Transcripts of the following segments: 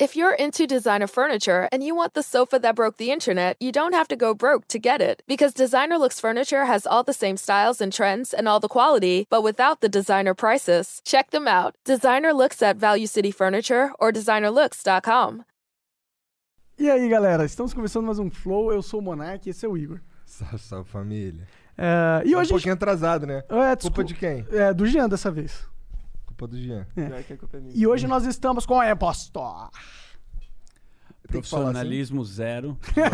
If you're into designer furniture and you want the sofa that broke the internet, you don't have to go broke to get it. Because Designer Looks Furniture has all the same styles and trends and all the quality, but without the designer prices. Check them out. Designer Looks at Value City Furniture or designerlooks.com. E aí, galera, estamos começando mais um Flow. Eu sou o Monark e esse é o Igor. Salve, salve família. É, e Tá um hoje. a pouquinho atrasado, né? gente- é, Culpa desculpa- de quem? É, do Jean dessa vez. Culpa do Jean. É. que a culpa é minha. E hoje nós estamos com o impostor. Assim? Profissionalismo zero. Vocês,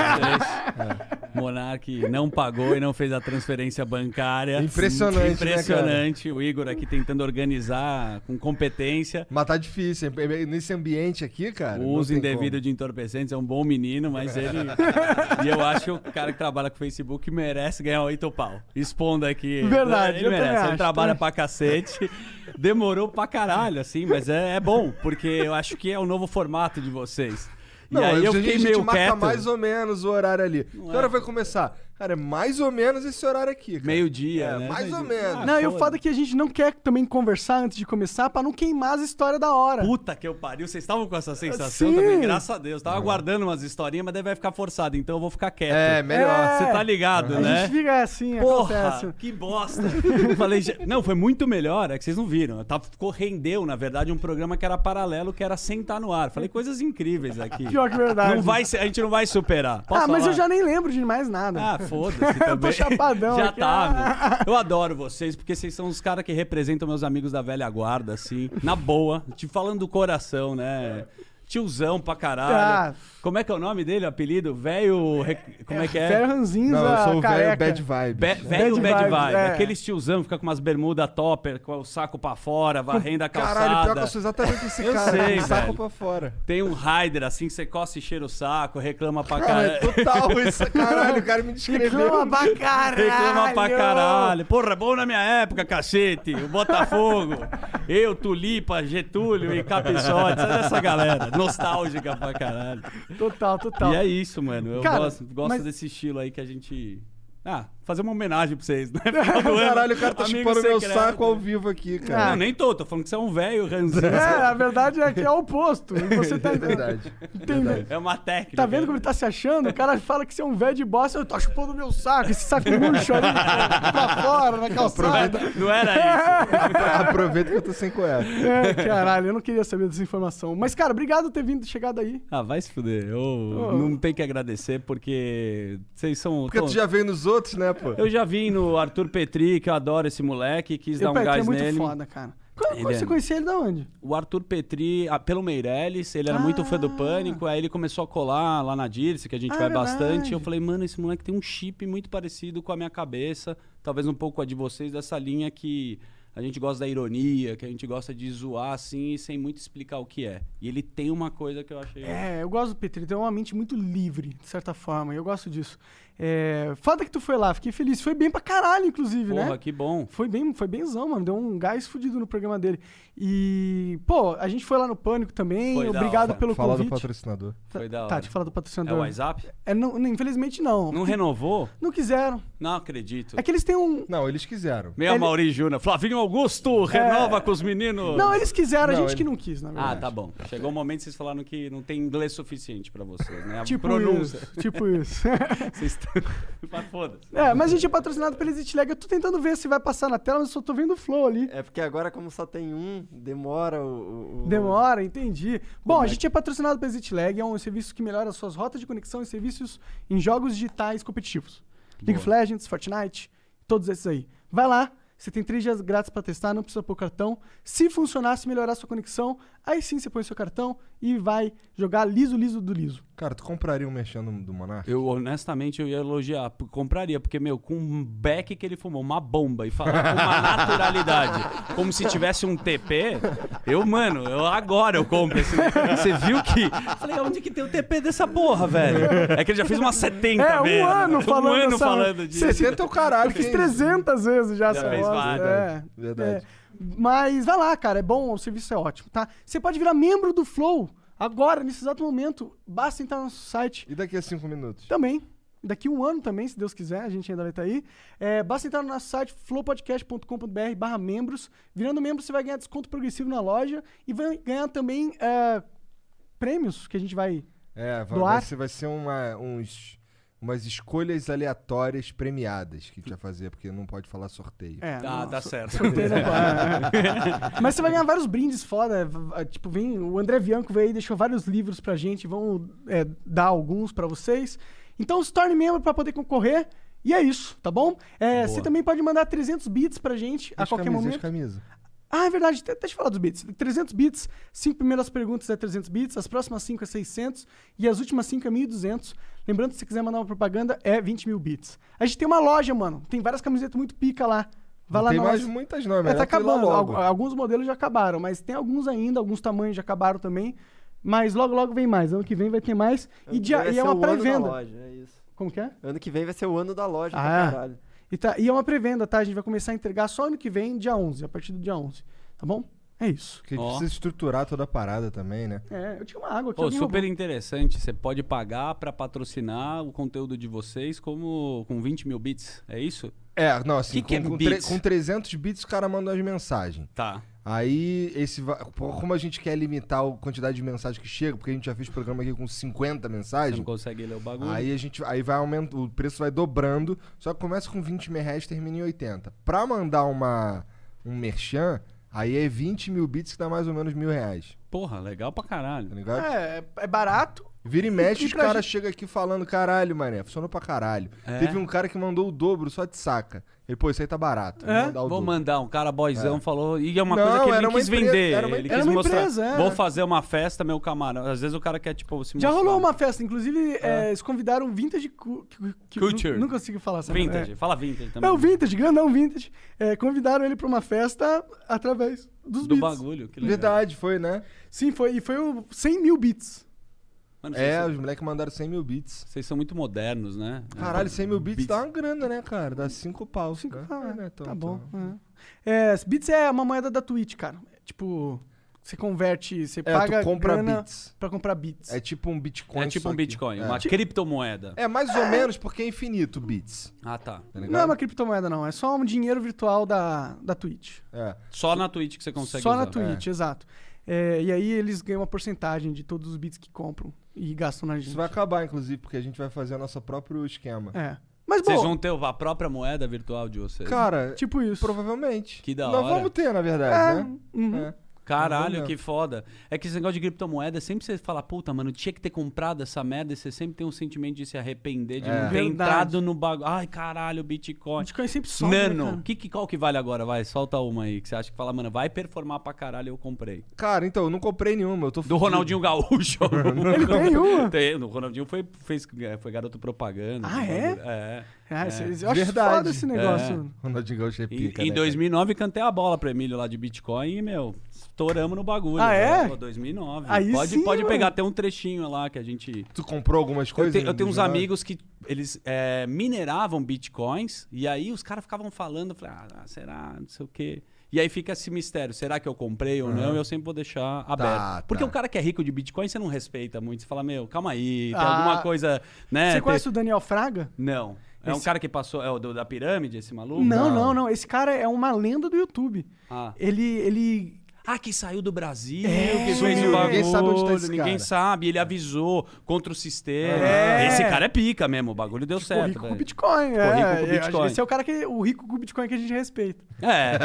é. Monark não pagou e não fez a transferência bancária. Impressionante, né, Impressionante. O Igor aqui tentando organizar com competência. Mas tá difícil. Nesse ambiente aqui, cara. O uso indevido como. de entorpecentes é um bom menino, mas ele. e eu acho que o cara que trabalha com Facebook merece ganhar oito pau. Expondo aqui. Verdade, Ele merece. acho, Ele trabalha pra cacete. Demorou pra caralho, assim, mas é, é bom, porque eu acho que é o novo formato de vocês. E Não, aí eu a fiquei gente meio marca quieto. mais ou menos o horário ali. Que Não hora é. vai começar? Cara, é mais ou menos esse horário aqui. cara. Meio-dia, É, né? mais ou Meio-dia. menos. Ah, não, e o foda. fato é que a gente não quer também conversar antes de começar pra não queimar as histórias da hora. Puta que eu pariu. Vocês estavam com essa sensação Sim. também? Graças a Deus. Tava aguardando umas historinhas, mas daí vai ficar forçado. Então eu vou ficar quieto. É, melhor. É. Você tá ligado, a né? gente fica assim, Porra, acontece. que bosta. Falei, "Gente, não, foi muito melhor, é que vocês não viram. Tava, ficou, rendeu, na verdade, um programa que era paralelo, que era sentar no ar. Falei coisas incríveis aqui. Pior que verdade. Não vai a gente não vai superar. Posso ah, mas falar? eu já nem lembro de mais nada. Ah, foda-se Eu tô chapadão Já aqui. tá, meu. Eu adoro vocês, porque vocês são os caras que representam meus amigos da velha guarda, assim. Na boa. Te falando do coração, né? Tiozão pra caralho. Ah. Como é que é o nome dele, o apelido? Velho. Como é que é? Velho ranzinza, Não, eu sou o velho bad vibe. Be- velho Bad bad, vibe. é. Aqueles tiozão fica com umas bermudas topper, com o saco pra fora, varrendo a calçada. Caralho, pior que eu sou exatamente esse Eu cara. sei, com o saco pra fora. Tem um rider assim que você coça e cheira o saco, reclama pra Cara, é caralho. total isso. Caralho, o cara me descreveu. Reclama pra caralho. Reclama pra caralho. Porra, bom na minha época, cacete. O Botafogo. Eu, Tulipa, Getúlio e Capiçote. Essa galera? Nostálgica pra caralho. Total, total. E é isso, mano. Eu Cara, gosto, gosto mas- desse estilo aí que a gente. Ah, fazer uma homenagem pra vocês, né? Caralho, o cara tá amigo chupando meu secreto. saco ao vivo aqui, cara. Não, nem tô. Tô falando que você é um velho ranzinho. É, a verdade é que é o oposto. E você tá É verdade. entendendo. É uma técnica. Tá vendo como ele tá se achando? O cara fala que você é um velho de bosta, eu tô chupando meu saco, esse saco murcho aí pra fora, na calçada. Não era isso. Aproveita que eu tô sem cueca. É, caralho, eu não queria saber dessa informação. Mas, cara, obrigado por ter vindo, chegado aí. Ah, vai se fuder. Eu Oh. não tenho que agradecer porque vocês são. Porque tu já veio nos outros, né, pô? Eu já vi no Arthur Petri, que eu adoro esse moleque, quis dar um Petri gás é muito nele. foda, cara. Ele quando você é- conhecia ele da onde? O Arthur Petri, ah, pelo Meirelles, ele era muito fã do Ah. Pânico, aí ele começou a colar lá na Dirce, que a gente Ah, vai é verdade. bastante. Eu falei, mano, esse moleque tem um chip muito parecido com a minha cabeça, talvez um pouco com a de vocês, dessa linha que a gente gosta da ironia, que a gente gosta de zoar assim, sem muito explicar o que é. E ele tem uma coisa que eu achei. É, eu gosto do Petri, tem uma mente muito livre, de certa forma, e eu gosto disso. É, foda que tu foi lá, fiquei feliz. Foi bem pra caralho, inclusive, Porra, né? que bom. Foi bem, foi bemzão, mano. Deu um gás fudido no programa dele. E, pô, a gente foi lá no Pânico também. Foi Obrigado pelo Fala do convite. patrocinador. Foi da Tá, hora. deixa eu falar do É patrocinador. o WhatsApp? É, não, não, infelizmente não. Não renovou? Não quiseram. Não acredito. É que eles têm um. Não, eles quiseram. Meia Ele- Mauri Júnior. Flavinho Augusto, renova com os meninos. Não, eles quiseram, a Não, gente ele- que não quis, na Ah, verdade. tá bom. Chegou o momento que vocês falaram que não tem inglês suficiente pra vocês, né? A Tipo pronúncia. isso. Tipo isso. Vocês estão... Mas foda-se. é, mas a gente é patrocinado pela Exit Lag. Eu tô tentando ver se vai passar na tela, mas eu só tô vendo o flow ali. É porque agora, como só tem um, demora o. o- Demora, entendi. Bom, Como a é gente é patrocinado pela Exit Lag, é um serviço que melhora as suas rotas de conexão e serviços em jogos digitais competitivos. League of Legends, Fortnite, todos esses aí. Vai lá, você tem três dias grátis pra testar, não precisa pôr cartão. Se funcionar, se melhorar a sua conexão, aí sim você põe seu cartão e vai jogar liso, liso do liso. Cara, tu compraria um mexendo do Monark? Eu, honestamente, eu ia elogiar. p- Compraria, porque, meu, com um beck que ele fumou, uma bomba, e falar com uma naturalidade, como se tivesse um TP, eu, mano, eu agora eu compro esse. Você viu que. Falei, onde que tem o TP dessa porra, velho? É que ele já fez umas 70 É, um vezes. ano falando Um ano essa- falando disso. 60 é o caralho. Eu fiz que- 300 vezes já, essa fez várias. É, Verdade. é. Mas vai lá, cara, é bom, o serviço é ótimo, tá? Você pode virar membro do Flow agora, nesse exato momento. Basta entrar no nosso site E daqui a 5 minutos? também. Daqui um ano também, se Deus quiser, a gente ainda vai estar aí. É, basta entrar no nosso site flowpodcast.com.br barra membros. Virando membro, você vai ganhar desconto progressivo na loja e vai ganhar também é, prêmios que a gente vai. É, vai, Doar? vai ser, vai ser uma, uns, umas escolhas aleatórias premiadas que a gente vai fazer, porque não pode falar sorteio. É, Ah, so- certo. sorteio não pode. Mas você vai ganhar vários brindes foda. Tipo, vem. O André Bianco veio e deixou vários livros pra gente. Vamos é, dar alguns pra vocês. Então se torne membro pra poder concorrer. E é isso, tá bom? É, você também pode mandar 300 bits pra gente a As qualquer camisas, momento. as camisas. Ah, é verdade. de- Deixa eu falar dos bits. 300 bits, cinco primeiras perguntas é 300 bits, as próximas cinco é 600 e as últimas cinco é 1.200. Lembrando, se você quiser mandar uma propaganda, é 20 mil bits. A gente tem uma loja, mano. Tem várias camisetas muito pica lá. Vai Não lá tem na mais loja. muitas não, é É, tá acabando. Alguns modelos já acabaram, mas tem alguns ainda, alguns tamanhos já acabaram também. Mas logo, logo vem mais. Ano que vem vai ter mais. Ano E, dia- e é uma o ano da pré-venda. loja, é isso. Como que é? Ano que vem vai ser o ano da loja Ah, pra caralho. E, tá, e é uma pré-venda, tá? A gente vai começar a entregar só ano que vem, dia 11, a partir do dia 11. Tá bom? É isso. Porque a gente Ó. precisa estruturar toda a parada também, né? É, eu tinha uma água aqui. Alguém super roubou. interessante. Você pode pagar pra patrocinar o conteúdo de vocês como com 20 mil bits. É isso? É, não, assim, Que que com, é com, bits? tre- com 300 bits o cara manda as mensagens. Tá. Aí, esse va- como a gente quer limitar a quantidade de mensagens que chega, porque a gente já fez programa aqui com 50 Você mensagens, não consegue ler o bagulho. aí a gente aí vai aumentando, o preço vai dobrando, só que começa com 20 mil reais e termina em 80. Pra mandar uma, um merchan, aí é 20 mil bits que dá mais ou menos mil reais, Porra, legal pra caralho. tá ligado? É, é barato. Vira e mexe, E os caras chegam aqui falando, caralho, mané, funcionou pra caralho. É? Teve um cara que mandou o dobro só de saca. Ele, pô, isso aí tá barato. É? mandar o Vou dobro. mandar, um cara boyzão falou. E é uma Não, coisa que ele quis empresa- vender. era uma ele quis mostrar. empresa, é. Vou fazer uma festa, meu camarão. Às vezes o cara quer, tipo, se Já mostrar. rolou uma festa, inclusive, é, eles convidaram Vintage cu- cu- cu- Culture. Não, não consigo falar essa Vintage. Fala vintage É, também. é o Vintage, grandão Vintage. É, convidaram ele pra uma festa através dos Do beats. bagulho. Que legal. Verdade, foi, né? Sim, foi, e foi o 100 mil bits. Mano, É, são, os moleques mandaram 100 mil bits. vocês são muito modernos, né? Caralho, 100 mil bits, Bits. dá uma grana, né, cara? Dá 5 pau. Cinco, né? ah, É, né, então, tá bom. então. É. É, bits é uma moeda da Twitch, cara. É, tipo, você converte, você É, paga tu compra grana bits. pra comprar bits. É tipo um Bitcoin. É tipo um Bitcoin, é. uma criptomoeda. É mais ou menos porque é infinito bits. Ah, tá. Tá não é uma criptomoeda, não. É só um dinheiro virtual da, da Twitch. É. Só na Twitch que você consegue Só usar. na Twitch, exato. É, e aí eles ganham uma porcentagem de todos os bits que compram e gastam na gente. Isso vai acabar, inclusive, porque a gente vai fazer o nosso próprio esquema. É. Mas, Vocês bom, vão ter a própria moeda virtual de vocês. Cara, tipo isso. provavelmente. Que da Nós hora. vamos ter, na É, verdade, né? uhum. É. Caralho, que foda. É que esse negócio de criptomoeda, sempre você fala, puta, mano, tinha que ter comprado essa merda, e você sempre tem um sentimento de se arrepender de É. não ter Verdade. entrado no bagulho. Ai, caralho, Bitcoin. Bitcoin sempre sobe, né, Nano, cara? que, que, qual que vale agora? Vai, solta uma aí, que você acha que fala, mano, vai performar pra caralho, eu comprei. Cara, então, eu não comprei nenhuma, eu tô Do fudido. Ronaldinho Gaúcho. Ele tem uma? Tem, o Ronaldinho foi, fez, é, foi garoto propaganda. Ah, é? É. Ah, É. esse- eu acho Verdade. foda esse negócio. Ronaldinho Gaúcho é E, pica, em né, 2009 cantei a bola pro Emílio lá de Bitcoin e, meu, estouramos no bagulho. Ah, é? Pô, 2009. Aí pode sim, pode mano. pegar até um trechinho lá que a gente... Tu comprou algumas Eu, coisas? te- eu tenho uns 2019? amigos que eles é, mineravam bitcoins e aí os caras ficavam falando, eu falei, ah, será, não sei o quê. E aí fica esse mistério, será que eu comprei ou não? Eu sempre vou deixar aberto. Porque tá. o cara que é rico de bitcoin, você não respeita muito. Você fala, meu, calma aí, tem Ah. alguma coisa, né? Você tem- conhece o Daniel Fraga? Não. É um Esse- cara que passou, é o do- da pirâmide, esse maluco? Não, Não. não, não. Esse cara é uma lenda do YouTube. Ah. Ele, ele Ah, que saiu do Brasil, É, que fez o bagulho. ninguém sabe onde tá esse ninguém cara. sabe, ele avisou contra o sistema. É. Esse cara é pica mesmo, o bagulho deu ficou certo. rico com. Bitcoin. Ficou é, rico com é, Bitcoin. Esse é o cara que. O rico com Bitcoin que a gente respeita. É, é.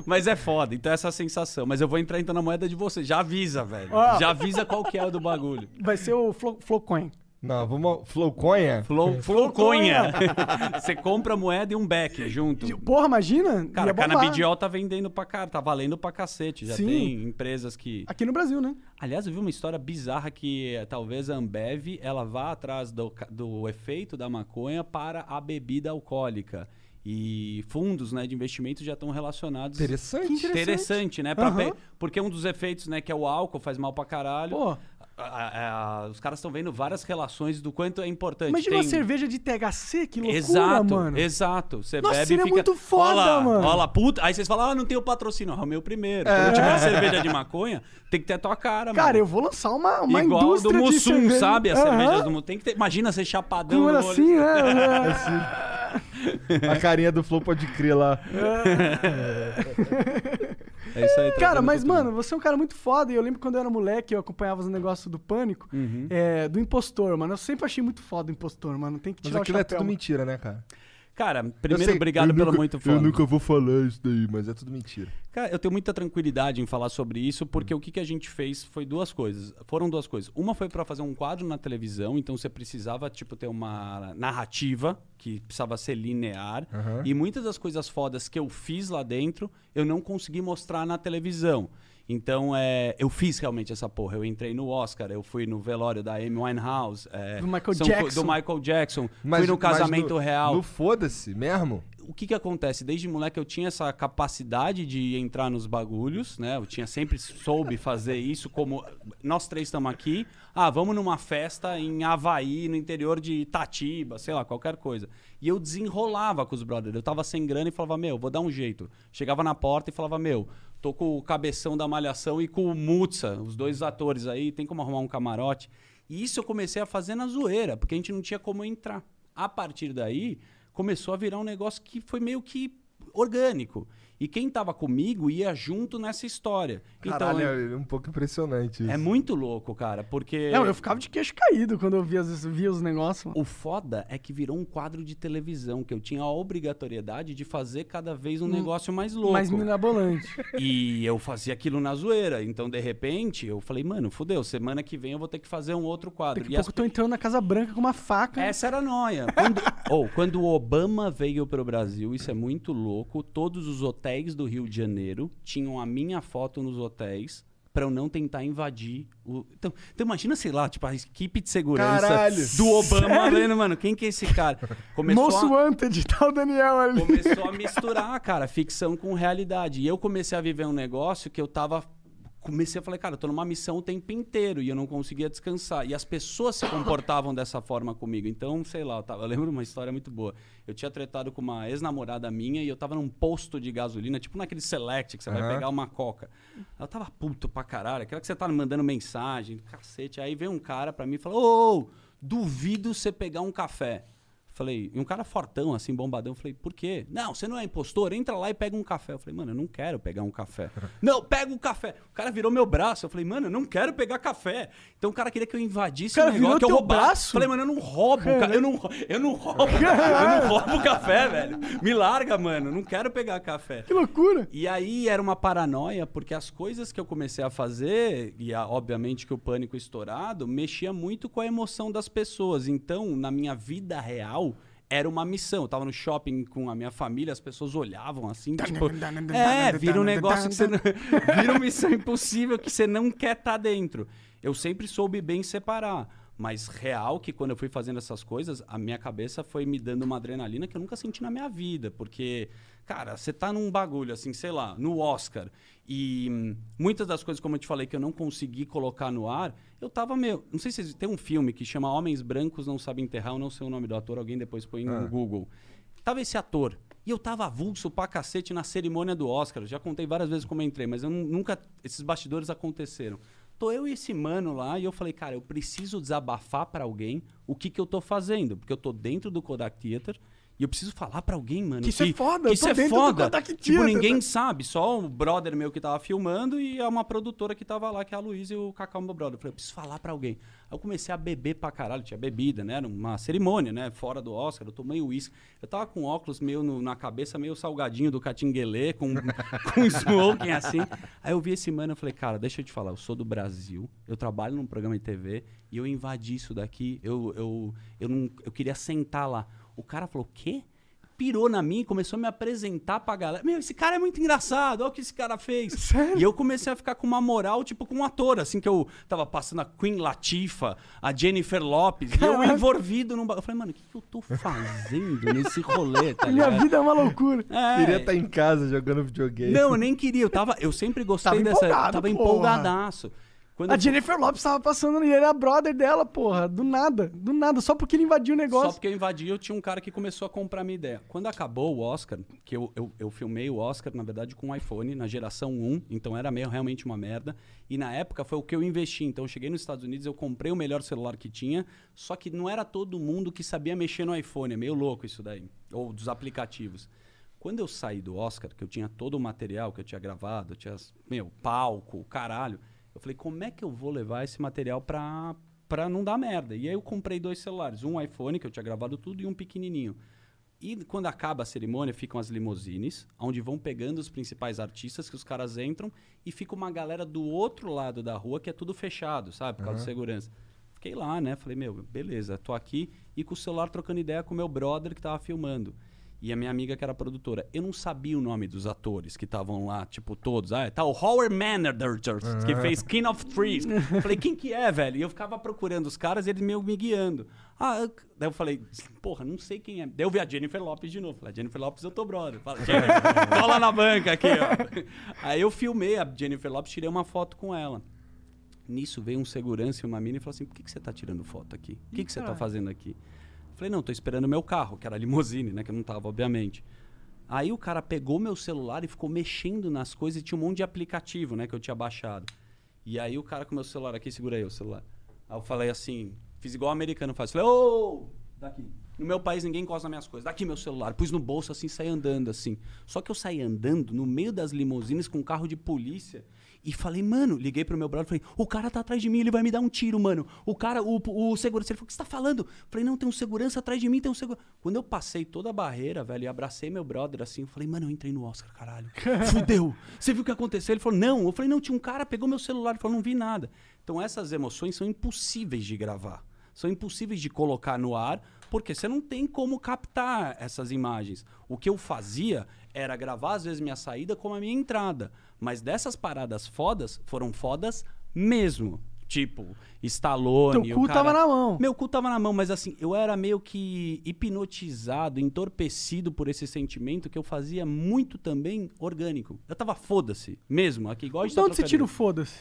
Mas é foda, então essa sensação. Mas eu vou entrar então na moeda de vocês. Já avisa, velho. Já avisa qual que é o do bagulho. Vai ser o Flo- Flowcoin. Não, vamos... Flowcoin? Flow, flowconha. Você compra a moeda e um back junto. Porra, imagina? Cara, Ia a bombar. Canabidiol tá vendendo pra cara, tá valendo pra cacete. Já Sim. tem empresas que. Aqui no Brasil, né? Aliás, eu vi uma história bizarra que eh, talvez a Ambev ela vá atrás do, do efeito da maconha para a bebida alcoólica. E fundos né, de investimento já estão relacionados. Interessante. Que interessante. Interessante, né? Aham. pe- Porque um dos efeitos, né, que é o álcool, faz mal pra caralho. Pô, A- a- a- os caras estão vendo várias relações do quanto é importante. imagina Tem- uma cerveja de THC, que loucura, Exato, mano. exato. Você Nossa, bebe e seria fica. muito foda, Ó lá, mano. Lá, puta. Aí vocês falam, ah, não tem o patrocínio. Ah, o meu primeiro. É. Quando tiver cerveja de maconha, tem que ter a tua cara, mano. Cara, eu vou lançar uma, uma Igual do indústria de Mussum, sabe? As Aham. cervejas do Mussum. Tem que ter. Imagina ser chapadão Com no olho assim, né? A carinha do Flow pode crer lá. É isso aí. Cara, mas, mano, você é um cara muito foda. E eu lembro quando eu era moleque, eu acompanhava os negócios do pânico, Uhum. é, do impostor, mano. Eu sempre achei muito foda o impostor, mano. Tem que Mas tirar o aquilo é chapéu. tudo mentira, né, cara? Cara, primeiro, sei, obrigado pelo nunca- muito foda. Eu nunca vou falar isso daí, mas é tudo mentira. Cara, eu tenho muita tranquilidade em falar sobre isso, porque Hum. o que, que a gente fez foi duas coisas. Foram duas coisas. Uma foi pra fazer um quadro na televisão, então você precisava, tipo, ter uma narrativa que precisava ser linear. Aham. E muitas das coisas fodas que eu fiz lá dentro, eu não consegui mostrar na televisão. Então, é, eu fiz realmente essa porra. Eu entrei no Oscar, eu fui no velório da Amy Winehouse. é, Do Michael são Jackson. Do Michael Jackson. Mas- fui no mas casamento no- real No foda-se mesmo? o que que acontece? Desde moleque eu tinha essa capacidade de entrar nos bagulhos, né? Eu tinha sempre soube fazer isso como nós três estamos aqui. Ah, vamos numa festa em Havaí, no interior de Itatiba, sei lá, qualquer coisa. E eu desenrolava com os brothers. Eu tava sem grana e falava, meu, vou dar um jeito. Chegava na porta e falava, meu, tô com o cabeção da malhação e com o Mutsa, os dois atores aí, tem como arrumar um camarote? E isso eu comecei a fazer na zoeira, porque a gente não tinha como entrar. A partir daí, começou a virar um negócio que foi meio que orgânico. E quem tava comigo ia junto nessa história. Caralho, então, é, é um pouco impressionante isso. é muito louco, cara, porque Não, eu ficava de queixo caído quando eu via, as- via os negócios, mano. o foda é que virou um quadro de televisão, que eu tinha a obrigatoriedade de fazer cada vez um negócio mais louco. Mais mirabolante. E eu fazia aquilo na zoeira. Então, de repente, eu falei, mano, fudeu, semana que vem eu vou ter que fazer um outro quadro. Daqui E a as pouco eu tô entrando na Casa Branca com uma faca. Essa era a noia. Quando, ou, quando o Obama veio para o Brasil, isso é muito louco, todos os hotéis do Rio de Janeiro tinham a minha foto nos hotéis para eu não tentar invadir o. Então, então imagina, sei lá, tipo, a equipe de segurança Caralho. do Obama vendo, mano, quem que é esse cara? Começou Moço a, Wanted, tá o Daniel ali. começou a misturar, cara, ficção com realidade. E eu comecei a viver um negócio que eu tava. Comecei a falar, cara, eu tô numa missão o tempo inteiro e eu não conseguia descansar. E as pessoas se comportavam dessa forma comigo. Então, sei lá, eu, tava, eu lembro uma história muito boa. Eu tinha tretado com uma ex-namorada minha e eu tava num posto de gasolina, tipo naquele select que você vai Aham. pegar uma coca. Eu tava puto pra caralho, aquela que você tá mandando mensagem, cacete. Aí vem um cara pra mim e fala: Ô, ô, duvido você pegar um café. Falei, e um cara fortão, assim, bombadão. Falei, por quê? Não, você não é impostor, entra lá e pega um café. Eu falei, mano, eu não quero pegar um café. não, pega um café. O cara virou meu braço. Eu falei, mano, eu não quero pegar café. Então o cara queria que eu invadisse O cara o negócio, virou que eu roubasse. braço? Falei, mano, eu não roubo, ca- eu não, eu não roubo, eu não roubo café, velho. Me larga, mano, eu não quero pegar café. Que loucura. E aí era uma paranoia, porque as coisas que eu comecei a fazer, e a- obviamente que o pânico estourado, mexia muito com a emoção das pessoas. Então, na minha vida real, era uma missão. Eu tava no shopping com a minha família, as pessoas olhavam assim, tipo... É, vira um negócio que você não... Vira uma missão impossível que você não quer estar dentro. Eu sempre soube bem separar. Mas real que quando eu fui fazendo essas coisas, a minha cabeça foi me dando uma adrenalina que eu nunca senti na minha vida. Porque, cara, você tá num bagulho, assim, sei lá, no Oscar. E hum, muitas das coisas, como eu te falei, que eu não consegui colocar no ar, eu tava meio. Não sei se tem um filme que chama Homens Brancos Não Sabem Enterrar, eu não sei o nome do ator, alguém depois põe Ah. no Google. Tava esse ator. E eu tava avulso pra cacete na cerimônia do Oscar. Já contei várias vezes como eu entrei, mas eu nu- nunca. Esses bastidores aconteceram. Tô eu e esse mano lá e eu falei, cara, eu preciso desabafar pra alguém o que que eu tô fazendo. Porque eu tô dentro do Kodak Theater e eu preciso falar pra alguém, mano. Que isso é foda, que eu isso é foda. Tipo, ninguém tá? sabe. Só o brother meu que tava filmando e é uma produtora que tava lá, que é a Luísa e o Cacau, meu brother. Eu falei, eu preciso falar pra alguém. Aí eu comecei a beber pra caralho. Tinha bebida, né? Era uma cerimônia, né? Fora do Oscar. Eu tomei uísque. Eu tava com óculos meio no- na cabeça, meio salgadinho do Catinguelê, com, com smoking assim. Aí eu vi esse mano e falei, cara, deixa eu te falar. Eu sou do Brasil. Eu trabalho num programa de TV e eu invadi isso daqui. Eu, eu, eu, não, eu queria sentar lá. O cara falou, o quê? pirou na mim, começou a me apresentar pra galera. Meu, esse cara é muito engraçado, olha o que esse cara fez. Sério? E eu comecei a ficar com uma moral, tipo, com um ator, assim, que eu tava passando a Queen Latifah, a Jennifer Lopes, e eu envolvido num... Eu falei, mano, o que, que eu tô fazendo nesse rolê, tá Minha vida é uma loucura. É. Queria estar em casa jogando videogame. Não, eu nem queria, eu tava... Eu sempre gostei Tava dessa... empolgado, tava porra. empolgadaço. Quando A eu- Jennifer Lopes tava passando e ele era brother dela, porra. Do nada. Do nada. Só porque ele invadiu o Só negócio. porque eu invadi, eu tinha um cara que começou a comprar minha ideia. Quando acabou o Oscar, que eu, eu, eu filmei o Oscar, na verdade, com um iPhone, na geração 1, então era meio realmente uma merda. E na época foi o que eu investi. Então eu cheguei nos Estados Unidos, eu comprei o melhor celular que tinha, só que não era todo mundo que sabia mexer no iPhone. É meio louco isso daí. Ou dos aplicativos. Quando eu saí do Oscar, que eu tinha todo o material que eu tinha gravado, eu tinha, meu, palco, caralho, eu falei, como é que eu vou levar esse material pra, pra não dar merda? E aí eu comprei dois celulares, um iPhone, que eu tinha gravado tudo, e um pequenininho. E quando acaba a cerimônia, ficam as limousines, onde vão pegando os principais artistas, que os caras entram, e fica uma galera do outro lado da rua, que é tudo fechado, sabe? Por causa de segurança. Fiquei lá, né? Falei, meu, beleza, tô aqui e com o celular trocando ideia com o meu brother que tava filmando. E a minha amiga que era produtora. Eu não sabia o nome dos atores que estavam lá, tipo, todos. Ah, tá o Howard Manager, que fez King of Trees. falei, quem que é, velho? E eu ficava procurando os caras e eles meio me guiando. Ah, eu- daí eu falei, porra, não sei quem é. Daí eu vi a Jennifer Lopes de novo. Falei, Jennifer Lopes, eu tô brother. Fala, Jennifer, cola na banca aqui, ó. Aí eu filmei a Jennifer Lopes, tirei uma foto com ela. Nisso veio um segurança e uma mina e falou assim: por que, que você tá tirando foto aqui? O que, que você tá fazendo aqui? Falei, não, tô esperando meu carro, que era limousine, né? Que eu não tava, obviamente. Aí o cara pegou meu celular e ficou mexendo nas coisas e tinha um monte de aplicativo, né? Que eu tinha baixado. E aí o cara com meu celular aqui, segura aí o celular. Aí eu falei assim, fiz igual o americano faz. Falei, ô, daqui. No meu país ninguém encosta nas minhas coisas. Daqui meu celular. Pus no bolso assim, saí andando assim. Só que eu saí andando no meio das limusines com um carro de polícia. E falei, mano, liguei pro meu brother, falei, o cara tá atrás de mim, ele vai me dar um tiro, mano. O cara, o, o segurança, ele falou, o que você tá falando? Falei, não, tem um segurança atrás de mim, tem um segurança. Quando eu passei toda a barreira, velho, e abracei meu brother assim, eu falei, mano, eu entrei no Oscar, caralho. Fudeu. Você viu o que aconteceu? Ele falou, não. Eu falei, não, tinha um cara, pegou meu celular, ele falou, não vi nada. Então essas emoções são impossíveis de gravar. São impossíveis de colocar no ar, porque você não tem como captar essas imagens. O que eu fazia era gravar, às vezes, minha saída como a minha entrada. Mas dessas paradas fodas, foram fodas mesmo. Tipo, Stallone. Teu o cu cara- tava na mão. Meu cu tava na mão, mas assim, eu era meio que hipnotizado, entorpecido por esse sentimento que eu fazia muito também orgânico. Eu tava foda-se, mesmo, aqui igual a gente De tá onde você tira o foda-se?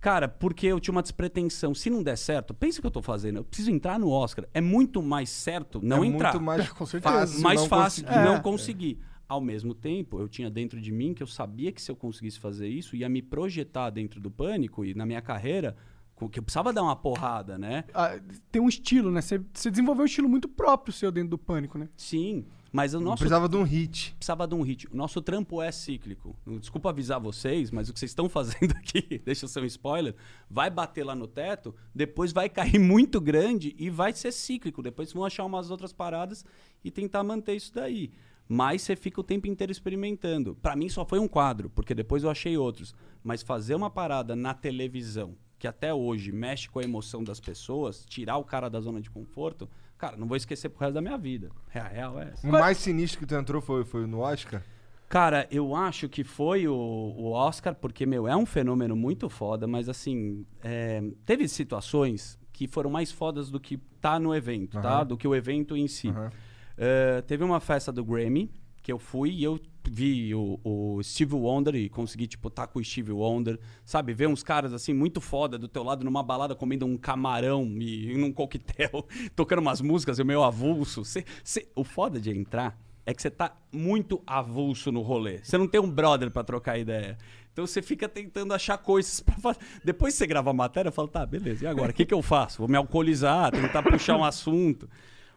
Cara, porque eu tinha uma despretensão. Se não der certo, pensa o que eu tô fazendo. Eu preciso entrar no Oscar. É muito mais certo não é entrar. muito mais Com certeza. fácil mais não fácil conseguir. não É. conseguir. Ao mesmo tempo, eu tinha dentro de mim que eu sabia que se eu conseguisse fazer isso, ia me projetar dentro do pânico e na minha carreira, com- que eu precisava dar uma porrada, né? Ah, tem um estilo, né? Você, você desenvolveu um estilo muito próprio seu dentro do pânico, né? Sim, mas o nosso Precisava de um hit. precisava de um ritmo. O nosso trampo é cíclico. Desculpa avisar vocês, mas o que vocês estão fazendo aqui, deixa eu ser um spoiler, vai bater lá no teto, depois vai cair muito grande e vai ser cíclico. Depois vão achar umas outras paradas e tentar manter isso daí. Mas você fica o tempo inteiro experimentando. Pra mim só foi um quadro, porque depois eu achei outros. Mas fazer uma parada na televisão, que até hoje mexe com a emoção das pessoas, tirar o cara da zona de conforto, cara, não vou esquecer pro resto da minha vida. É a real é. O mais sinistro que tu entrou foi, foi no Oscar? Cara, eu acho que foi o, o Oscar, porque, meu, é um fenômeno muito foda, mas assim, é, teve situações que foram mais fodas do que tá no evento, tá? Aham. Do que o evento em si. Aham. É, teve uma festa do Grammy que eu fui e eu vi o, o Steve Wonder e consegui, tipo, tá com o Steve Wonder, sabe? Ver uns caras, assim, muito foda do teu lado numa balada comendo um camarão e num coquetel, tocando umas músicas, e o meu avulso. Cê- cê- o foda de entrar é que você tá muito avulso no rolê. Você não tem um brother pra trocar ideia. Então você fica tentando achar coisas pra fazer. Depois que você grava a matéria, eu falo, tá, beleza, e agora? O que, que eu faço? Vou me alcoolizar, tentar puxar um assunto.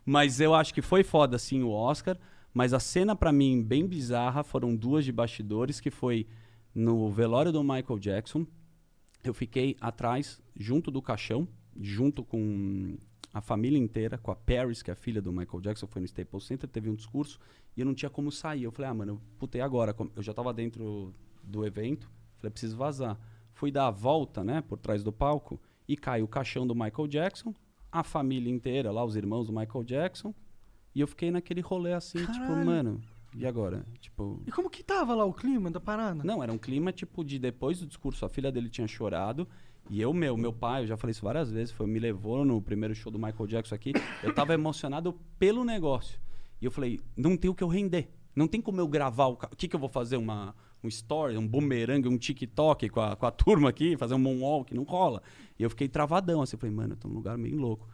Mas eu acho que foi foda, sim, o Oscar. Mas a cena, pra mim, bem bizarra, foram duas de bastidores, que foi no velório do Michael Jackson. Eu fiquei atrás, junto do caixão, junto com a família inteira, com a Paris, que é a filha do Michael Jackson, foi no Staples Center, teve um discurso, e eu não tinha como sair. Eu falei, ah, mano, eu putei agora. Eu já tava dentro do evento, falei, preciso vazar. Fui dar a volta, né, por trás do palco, e caiu o caixão do Michael Jackson, a família inteira, lá, os irmãos do Michael Jackson, e eu fiquei naquele rolê assim, tipo, Caralho. mano, e agora? Tipo, E como que tava lá o clima da parada? não, era um clima tipo de depois do discurso, a filha dele tinha chorado. E eu, meu, meu pai, eu já falei isso várias vezes, foi, me levou no primeiro show do Michael Jackson aqui. Eu tava emocionado pelo negócio. E eu falei, não tem o que eu render. Não tem como eu gravar o. O que, que eu vou fazer? Uma, um story, um boomerang, um TikTok com a, com a turma aqui, fazer um moonwalk? Não rola. E eu fiquei travadão assim. Eu falei, mano, eu tô num lugar meio louco.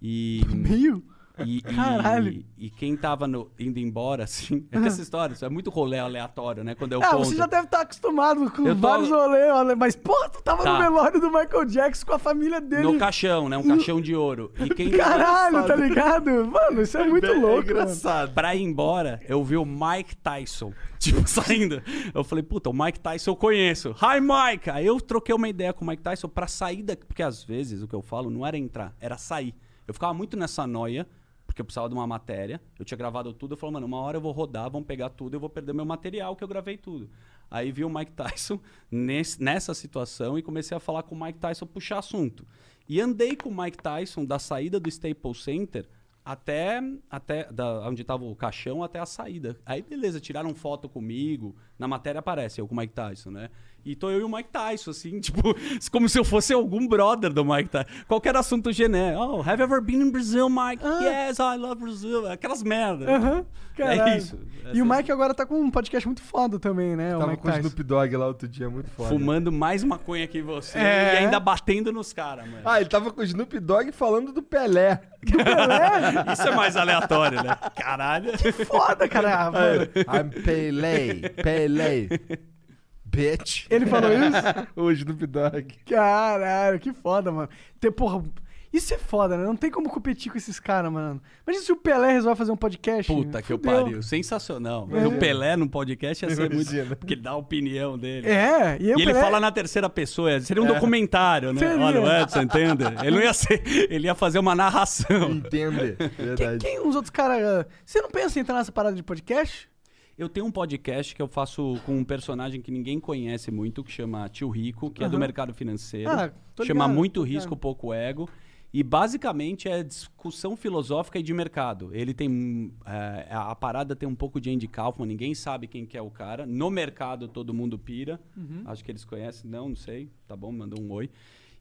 E. Meio? E, e- Caralho. E, quem tava no- indo embora, assim. É que essa história, isso é muito rolê aleatório, né? Quando eu Ah, conto. você já deve estar acostumado com Eu tô- vários rolês, mas porra, tu tava no Tá. velório do Michael Jackson com a família dele. No caixão, né? Um caixão de ouro. E quem Caralho, tá ligado? Mano, isso é muito É louco, mano. engraçado. Pra ir embora, eu vi o Mike Tyson, tipo, saindo. Eu falei, puta, o Mike Tyson eu conheço. Hi, Mike! Aí eu troquei uma ideia com o Mike Tyson pra sair daqui. Porque às vezes o que eu falo não era entrar, era sair. Eu ficava muito nessa noia, porque eu precisava de uma matéria. Eu tinha gravado tudo. Eu falei, mano, uma hora eu vou rodar, vão pegar tudo, eu vou perder meu material, que eu gravei tudo. Aí vi o Mike Tyson nesse- nessa situação e comecei a falar com o Mike Tyson, puxar assunto. E andei com o Mike Tyson da saída do Staples Center até, até da, onde tava o caixão até a saída. Aí, beleza, tiraram foto comigo. Na matéria aparece eu com o Mike Tyson, né? E tô eu e o Mike Tyson, assim, tipo, como se eu fosse algum brother do Mike Tyson. Qualquer assunto genérico. Oh, have you ever been in Brazil, Mike? Yes, I love Brazil. Aquelas merdas. É isso. E o Mike agora tá com um podcast muito foda também, né? o Tava Mike com o. Snoop Dogg lá outro dia, muito foda. Fumando mais maconha que você É. e ainda batendo nos caras, mano. Ah, ele tava com o Snoop Dogg falando do Pelé. Isso é mais aleatório, né? Caralho. Foda, cara. mano. I'm Pelé, Pelé. Bitch. Ele falou isso? o Snoop Dogg. Caralho, que foda, mano. Tem, porra, isso é foda, né? Não tem como competir com esses caras, mano. Imagina se o Pelé resolve fazer um podcast. Puta que eu Fudeu. pariu. Sensacional. É. O Pelé no podcast ia ser muito. Porque ele dá a opinião dele. É, e, E ele Pelé- fala na terceira pessoa, seria um documentário, né? Seria. Olha o Edson, entende? Ele não ia ser. Ele ia fazer uma narração. Entende? Quem, Verdade. quem os outros caras. Você não pensa em entrar nessa parada de podcast? Eu tenho um podcast que eu faço com um personagem que ninguém conhece muito, que chama Tio Rico, que é do mercado financeiro. Ah, chama Muito Risco, ligado. Pouco Ego. E basicamente é discussão filosófica e de mercado. Ele tem. é, a parada tem um pouco de Andy Kaufman, ninguém sabe quem que é o cara. No mercado todo mundo pira. Uhum. Acho que eles conhecem. Não, não sei. Tá bom, mandou um oi.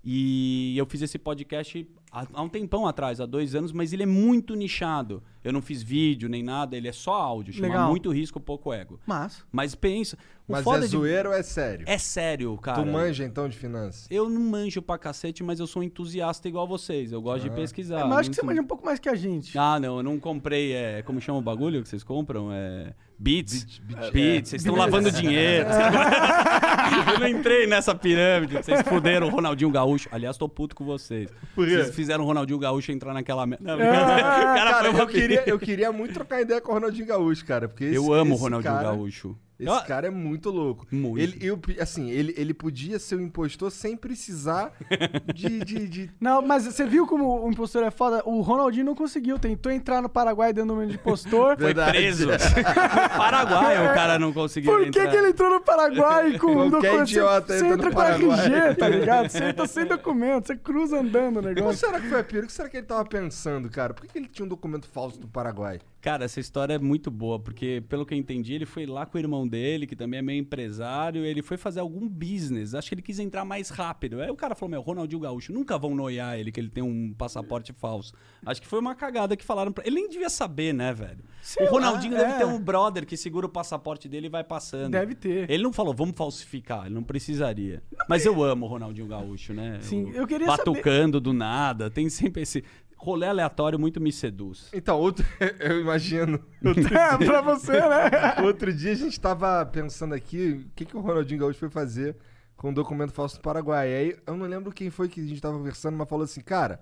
E eu fiz esse podcast há, há um tempão atrás, há dois anos, mas ele é muito nichado. Eu não fiz vídeo nem nada, ele é só áudio. Chama Legal. Muito Risco, Pouco Ego. Mas. Mas pensa. O Mas foda é de- zoeira ou é sério? É sério, cara. Tu manja então de finanças? Eu não manjo pra cacete, mas eu sou entusiasta igual vocês. Eu gosto de pesquisar. eu acho que você Não- manja um pouco mais que a gente. Ah, não, eu não comprei. É, como chama o bagulho que vocês compram? É. Beats. Beat- Beats. beat- Vocês estão lavando dinheiro. eu não entrei nessa pirâmide. Vocês fuderam o Ronaldinho Gaúcho. Aliás, tô puto com vocês. Por quê? Vocês fizeram o Ronaldinho Gaúcho entrar naquela merda. Não, Ah, cara Cara, eu queria, eu queria muito trocar ideia com o Ronaldinho Gaúcho, cara. Porque esse, Eu amo o Ronaldinho cara- Gaúcho. Esse Eu- cara é muito louco. Muito. Ele, eu, assim, ele, ele podia ser um impostor sem precisar de. de, de- Não, mas você viu como o impostor é foda? O Ronaldinho não conseguiu. Tentou entrar no Paraguai dando nome de impostor. Foi preso. No Paraguai o cara não conseguiu Por que, entrar. que ele entrou no Paraguai com Qualquer documento? Você- idiota Você entra entra no com. RG, tá ligado? Você entra sem documento, você cruza andando o negócio. será que foi a pior? O que será que ele tava pensando, cara? Por que, que ele tinha um documento falso do Paraguai? Cara, essa história é muito boa, porque pelo que eu entendi, ele foi lá com o irmão dele, que também é meio empresário, ele foi fazer algum business. Acho que ele quis entrar mais rápido. Aí o cara falou: Meu, Ronaldinho Gaúcho, nunca vão noiar ele que ele tem um passaporte falso. Acho que foi uma cagada que falaram pra ele. nem devia saber, né, velho? Sei o Ronaldinho lá, deve é. ter um brother que segura o passaporte dele e vai passando. Deve ter. Ele não falou, vamos falsificar, ele não precisaria. Mas eu amo o Ronaldinho Gaúcho, né? Sim, O- eu queria Batucando do nada, tem sempre esse rolê aleatório muito me seduz. Então, outro, eu imagino. Outro, É, pra você, né? outro dia a gente tava pensando aqui o que, que o Ronaldinho Gaúcho foi fazer com o documento falso do Paraguai. Aí eu não lembro quem foi que a gente tava conversando, mas falou assim, cara.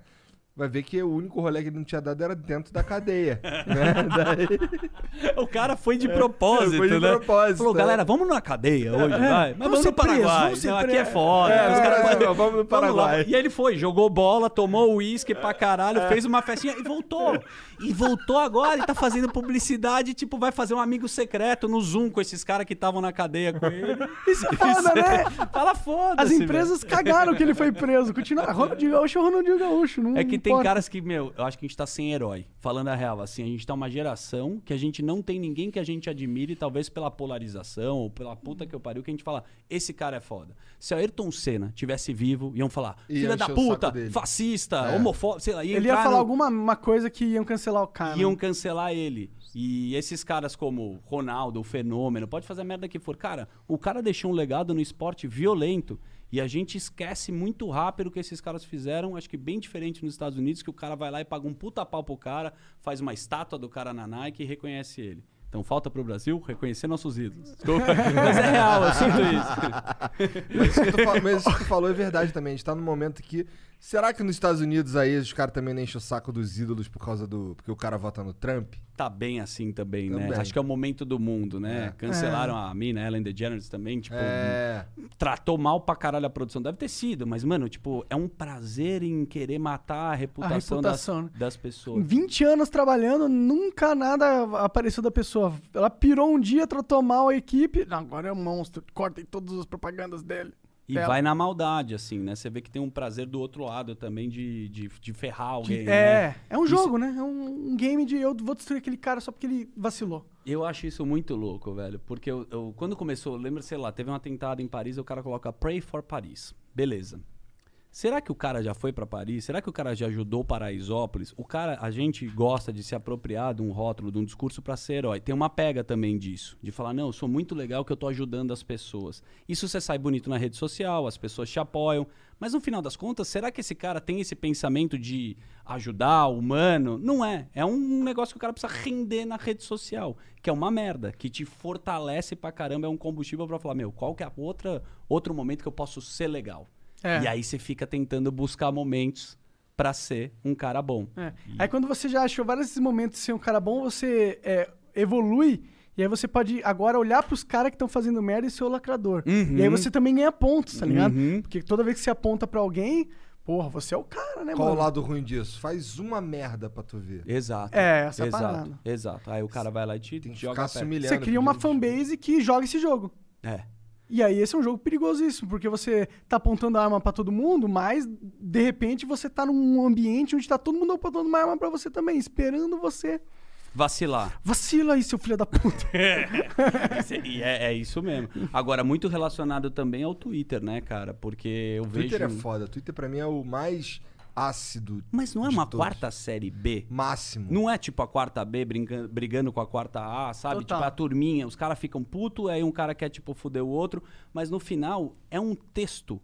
Vai ver que o único rolê que ele não tinha dado era dentro da cadeia. né? Daí, O cara foi de propósito, foi de né? propósito, Falou, é. galera, vamos na cadeia hoje, vai. Mas Vamos vamos, no Paraguai. vamos ser Não, aqui é foda. É, Os caras Brasil, podem- vamos no Paraguai. lá. E ele foi, jogou bola, tomou uísque pra caralho, fez uma festinha e voltou. E voltou agora e tá fazendo publicidade, tipo, vai fazer um amigo secreto no Zoom com esses caras que estavam na cadeia com ele. Isso é foda, né? Fala foda As empresas cagaram que ele foi preso. Continua. Ronaldinho Gaúcho é Ronaldinho Gaúcho. Não É que tem importa. caras que, meu, eu acho que a gente tá sem herói. Falando a real, assim, a gente tá uma geração que a gente não tem ninguém que a gente admire, talvez pela polarização ou pela puta que eu pariu, que a gente fala, esse cara é foda. Se a Ayrton Senna tivesse vivo, iam falar, filha da o puta, dele." fascista, É. homofóbico, sei lá, ia Ele ia falar no- alguma uma coisa que iam cancelar o cara. iam cancelar ele. E esses caras como Ronaldo, o Fenômeno, pode fazer a merda que for. Cara, o cara deixou um legado no esporte violento. E a gente esquece muito rápido o que esses caras fizeram, acho que bem diferente nos Estados Unidos, que o cara vai lá e paga um puta pau pro cara, faz uma estátua do cara na Nike e reconhece ele. Então falta pro Brasil reconhecer nossos ídolos. Desculpa. Mas é real, eu sinto isso. Mas isso, que tu, fa- mas isso que tu falou é verdade também. A gente tá num momento que. Será que nos Estados Unidos aí os caras também não enchem o saco dos ídolos por causa do. Porque o cara vota no Trump? Tá bem assim também, né? Também. Acho que é o momento do mundo, né? É. Cancelaram a mina, Ellen DeGeneres também, tipo, É. tratou mal pra caralho a produção. Deve ter sido, mas, mano, tipo, é um prazer em querer matar a reputação, reputação, né? das, das pessoas. 20 anos trabalhando, nunca nada apareceu da pessoa. Ela pirou um dia, tratou mal a equipe. Agora é um monstro. Cortem todas as propagandas dele. E dela. vai na maldade, assim, né? Você vê que tem um prazer do outro lado também de, de, de ferrar alguém. né? É, é um Isso- jogo, né? É um, um game de eu vou destruir aquele cara só porque ele vacilou. Eu acho isso muito louco, velho. Porque eu, eu- quando começou, lembra, sei lá, teve um atentado em Paris, o cara coloca Pray for Paris. Beleza. Será que o cara já foi pra Paris? Será que o cara já ajudou Paraisópolis? O cara, a gente gosta de se apropriar de um rótulo, de um discurso pra ser herói. Tem uma pega também disso, de falar, não, eu sou muito legal que eu tô ajudando as pessoas. Isso você sai bonito na rede social, as pessoas te apoiam, mas no final das contas, será que esse cara tem esse pensamento de ajudar, humano? Não é. É um negócio que o cara precisa render na rede social, que é uma merda, que te fortalece pra caramba, é um combustível pra falar, meu, qual que é outra, outro momento que eu posso ser legal? É. E aí você fica tentando buscar momentos pra ser um cara bom. É. Aí quando você já achou vários momentos de ser um cara bom, você é, evolui. E aí você pode agora olhar pros caras que estão fazendo merda e ser o lacrador. Uhum. E aí você também ganha pontos, tá ligado? Uhum. Porque toda vez que você aponta pra alguém, porra, você é o cara, né, Qual o mano? lado ruim disso? Faz uma merda pra tu ver. Exato. É, essa é a exato, parada. exato. Aí o cara vai lá e te Tem que joga ficar a se humilhando. Você cria uma fanbase que joga esse jogo. É. E aí esse é um jogo perigosíssimo, porque você tá apontando a arma pra todo mundo, mas de repente você tá num ambiente onde tá todo mundo apontando uma arma pra você também, esperando você. Vacilar. Vacila aí, seu filho da puta. e é, é isso mesmo. Agora, muito relacionado também ao Twitter, né, cara? Porque eu vejo. Twitter é foda. Twitter pra mim é o mais ácido. Mas não é uma todos. quarta série B? Máximo. Não é tipo a quarta B brincando- brigando com a quarta A, sabe? Total. Tipo a turminha, os caras ficam puto, aí um cara quer tipo foder o outro, mas no final é um texto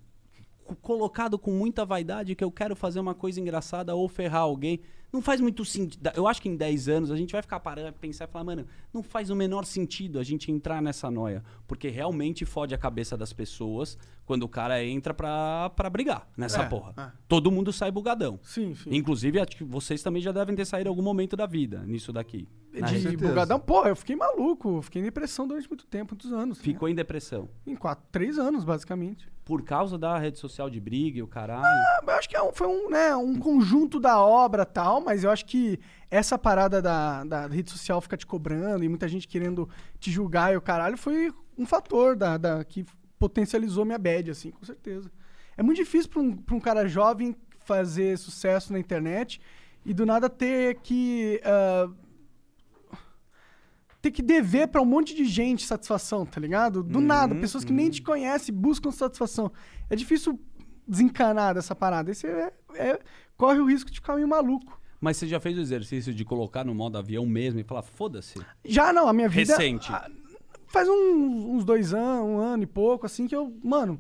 colocado com muita vaidade que eu quero fazer uma coisa engraçada ou ferrar alguém. Não faz muito sentido. Eu acho que em 10 anos a gente vai ficar parando, pensar e falar, mano, não faz o menor sentido a gente entrar nessa noia. Porque realmente fode a cabeça das pessoas quando o cara entra pra, pra brigar nessa É, porra. é. Todo mundo sai bugadão. Sim, sim. Inclusive, acho que vocês também já devem ter saído em algum momento da vida nisso daqui. De bugadão, pô, eu fiquei maluco, fiquei em depressão durante muito tempo, muitos anos. Ficou em depressão. Em quatro, três anos, basicamente. Por causa da rede social de briga e o caralho. Ah, Eu acho que é um- foi um, né, um conjunto da obra tal, mas eu acho que essa parada da, da rede social ficar te cobrando e muita gente querendo te julgar e o caralho foi um fator da, da- que potencializou minha bad, assim, com certeza. É muito difícil pra um, um cara jovem fazer sucesso na internet e do nada ter que. ah, ter que dever pra um monte de gente satisfação, tá ligado? Do nada, pessoas que nem te conhecem buscam satisfação. É difícil desencanar dessa parada. Esse é, é- corre o risco de ficar meio maluco. Mas você já fez o exercício de colocar no modo avião mesmo e falar, foda-se. Já não, a minha vida. Recente. Faz uns, uns dois anos, um ano e pouco, assim, que eu, mano,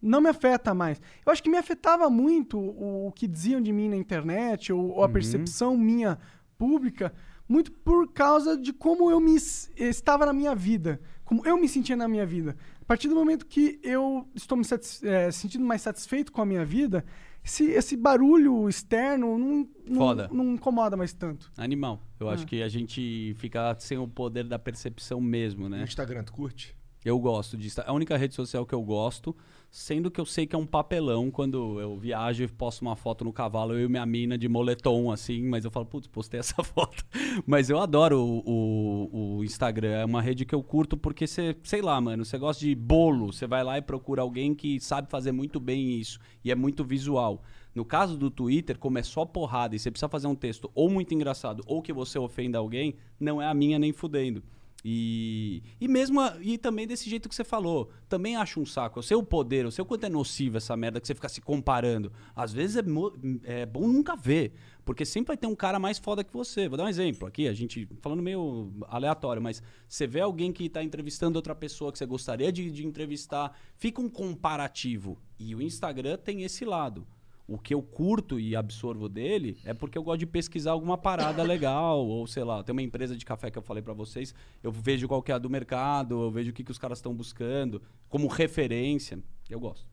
não me afeta mais. Eu acho que me afetava muito o, o que diziam de mim na internet, ou, ou a percepção minha pública, muito por causa de como eu me estava na minha vida, como eu me sentia na minha vida. A partir do momento que eu estou me eh, sentindo mais satisfeito com a minha vida, esse, esse barulho externo não, não, Foda. não incomoda mais tanto. Animal. Eu Ah. acho que a gente fica sem o poder da percepção mesmo, No né? Instagram, tu curte? Eu gosto disso. É a única rede social que eu gosto, sendo que eu sei que é um papelão quando eu viajo e posto uma foto no cavalo, eu e minha mina de moletom, assim, mas eu falo, putz, postei essa foto. Mas eu adoro o, o- o Instagram, é uma rede que eu curto porque você, sei lá, mano, você gosta de bolo, você vai lá e procura alguém que sabe fazer muito bem isso, e é muito visual. No caso do Twitter, como é só porrada e você precisa fazer um texto ou muito engraçado ou que você ofenda alguém, não é a minha nem fudendo. E, e mesmo a- e também desse jeito que você falou, também acho um saco. Eu sei o poder, eu sei o quanto é nocivo essa merda que você fica se comparando. Às vezes é, é bom nunca ver, porque sempre vai ter um cara mais foda que você. Vou dar um exemplo aqui, a gente falando meio aleatório, mas você vê alguém que tá entrevistando outra pessoa que você gostaria de, de entrevistar, fica um comparativo. E o Instagram tem esse lado. O que eu curto e absorvo dele é porque eu gosto de pesquisar alguma parada legal, ou sei lá, tem uma empresa de café que eu falei pra vocês, eu vejo qual que é a do mercado, eu vejo o que, que os caras estão buscando, como referência. Eu gosto.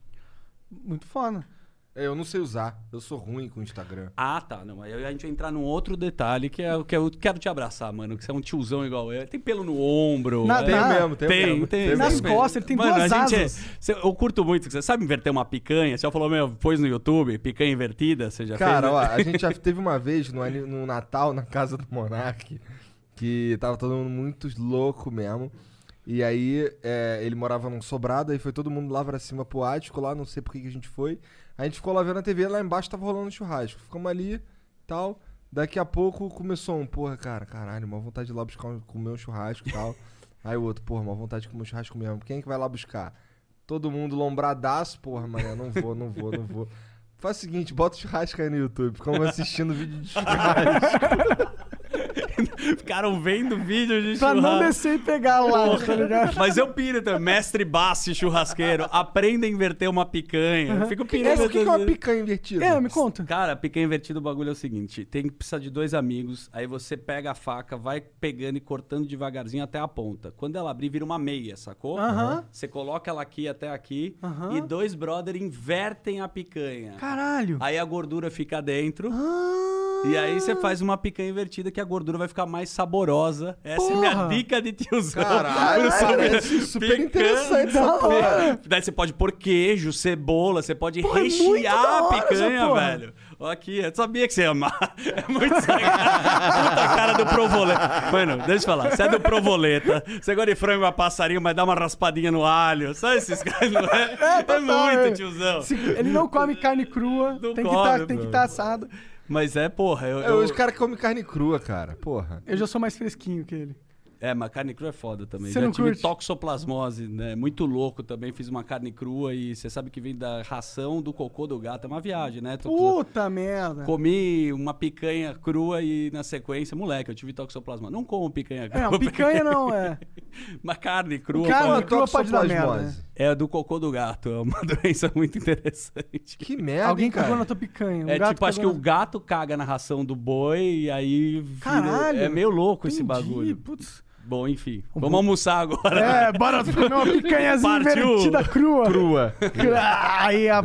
Muito foda. É, eu não sei usar. Eu sou ruim com o Instagram. Ah, tá. Não, aí a gente vai entrar num outro detalhe que é o que eu quero te abraçar, mano. Que você é um tiozão igual eu. Tem pelo no ombro. Na- é. Tem mesmo, tem, Tem, mesmo. tem. Nas mesmo. costas, ele tem Mano, duas a gente é- asas. cê- eu curto muito. Você sabe inverter uma picanha? Você já falou, meu, pôs no YouTube, picanha invertida? Você já Cara, fez? ó, a gente já teve uma vez no, no Natal na casa do Monark que tava todo mundo muito louco mesmo. E aí é, ele morava num sobrado, aí foi todo mundo lá pra cima pro ático, lá, não sei por que que a gente foi. A gente ficou lá vendo a TV, lá embaixo tava rolando churrasco. Ficamos ali tal. Daqui a pouco começou um, porra, cara, caralho, uma vontade de ir lá buscar um, comer um churrasco e tal. aí o outro, porra, uma vontade de comer um churrasco mesmo. Quem é que vai lá buscar? Todo mundo lombradaço, porra, mané, não vou, não vou, não vou. Faz o seguinte, bota o churrasco aí no YouTube, ficamos assistindo vídeo de churrasco. Ficaram vendo vídeo de Pra não churrasco. descer e pegar lá, tá ligado? Mas eu piro também. Mestre Bassi churrasqueiro. Aprenda a inverter uma picanha. Eu Fico É, pirando. o que, que é uma picanha invertida? É, me conta. Cara, picanha invertida, o bagulho é o seguinte: tem que precisar de dois amigos, aí você pega a faca, vai pegando e cortando devagarzinho até a ponta. Quando ela abrir, vira uma meia, sacou? Aham. Você coloca ela aqui até aqui Aham. e dois brother invertem a picanha. Caralho. Aí a gordura fica dentro. Ah. E aí você faz uma picanha invertida que a gordura vai ficar mais saborosa. Essa é minha Porra. dica de tiozão. Caralho, parece super picanha. interessante Da essa hora. porra. Daí você pode pôr queijo, cebola, você pode é muito rechear da a picanha, porra. velho. Aqui, eu sabia que você ia amar. É muito. Puta cara do provoleta. Mano, deixa eu te falar. Você é do provoleta, você gosta de frango a passarinho, mas dá uma raspadinha no alho. Sabe esses caras, não é? É, total, muito, é. tiozão. Se- ele não come carne crua, Não tem que come, tá, que estar assado. Mas é, porra, eu... É, eu- os caras que comem carne crua, cara. Porra. Eu já sou mais fresquinho que ele. É, mas carne crua é foda também. Você Já não tive curte? toxoplasmose, né? Muito louco também. Fiz uma carne crua e você sabe que vem da ração do cocô do gato. É uma viagem, né? Tu- Puta merda. Comi uma picanha crua e na sequência, moleque, eu tive toxoplasmose. Não como picanha crua. É, picanha não, é. Uma carne crua. Carne crua pode dar merda, toxoplasmose. É do cocô do gato. É uma doença muito interessante. Que merda, Alguém hein, cara. cagou na tua picanha. um é gato tipo, acho que cagou o gato caga na ração do boi e aí. vira- Caralho. É meio louco esse Entendi, bagulho. Putz. Bom, enfim. Vamos almoçar agora. É, bora comer uma picanhazinha Partiu. invertida crua. Crua. Aí a,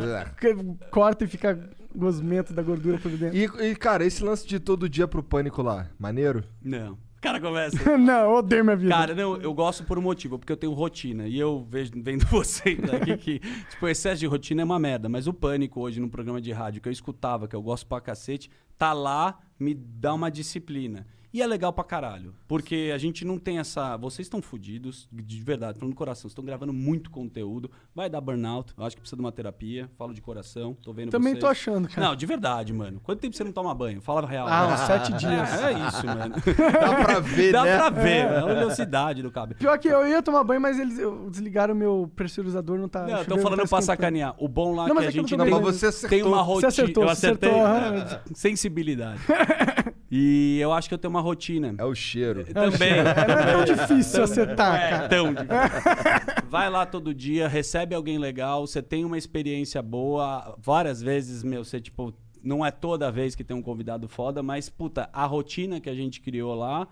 corta e fica gosmento da gordura por dentro. E, e, cara, esse lance de todo dia pro pânico lá, maneiro? Não. Cara começa. não, eu odeio minha vida. Cara, não, eu gosto por um motivo, porque eu tenho rotina. E eu vejo, vendo vocês aqui que, tipo, o excesso de rotina é uma merda. Mas o pânico hoje no programa de rádio que eu escutava, que eu gosto pra cacete, tá lá, me dá uma disciplina. E é legal pra caralho. Porque a gente não tem essa. Vocês estão fodidos, de verdade, falando do coração. Vocês estão gravando muito conteúdo. Vai dar burnout. Eu acho que precisa de uma terapia. Falo de coração. Tô vendo Também vocês. tô achando, cara. Não, de verdade, mano. Quanto tempo você não toma banho? Fala a real. Ah, uns sete dias. É, é isso, mano. Dá pra ver, Dá né? pra ver, é a velocidade do cabelo. Pior que eu ia tomar banho, mas eles desligaram o meu pressurizador, não tá. Não, tô não falando tá pra esquentando. sacanear. O bom lá Não, que a é que eu gente não tem, mas você acertou. tem uma Você rotina. acertou, eu você acertei. acertou. Sensibilidade. e eu acho que eu tenho uma rotina. É o cheiro. Também. É, não é tão difícil acertar, É, cara. tão difícil. Vai lá todo dia, recebe alguém legal, você tem uma experiência boa. Várias vezes, meu, você, tipo, não é toda vez que tem um convidado foda, mas, puta, a rotina que a gente criou lá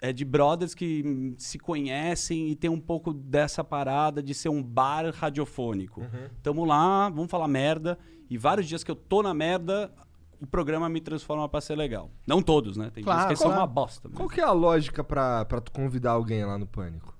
é de brothers que se conhecem e tem um pouco dessa parada de ser um bar radiofônico. Tamo lá, vamos falar merda. E vários dias que eu tô na merda, o programa me transforma pra ser legal. Não todos, né? Tem Claro, dias que são claro. uma bosta. mas- Qual que é a lógica pra, pra tu convidar alguém lá no pânico?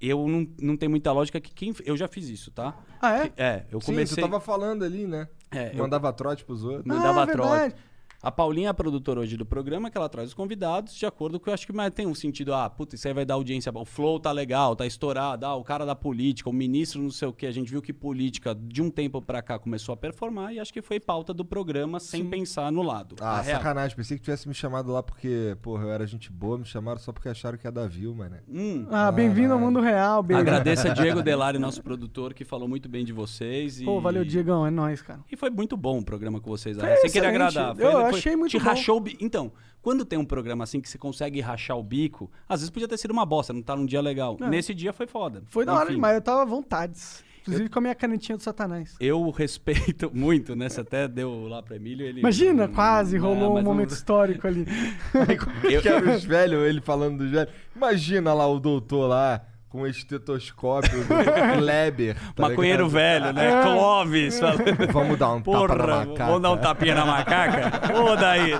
eu não, não tem muita lógica que quem. Eu já fiz isso, tá? Ah, é? É, eu Sim, comecei. tu tava falando ali, né? É, eu Mandava trote pros outros. mandava ah, verdade. A Paulinha é a produtora hoje do programa, que ela traz os convidados de acordo com eu acho que mais tem um sentido. Ah, puta, isso aí vai dar audiência. O flow tá legal, tá estourado. Ah, o cara da política, o ministro não sei o quê. A gente viu que política, de um tempo pra cá, começou a performar e acho que foi pauta do programa sem pensar no lado. Ah, A real. sacanagem. Pensei que tivesse me chamado lá porque, porra, eu era gente boa. Me chamaram só porque acharam que ia dar view, mano. Hum. Ah, bem-vindo ao mundo real, baby. Agradeço a Diego Delari, nosso produtor, que falou muito bem de vocês. E... Pô, valeu, Diegão, é nóis, cara. E foi muito bom o programa com vocês. Foi? Sem querer excelente. agradar. Eu Foi- foi- achei muito te bom. rachou o bico. Então, quando tem um programa assim que você consegue rachar o bico, às vezes podia ter sido uma bosta, não tá num dia legal. É. Nesse dia foi foda. Foi da hora demais, eu tava à vontade. Inclusive com a minha canetinha do satanás. Eu respeito muito, né? Você até deu lá pro Emílio ele. Imagina, Hum, quase é, rolou um mas não- momento histórico ali. Eu- Que era os velhos, ele falando dos velhos. Imagina lá o doutor lá com estetoscópio, Kleber. tá Maconheiro ligado? velho, né? Clóvis falando. Vamos dar um tapa na Porra, macaca. vamos dar um tapinha na macaca? Ô, daí.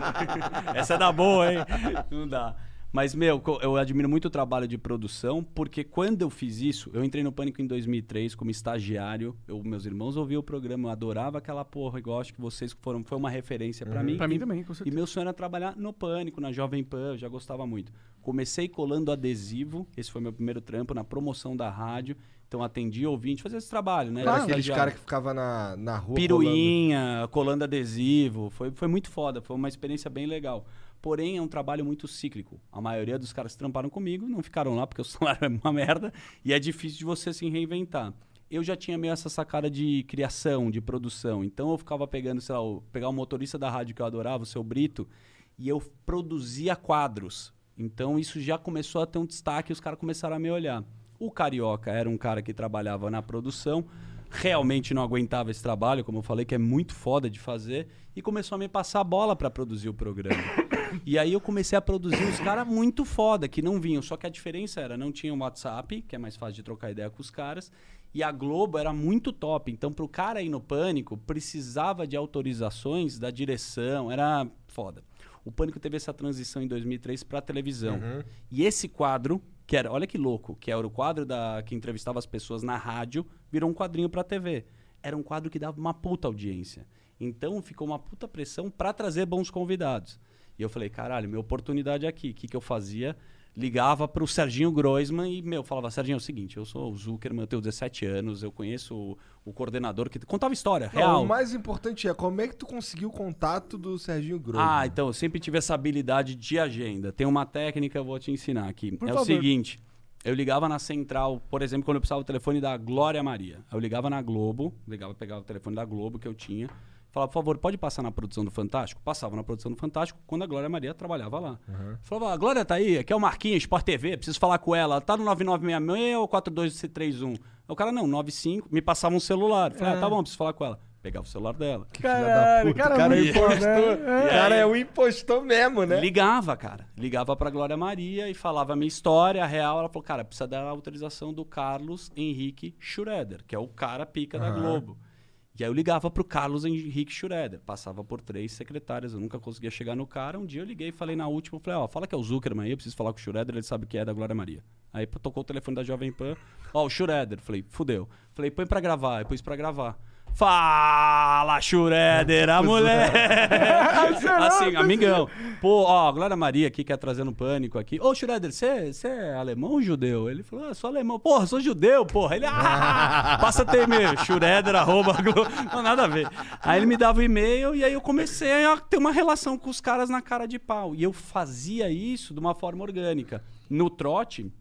Essa é da boa, hein? Não dá. Mas, meu, eu admiro muito o trabalho de produção, porque quando eu fiz isso, eu entrei no Pânico em 2003 como estagiário. Eu, meus irmãos ouviam o programa, eu adorava aquela porra, igual acho que vocês foram, foi uma referência pra mim. Pra mim E- também, com E certeza. meu sonho era trabalhar no Pânico, na Jovem Pan, eu já gostava muito. Comecei colando adesivo, esse foi meu primeiro trampo, na promoção da rádio. Então atendi ouvinte, fazia esse trabalho, né? Era Era aqueles caras que ficavam na, na rua. Piruinha, colando adesivo. Foi, foi muito foda, foi uma experiência bem legal. Porém, é um trabalho muito cíclico. A maioria dos caras que tramparam comigo não ficaram lá porque o salário é uma merda e é difícil de você se reinventar. Eu já tinha meio essa sacada de criação, de produção. Então eu ficava pegando, sei lá, o- pegar o motorista da rádio que eu adorava, o seu Brito, e eu produzia quadros. Então isso já começou a ter um destaque e os caras começaram a me olhar. O Carioca era um cara que trabalhava na produção, realmente não aguentava esse trabalho, como eu falei, que é muito foda de fazer, e começou a me passar a bola para produzir o programa. e aí eu comecei a produzir uns caras muito foda, que não vinham, só que a diferença era, não tinha o WhatsApp, que é mais fácil de trocar ideia com os caras, e a Globo era muito top. Então, pro cara ir no pânico, precisava de autorizações da direção, era foda. O Pânico teve essa transição em 2003 para televisão. E esse quadro, que era, olha que louco, que era o quadro da que entrevistava as pessoas na rádio, virou um quadrinho para TV. Era um quadro que dava uma puta audiência. Então ficou uma puta pressão para trazer bons convidados. E eu falei, caralho, minha oportunidade é aqui. O que, que eu fazia? Ligava pro Serginho Groisman e, meu, falava, Serginho, é o seguinte, eu sou o Zuckerman, eu tenho 17 anos, eu conheço o, o coordenador que contava história, Não, real. o mais importante é como é que tu conseguiu o contato do Serginho Grosso. Ah, então, eu sempre tive essa habilidade de agenda. Tem uma técnica, eu vou te ensinar aqui. Por é favor. o seguinte, eu ligava na central, por exemplo, quando eu precisava do telefone da Glória Maria. Eu ligava na Globo, ligava, pegava o telefone da Globo que eu tinha, falava, por favor, pode passar na produção do Fantástico? Passava na produção do Fantástico quando a Glória Maria trabalhava lá. Falava, a Glória tá aí, aqui é o Marquinhos, Sport TV, preciso falar com ela. Tá no 9966 ou 4231? Aí O cara, não, 95, me passava um celular. Falei, ah, tá bom, preciso falar com ela. Pegava o celular dela. Caralho, puta, cara, cara é foda, impostor. né? O cara é um impostor mesmo, né? Ligava, cara. Ligava pra Glória Maria e falava a minha história, a real. Ela falou, cara, precisa da autorização do Carlos Henrique Schroeder, que é o cara pica da Globo. E aí eu ligava pro Carlos Henrique Schroeder. Passava por três secretárias, eu nunca conseguia chegar no cara. Um dia eu liguei e falei na última, falei, ó, fala que é o Zuckerman aí, eu preciso falar com o Schroeder, ele sabe que é da Glória Maria. Aí tocou o telefone da Jovem Pan, ó, o Schroeder. Falei, fudeu. Falei, põe pra gravar. Aí pus pra gravar. Fala, Schroeder, a mulher! assim, amigão. Pô, ó, Glória Maria aqui quer trazer no pânico aqui. Ô, Schroeder, você é alemão ou judeu? Ele falou, ah, sou alemão. Porra, sou judeu, porra. Ele, ah, passa teu e-mail, Schroeder, arroba, não, nada a ver. Aí ele me dava o e-mail e aí eu comecei a ter uma relação com os caras na cara de pau. E eu fazia isso de uma forma orgânica. No trote,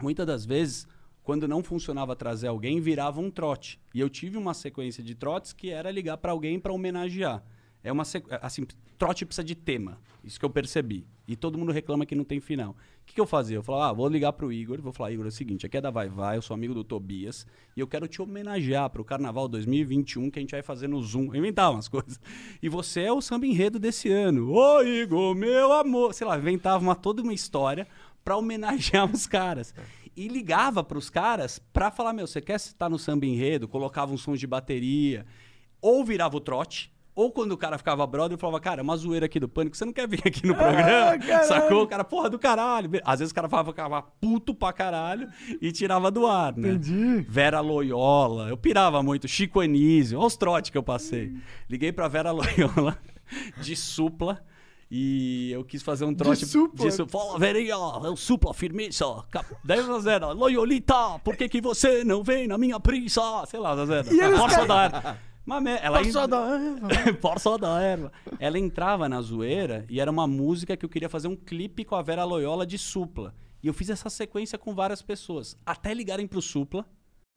muitas das vezes, quando não funcionava trazer alguém, virava um trote. E eu tive uma sequência de trotes que era ligar pra alguém pra homenagear. É uma sequ... assim, trote precisa de tema. Isso que eu percebi. E todo mundo reclama que não tem final. O que, que eu fazia? Eu falava, ah, vou ligar pro Igor, vou falar, Igor, é o seguinte, aqui é da Vai Vai, eu sou amigo do Tobias, e eu quero te homenagear pro Carnaval 2021 que a gente vai fazer no Zoom. Eu inventava umas coisas. E você é o samba enredo desse ano. Ô, Igor, meu amor. Sei lá, inventava uma, toda uma história pra homenagear os caras. E ligava pros caras pra falar, meu, você quer estar no samba enredo? Colocava uns sons de bateria. Ou virava o trote, ou quando o cara ficava brother, eu falava, cara, é uma zoeira aqui do Pânico, você não quer vir aqui no programa? caralho. Sacou? O cara, porra do caralho. Às vezes o cara falava, ficava puto pra caralho e tirava do ar, né? Entendi. Vera Loyola, eu pirava muito, Chico Anísio, olha os trotes que eu passei. Liguei pra Vera Loyola de supla e eu quis fazer um trote supla? Fala, Verinha, eu supla firmeza. Cap- 10 a 0. Loyolita, por que, que você não vem na minha prisa? Sei lá, Zé. E eles Posso dar. Mas ela ainda- da... Posso dar erva. Ela entrava na zoeira e era uma música que eu queria fazer um clipe com a Vera Loyola de Supla. E eu fiz essa sequência com várias pessoas. Até ligarem pro Supla.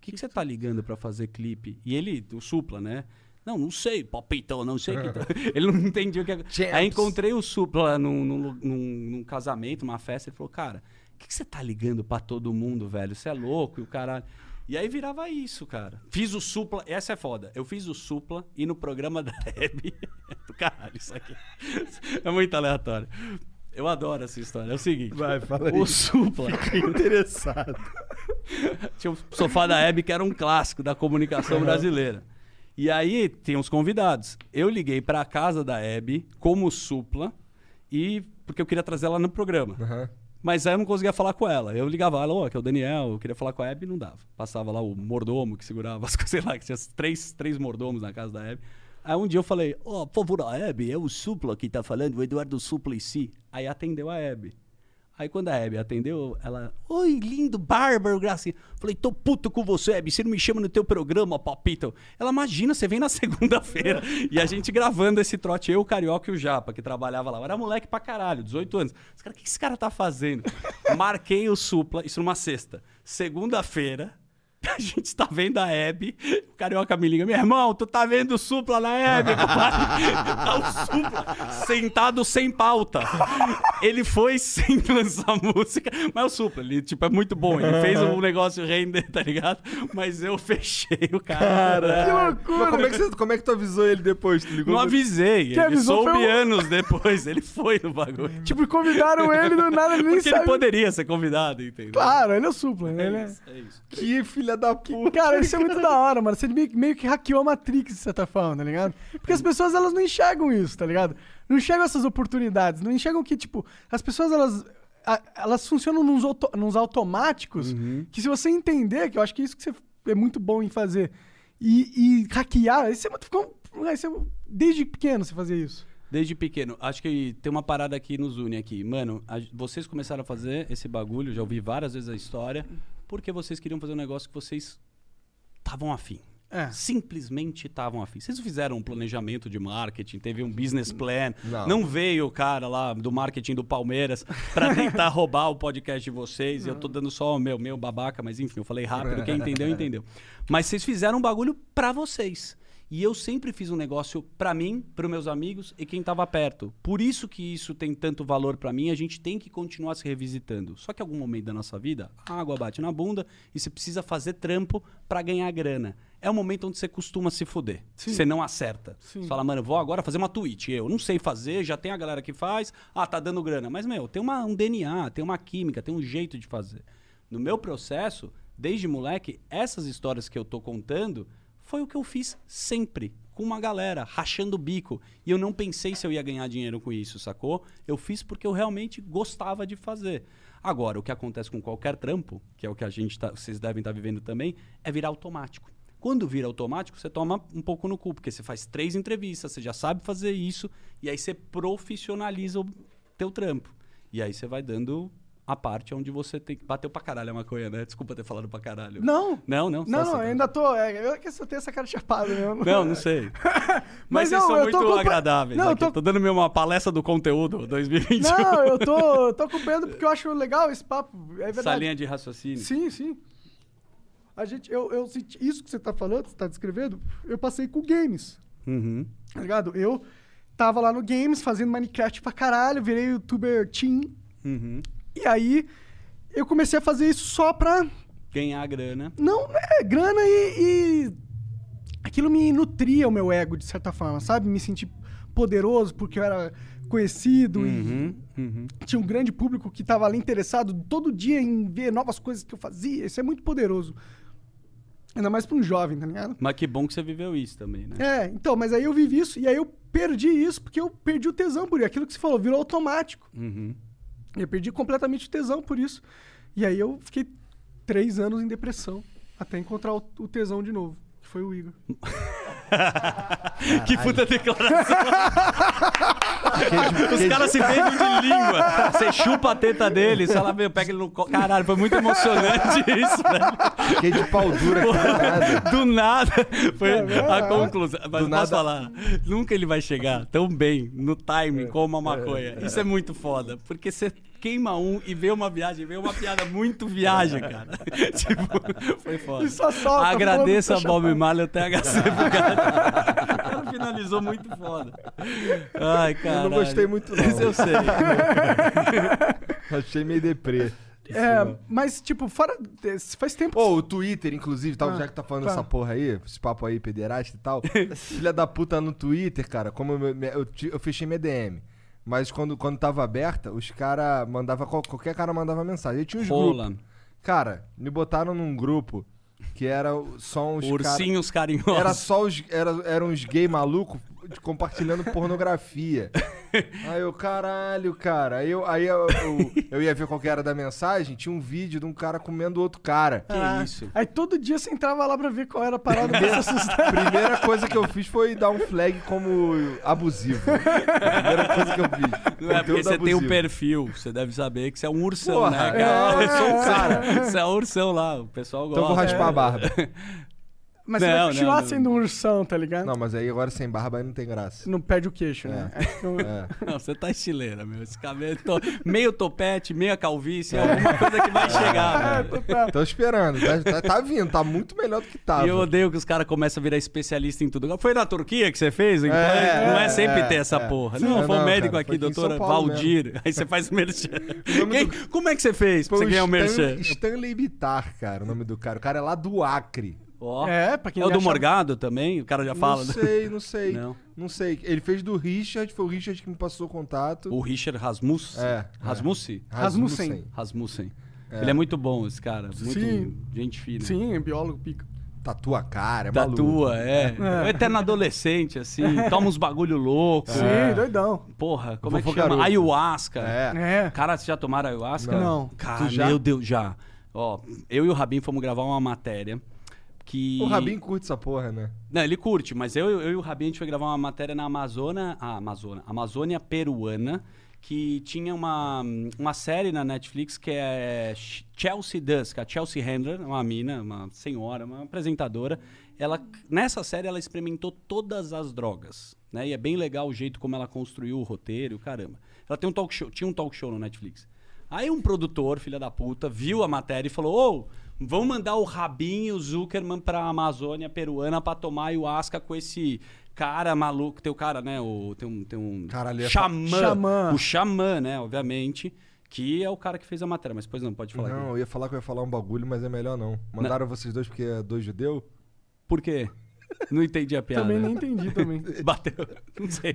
que, que você tá ligando pra fazer clipe? E ele, o Supla, né? Não, não sei, palpitão, não sei que. tá- ele não entendia o que. Champs. Aí encontrei o Supla num, num, num- num casamento, numa festa, ele falou, cara, o que, que você tá ligando pra todo mundo, velho? Você é louco e o caralho. E aí virava isso, cara. Fiz o Supla, essa é foda. Eu fiz o Supla e no programa da Hebe. do caralho, isso aqui. É muito aleatório. Eu adoro essa história. É o seguinte. Vai, fala aí. O Supla. Interessado. Tinha o sofá da Hebe, que era um clássico da comunicação brasileira. E aí tem os convidados. Eu liguei pra casa da Hebe como supla e porque eu queria trazer ela no programa. Aham. Mas aí eu não conseguia falar com ela. Eu ligava, alô, aqui é o Daniel, eu queria falar com a Hebe e não dava. Passava lá o mordomo que segurava as coisas, sei lá, que tinha três, três mordomos na casa da Hebe. Aí um dia eu falei, ó, por favor, a Hebe, é o Supla que tá falando, o Eduardo Supla em si. Aí atendeu a Hebe. Aí quando a Hebe atendeu, ela, oi, lindo, bárbaro, gracinha. Falei, tô puto com você, Hebe, você não me chama no teu programa, papito. Ela, imagina, você vem na segunda-feira. e a gente gravando esse trote, eu, o Carioca e o Japa, que trabalhava lá. Eu era moleque pra caralho, 18 anos. Os caras, o que esse cara tá fazendo? Marquei o Supla, isso numa sexta. Segunda-feira, a gente tá vendo a Hebe, o Carioca me liga, meu irmão, tu tá vendo o Supla na Hebe? Tá o Supla sentado sem pauta. Ele foi sem lançar música, mas o Supla, ele tipo, é muito bom, ele fez o negócio render, tá ligado? Mas eu fechei o cara. Que Mas loucura! como é, que você, como é que tu avisou ele depois? Tu ligou Não avisei, ele avisou soube foi o- anos depois, ele foi no bagulho. Tipo, convidaram ele do nada, ele nem Porque ele sabe. poderia ser convidado, entendeu? Claro, ele é o supla, né? Ele é... É isso, é isso. Que filha da puta. Cara, isso é muito da hora, mano. Você meio, meio que hackeou a Matrix, de certa forma, tá ligado? Porque as pessoas, elas não enxergam isso, tá ligado? Não enxergam essas oportunidades. Não enxergam que, tipo, as pessoas, elas... a- Elas funcionam nos, auto- nos automáticos que se você entender, que eu acho que é isso que você é muito bom em fazer, e, e hackear, isso é muito... ficou- isso é- desde pequeno você fazer isso. Desde pequeno. Acho que tem uma parada que nos une aqui. Mano, a- vocês começaram a fazer esse bagulho, já ouvi várias vezes a história, porque vocês queriam fazer um negócio que vocês estavam afim. É. Simplesmente estavam afim. Vocês não fizeram um planejamento de marketing, teve um business plan. Não. veio o cara lá do marketing do Palmeiras pra tentar roubar o podcast de vocês. Eu tô dando só o meu, meu babaca, mas enfim, eu falei rápido. Quem entendeu, entendeu. Mas vocês fizeram um bagulho pra vocês. E eu sempre fiz um negócio pra mim, pros meus amigos e quem tava perto. Por isso que isso tem tanto valor pra mim, a gente tem que continuar se revisitando. Só que em algum momento da nossa vida, a água bate na bunda e você precisa fazer trampo pra ganhar grana. É o momento onde você costuma se fuder. Você não acerta. Você fala, mano, vou agora fazer uma tweet. Eu não sei fazer, já tem a galera que faz. Ah, tá dando grana. Mas, meu, tem uma, um DNA, tem uma química, tem um jeito de fazer. No meu processo, desde moleque, essas histórias que eu tô contando foi o que eu fiz sempre. Com uma galera, rachando o bico. E eu não pensei se eu ia ganhar dinheiro com isso, sacou? Eu fiz porque eu realmente gostava de fazer. Agora, o que acontece com qualquer trampo, que é o que a gente tá, vocês devem estar vivendo também, é virar automático. Quando vira automático, você toma um pouco no cu, porque você faz três entrevistas, você já sabe fazer isso, e aí você profissionaliza o teu trampo. E aí você vai dando a parte onde você tem que. Bateu pra caralho a maconha, né? Desculpa ter falado pra caralho. Não. Não, não. Não, só não, ainda tô. É, eu que eu tenho essa cara de chapado mesmo. Não, não sei. Mas, Mas vocês não, são eu muito agradáveis. Não, eu aqui. tô- tô... dando uma palestra do conteúdo 2021. Não, eu tô, eu tô acompanhando porque eu acho legal esse papo. É verdade. Essa linha de raciocínio. Sim, sim. A gente, eu, eu senti isso que você tá falando, você tá descrevendo, eu passei com games, Uhum. tá ligado? Eu tava lá no games fazendo Minecraft pra caralho, virei youtuber teen, Uhum. E aí eu comecei a fazer isso só pra Ganhar grana. Não, é grana e, e aquilo me nutria o meu ego de certa forma, sabe? Me sentir poderoso porque eu era conhecido Uhum. Uhum. e tinha um grande público que estava ali interessado todo dia em ver novas coisas que eu fazia. Isso é muito poderoso. Ainda mais pra um jovem, tá ligado? Mas que bom que você viveu isso também, né? É, então, mas aí eu vivi isso e aí eu perdi isso porque eu perdi o tesão por isso. Aquilo que você falou, virou automático. Uhum. Eu perdi completamente o tesão por isso. E aí eu fiquei três anos em depressão. Até encontrar o, o tesão de novo, foi o Igor. Que puta declaração. Os caras se beijam de língua. Você chupa a teta dele, sei lá, meu, pega ele no. co- Caralho, foi muito emocionante isso, velho. Fiquei de pau dura aqui do nada. Do nada. Foi É, a conclusão. Mas Do posso nada- falar? Nunca ele vai chegar tão bem no timing como a maconha. Isso é muito foda. Porque você queima um e vê uma viagem, vê uma piada muito viagem, cara. tipo, foi foda. E só solta, Agradeço a Bob Marley THC pro cara. O cara finalizou muito foda. Ai, cara. não gostei muito, não. Isso eu sei. Achei meio deprê. É, mas, tipo, fora. Faz tempo. Pô, o Twitter, inclusive, tá, Ah, já que tá falando tá. essa porra aí, esse papo aí pederasta e tal. filha da puta no Twitter, cara, como eu, eu, eu fechei minha DM. Mas quando, quando tava aberta, os caras mandavam. Qualquer cara mandava mensagem. Aí tinha uns grupos. Rola. Cara, me botaram num grupo que era só uns. cara- Ursinhos carinhosos. Era só os. Era, eram uns gay malucos compartilhando pornografia. Aí eu, caralho, cara. Aí eu, aí eu, eu, eu ia ver qual que era da mensagem, tinha um vídeo de um cara comendo outro cara. Que isso? Aí todo dia você entrava lá pra ver qual era a parada pra se assustar. Primeira coisa que eu fiz foi dar um flag como abusivo. Primeira coisa que eu fiz. Não é porque você tem um abusivo. perfil, você deve saber que você é um ursão, Porra, né, é, cara? eu sou um cara. Você é um ursão lá, o pessoal gosta. Então eu vou raspar a barba. Mas você Não, vai não, continuar não. sendo um ursão, tá ligado? Não, mas aí agora sem barba aí não tem graça. Não perde o queixo, né? Então, É. Não, você tá estileira, meu. Esse cabelo, to- meio topete, meia calvície, é alguma coisa que vai chegar, velho. Tô esperando. Tá, tá- tá vindo, tá muito melhor do que tava. E eu odeio que os caras começam a virar especialista em tudo. Foi na Turquia que você fez? o implante? É, não é é, sempre é, ter essa é. porra. Sim. Não, Não, foi um não, médico cara, aqui, foi aqui em doutora São Paulo Valdir. Aí você faz o merchan. nome Quem- do- Como é que você fez pra Foi você ganhar o merchan? Stan- Stanley Bitar, cara, o nome do cara. O cara é lá do Acre. Ó. É, pra quem É o do acha- Morgado também? O cara já fala. Não né? sei, não sei. Não. Não. sei. Ele fez do Richard, foi o Richard que me passou o contato. O Richard Rasmus. É, Rasmussen? Rasmussen. Rasmussen. Ele é muito bom, esse cara. Muito Sim. gente fina. Sim, é biólogo pica. Tatua a cara, é maluco. Tatua, é. é. O eterno adolescente, assim. Toma uns bagulho louco. Sim, doidão. Porra, como é que chama? garoto. Ayahuasca. É. É. Cara, vocês já tomaram ayahuasca? Não. Cara, meu Deus, já. Ó, eu e o Rabin fomos gravar uma matéria que... O Rabin curte essa porra, né? Não, ele curte, mas eu, eu e o Rabin, a gente foi gravar uma matéria na Amazônia... Ah, Amazônia. Amazônia Peruana, que tinha uma, uma série na Netflix que é Chelsea Dusk. A Chelsea Handler, uma mina, uma senhora, uma apresentadora. Ela, nessa série, ela experimentou todas as drogas, né? E é bem legal o jeito como ela construiu o roteiro, caramba. Ela tem um talk show, tinha um talk show no Netflix. Aí um produtor, filha da puta, viu a matéria e falou: Ô, vamos mandar o Rabin e o Zuckerman pra Amazônia peruana pra tomar ayahuasca com esse cara maluco. Tem o cara, né? O, tem um. Tem um Caralho, ia xamã. Xamã. O xamã, né? Obviamente. Que é o cara que fez a matéria. Mas depois não, pode falar. Não, aqui. eu ia falar que eu ia falar um bagulho, mas é melhor não. Mandaram vocês dois porque é dois judeu? Por quê? Não entendi a piada. Também nem entendi também. Bateu. Não sei.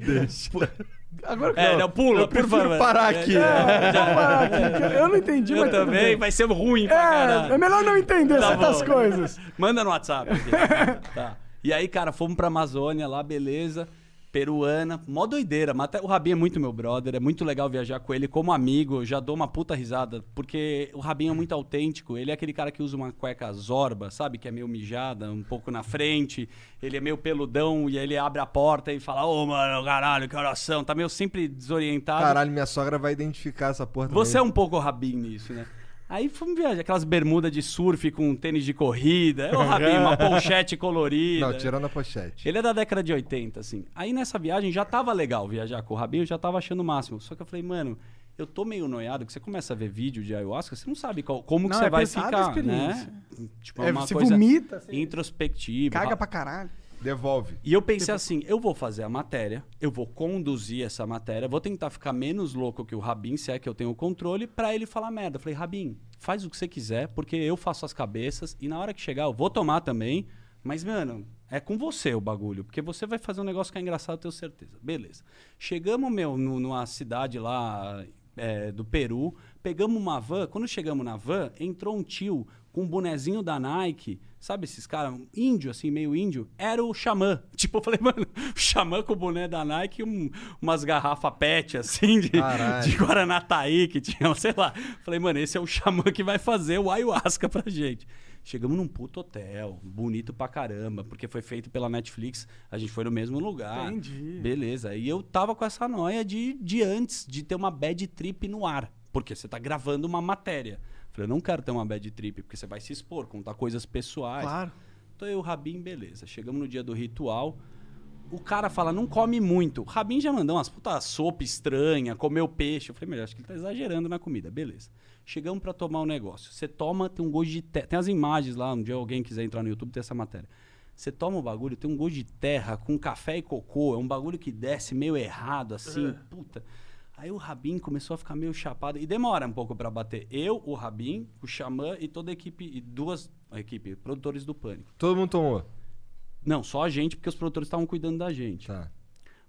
Agora que É, não, pula, eu por prefiro favor. parar É, aqui. é, parar aqui, que eu não entendi, Eu mas tudo também, bem. vai ser ruim pra caralho. É, é melhor não entender Tá certas bom. coisas. Manda no WhatsApp. aqui. tá. E aí, cara, fomos pra Amazônia lá, beleza. Peruana, mó doideira. Mas até o Rabin é muito meu brother, é muito legal viajar com ele como amigo. Eu já dou uma puta risada, porque o Rabin é muito autêntico. Ele é aquele cara que usa uma cueca zorba, sabe? Que é meio mijada, um pouco na frente. Ele é meio peludão e aí ele abre a porta e fala: Ô, mano, caralho, que oração. Tá meio sempre desorientado. Caralho, minha sogra vai identificar essa porra também. Você é um pouco Rabin nisso, né? Aí fomos viajar, aquelas bermudas de surf com tênis de corrida. É o Rabin, uma ponchete colorida. Não, tirando a pochete. Ele é da década de 80, assim. Aí nessa viagem já tava legal viajar com o Rabin, eu já tava achando o máximo. Só que eu falei, mano, eu tô meio noiado, que você começa a ver vídeo de ayahuasca, você não sabe qual- como que Não, você é vai ficar, experiência. né? Tipo, é É, uma coisa vomita, assim, introspectiva. caga pra caralho. Devolve. E eu pensei assim, eu vou fazer a matéria, eu vou conduzir essa matéria, vou tentar ficar menos louco que o Rabin, se é que eu tenho o controle, pra ele falar merda. Eu falei, Rabin, faz o que você quiser, porque eu faço as cabeças e na hora que chegar eu vou tomar também, mas, mano, é com você o bagulho, porque você vai fazer um negócio que é engraçado, eu tenho certeza. Beleza. Chegamos, meu, no- numa cidade lá é, do Peru, pegamos uma van, quando chegamos na van, entrou um tio com um bonezinho da Nike, sabe esses caras, um índio, assim, meio índio, era o Xamã. Tipo, eu falei, mano, o Xamã com o boné da Nike e um- umas garrafas pet, assim, de, Caralho. de Guaranataí, que tinha, sei lá. Falei, mano, esse é o Xamã que vai fazer o ayahuasca pra gente. Chegamos num puto hotel, bonito pra caramba, porque foi feito pela Netflix, a gente foi no mesmo lugar. Entendi. Beleza. E eu tava com essa noia de, de antes, de ter uma bad trip no ar. Porque você tá gravando uma matéria. Falei, eu não quero ter uma bad trip, porque você vai se expor, contar coisas pessoais. Claro. Então eu e o Rabin, beleza. Chegamos no dia do ritual. O cara fala, não come muito. O Rabin já mandou umas puta sopa estranha, comeu peixe. Eu falei, melhor, acho que ele tá exagerando na comida. Beleza. Chegamos pra tomar o negócio. Você toma, tem um gosto de terra. Tem as imagens lá, um dia alguém quiser entrar no YouTube, tem essa matéria. Você toma o bagulho, tem um gosto de terra com café e cocô. É um bagulho que desce meio errado, assim, puta. Aí o Rabin começou a ficar meio chapado. E demora um pouco pra bater. Eu, o Rabin, o Xamã e toda a equipe, e duas a equipe, produtores do Pânico. Todo mundo tomou. Não, só a gente, porque os produtores estavam cuidando da gente. Tá.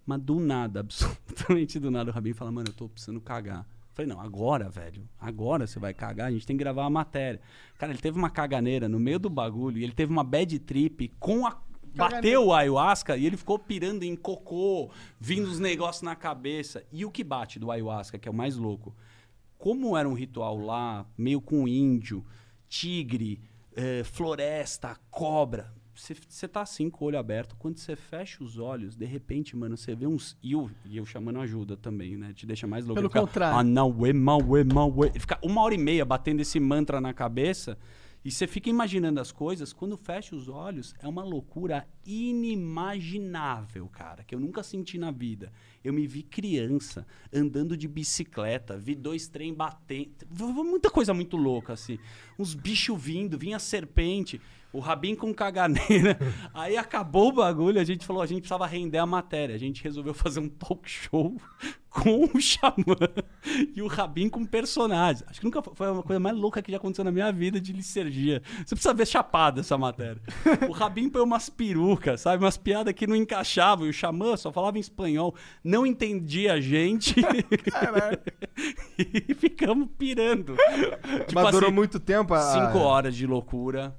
Mas do nada, absolutamente do nada, o Rabin fala, mano, eu tô precisando cagar. Falei, não, agora, velho. Agora você vai cagar, a gente tem que gravar a matéria. Cara, ele teve uma caganeira no meio do bagulho e ele teve uma bad trip com a. Bateu o ayahuasca e ele ficou pirando em cocô, vindo os negócios na cabeça. E o que bate do ayahuasca, que é o mais louco? Como era um ritual lá, meio com índio, tigre, eh, floresta, cobra. Você tá assim com o olho aberto. Quando você fecha os olhos, de repente, mano, você vê uns. E eu, e eu chamando ajuda também, né? Te deixa mais louco. Pelo fica, contrário. Ah, não, ema, ema, ema. Ele fica uma hora e meia batendo esse mantra na cabeça. E você fica imaginando as coisas. Quando fecha os olhos, é uma loucura inimaginável, cara. Que eu nunca senti na vida. Eu me vi criança, andando de bicicleta, vi dois trem batendo. Muita coisa muito louca, assim. Uns bichos vindo, vinha serpente. O Rabin com caganeira. Aí acabou o bagulho, a gente falou, a gente precisava render a matéria. A gente resolveu fazer um talk show com o Xamã e o Rabin com personagens. Acho que nunca foi uma coisa mais louca que já aconteceu na minha vida de licergia. Você precisa ver chapado essa matéria. O Rabin põe umas perucas, sabe? Umas piadas que não encaixavam. E o Xamã só falava em espanhol, não entendia a gente. e ficamos pirando. Tipo Mas durou assim, muito tempo a... Cinco horas de loucura.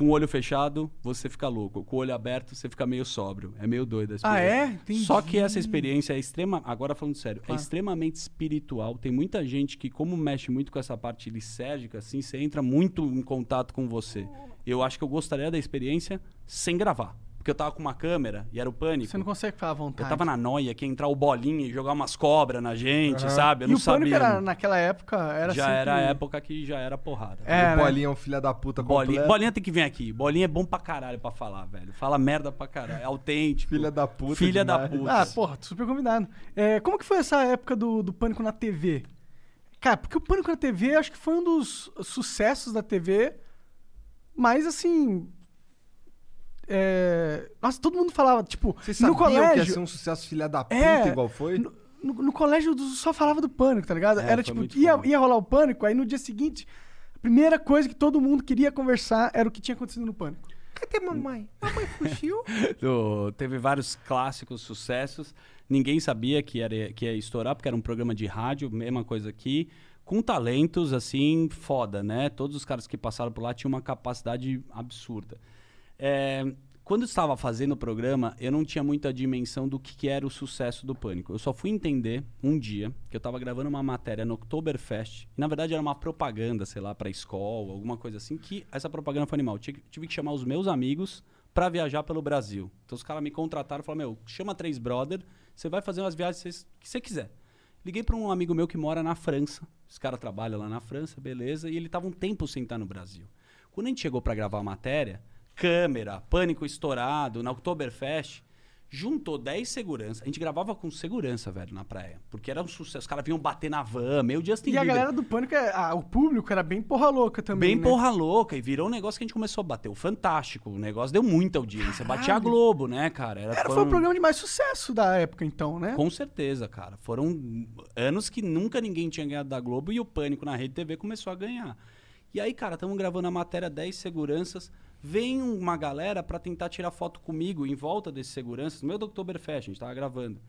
Com o olho fechado, você fica louco. Com o olho aberto, você fica meio sóbrio. É meio doido a Ah, é? Entendi. Só que essa experiência é extrema. Agora falando sério, é Claro. extremamente espiritual. Tem muita gente que, como mexe muito com essa parte licérgica, assim, você entra muito em contato com você. Eu acho que eu gostaria da experiência sem gravar. Porque eu tava com uma câmera e era o pânico. Você não consegue ficar à vontade. Eu tava na noia que ia entrar o bolinha e jogar umas cobras na gente, sabe? Eu e não o pânico sabia. era, naquela época era já sempre... era a época que já era porrada. É, o né? Bolinha é um filho da puta Bolinha, completo. bolinha tem que vir aqui. Bolinha é bom pra caralho pra falar, velho. Fala merda pra caralho. É autêntico. Filha da puta Filha da demais. puta. Ah, porra, tô super convidado. É, como que foi essa época do, do Pânico na TV? Cara, porque o Pânico na TV acho que foi um dos sucessos da TV, mas assim. É, Nossa, todo mundo falava, tipo, Vocês no sabiam que ia colégio. ser um sucesso filha da puta É, igual foi? No, no- no colégio só falava do pânico, tá ligado? É, era tipo, ia, ia rolar o pânico, aí no dia seguinte, a primeira coisa que todo mundo queria conversar era o que tinha acontecido no pânico. Cadê mamãe? Mamãe fugiu? Do- teve vários clássicos sucessos. Ninguém sabia que, era, que ia estourar, porque era um programa de rádio, mesma coisa aqui. Com talentos, assim, foda, né? Todos os caras que passaram por lá tinham uma capacidade absurda. É, quando estava fazendo o programa, eu não tinha muita dimensão do que, que era o sucesso do Pânico. Eu só fui entender um dia que eu estava gravando uma matéria no Oktoberfest. E, na verdade, era uma propaganda, sei lá, para escola, alguma coisa assim, que essa propaganda foi animal. Eu tive, que chamar os meus amigos para viajar pelo Brasil. Então, os caras me contrataram e falaram, meu, chama três brother, você vai fazer umas viagens que você- quiser. Liguei para um amigo meu que mora na França. Esse cara trabalha lá na França, beleza. E ele tava um tempo sem estar no Brasil. Quando a gente chegou para gravar a matéria, câmera, pânico estourado, na Oktoberfest, juntou 10 seguranças. A gente gravava com segurança, velho, na praia. Porque era um sucesso. Os caras vinham bater na van, meio Justin E a galera do pânico, é- ah, o público era bem porra louca também. Bem né? porra louca. E virou um negócio que a gente começou a bater. O fantástico. O negócio deu muita audiência. Batia a Globo, né, cara? Era, foi foi o um- programa de mais sucesso da época, então, né? Com certeza, cara. Foram anos que nunca ninguém tinha ganhado da Globo e o Pânico na Rede TV começou a ganhar. E aí, cara, estamos gravando a matéria 10 seguranças. Vem uma galera pra tentar tirar foto comigo em volta desses seguranças. Meu do Oktoberfest, a gente tava gravando.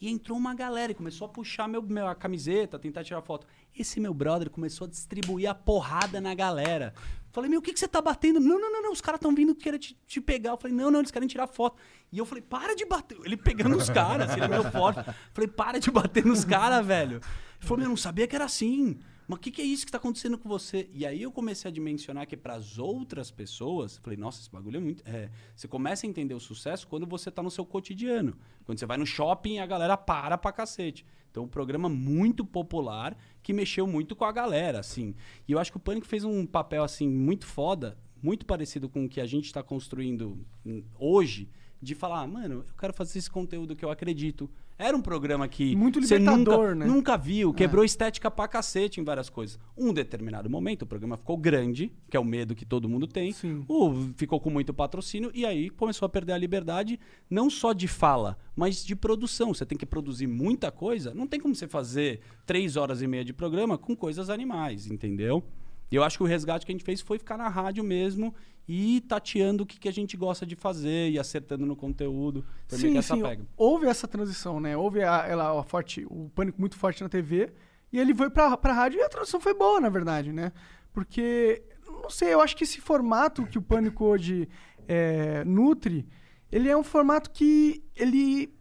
E entrou uma galera e começou a puxar meu, meu- a camiseta, tentar tirar foto. Esse meu brother começou a distribuir a porrada na galera. Falei, meu, o que, que você tá batendo? Não, não, não, não, os caras estão vindo querer te, te pegar. Eu falei, não, não, eles querem tirar foto. E eu falei, para de bater. Ele pegando os caras, assim, ele é meio forte. Falei, para de bater nos caras, velho. Ele falou, meu, eu não sabia que era assim. Mas o que, que é isso que tá acontecendo com você? E aí eu comecei a dimensionar que para as outras pessoas, falei, nossa, esse bagulho é muito. É, você começa a entender o sucesso quando você tá no seu cotidiano. Quando você vai no shopping, a galera para pra cacete. Então, um programa muito popular que mexeu muito com a galera, assim. E eu acho que o Pânico fez um papel, assim, muito foda, muito parecido com o que a gente está construindo hum, hoje, de falar, mano, eu quero fazer esse conteúdo que eu acredito. Era um programa que Muito você nunca, né? nunca viu, quebrou estética pra cacete em várias coisas. Um determinado momento, o programa ficou grande, que é o medo que todo mundo tem. Sim. O, ficou com muito patrocínio e aí começou a perder a liberdade, não só de fala, mas de produção. Você tem que produzir muita coisa. Não tem como você fazer três horas e meia de programa com coisas animais, entendeu? E eu acho que o resgate que a gente fez foi ficar na rádio mesmo e tateando o que, que a gente gosta de fazer e acertando no conteúdo. Foi que essa pega. Houve essa transição, né? Houve a, ela, a forte, o pânico muito forte na TV. E ele foi pra, pra rádio e a transição foi boa, na verdade, né? Porque, não sei, eu acho que esse formato que o pânico hoje é, nutre, ele é um formato que ele.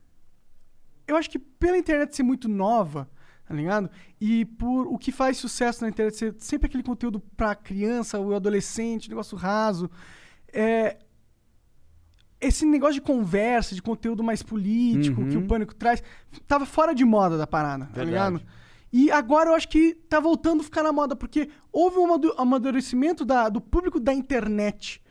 Eu acho que pela internet ser muito nova, tá ligado? E por o que faz sucesso na internet ser sempre aquele conteúdo pra criança, o adolescente, negócio raso. É, esse negócio de conversa, de conteúdo mais político que o Pânico traz, tava fora de moda da parada, tá Verdade. ligado? E agora eu acho que tá voltando a ficar na moda, porque houve um amadu- amadurecimento da- do público da internet,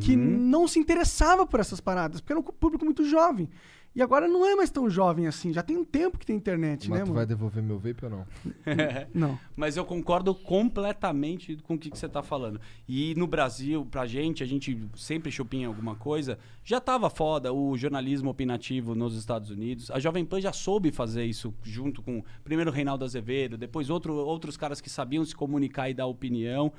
que não se interessava por essas paradas, porque era um público muito jovem. E agora não é mais tão jovem assim, já tem um tempo que tem internet, Mas né, tu mano? vai devolver meu vape ou não? Não. Mas eu concordo completamente com o que, que você está falando. E no Brasil, pra gente, a gente sempre chupinha alguma coisa, já tava foda o jornalismo opinativo nos Estados Unidos. A Jovem Pan já soube fazer isso junto com primeiro Reinaldo Azevedo, depois outro, outros caras que sabiam se comunicar e dar opinião.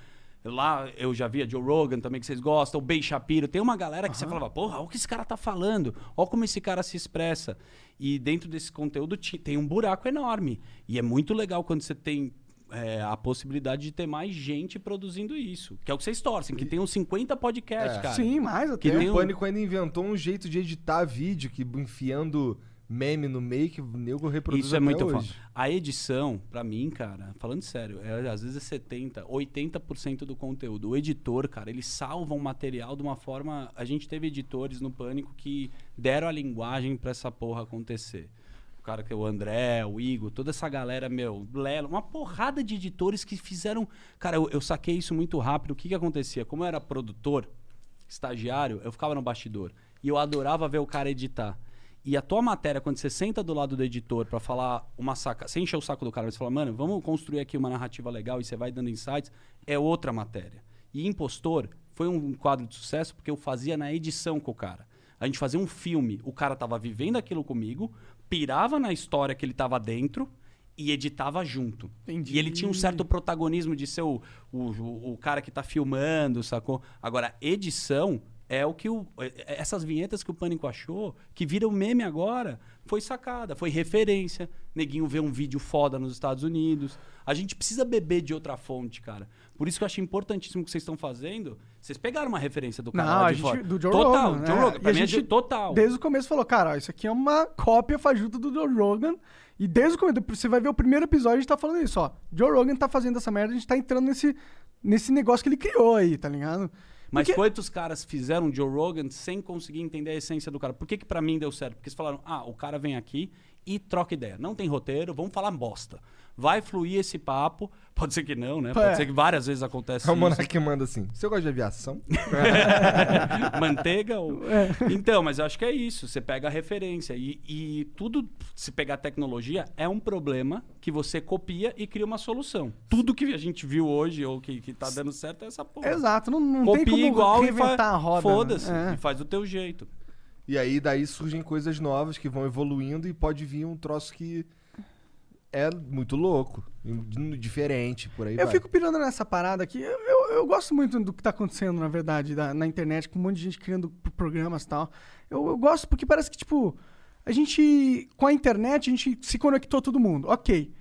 Lá eu já via Joe Rogan também, que vocês gostam, o Ben Shapiro. Tem uma galera que você falava, porra, olha o que esse cara tá falando, olha como esse cara se expressa. E dentro desse conteúdo tem um buraco enorme. E é muito legal quando você tem é, a possibilidade de ter mais gente produzindo isso. Que é o que vocês torcem, que tem uns 50 podcasts, É. cara. Sim, mais até. Que O um- Pânico ainda inventou um jeito de editar vídeo que enfiando meme no meio que o nego reproduz Isso é muito hoje. foda. A edição, pra mim, cara, falando sério, é, às vezes é 70, 80% do conteúdo. O editor, cara, ele salva um material de uma forma. A gente teve editores no Pânico que deram a linguagem pra essa porra acontecer. O cara que é o André, o Igor, toda essa galera, meu, Lelo, uma porrada de editores que fizeram. Cara, eu, eu saquei isso muito rápido. O que, que acontecia? Como eu era produtor, estagiário, eu ficava no bastidor. E eu adorava ver o cara editar. E a tua matéria, quando você senta do lado do editor pra falar uma saca, sem encher o saco do cara, você fala, mano, vamos construir aqui uma narrativa legal e você vai dando insights, é outra matéria. E Impostor foi um quadro de sucesso porque eu fazia na edição com o cara. A gente fazia um filme, o cara tava vivendo aquilo comigo, pirava na história que ele tava dentro e editava junto. Entendi. E ele tinha um certo protagonismo de ser o, o, o- o cara que tá filmando, sacou? Agora, edição é o que o. é- Essas vinhetas que o Pânico achou, que viram meme agora, foi sacada, foi referência. Neguinho vê um vídeo foda nos Estados Unidos. A gente precisa beber de outra fonte, cara. Por isso que eu acho importantíssimo o que vocês estão fazendo. Vocês pegaram uma referência do cara Não, lá a de gente, fora. do Joe total, Rogan. Joe né? Rogan. Pra a é gente, de total. Desde o começo falou, cara, isso aqui é uma cópia fajuta do Joe Rogan. E desde o começo, você vai ver o primeiro episódio, a gente tá falando isso, ó. Joe Rogan tá fazendo essa merda, a gente tá entrando nesse, nesse negócio que ele criou aí, tá ligado? Mas Porque- quantos caras fizeram Joe Rogan sem conseguir entender a essência do cara? Por que, que pra mim deu certo? Porque eles falaram, ah, o cara vem aqui e troca ideia. Não tem roteiro, vamos falar bosta. Vai fluir esse papo. Pode ser que não, né? Pode É. ser que várias vezes acontece É o isso. Monark manda assim: Você gosta de aviação? Manteiga ou... É. Então, mas eu acho que é isso. Você pega a referência. E, e tudo, se pegar tecnologia, é um problema que você copia e cria uma solução. Tudo que a gente viu hoje ou que, que tá dando certo é essa porra. Exato, não, não tem Copia como igual e fa... a roda. Foda-se. né? E faz do teu jeito. E aí daí surgem coisas novas que vão evoluindo e pode vir um troço que é muito louco, diferente, por aí Eu vai. fico pirando nessa parada aqui. Eu, eu, eu gosto muito do que tá acontecendo, na verdade, da- na internet, com um monte de gente criando programas e tal. Eu, eu gosto porque parece que, tipo, a gente, com a internet, a gente se conectou todo mundo. Ok.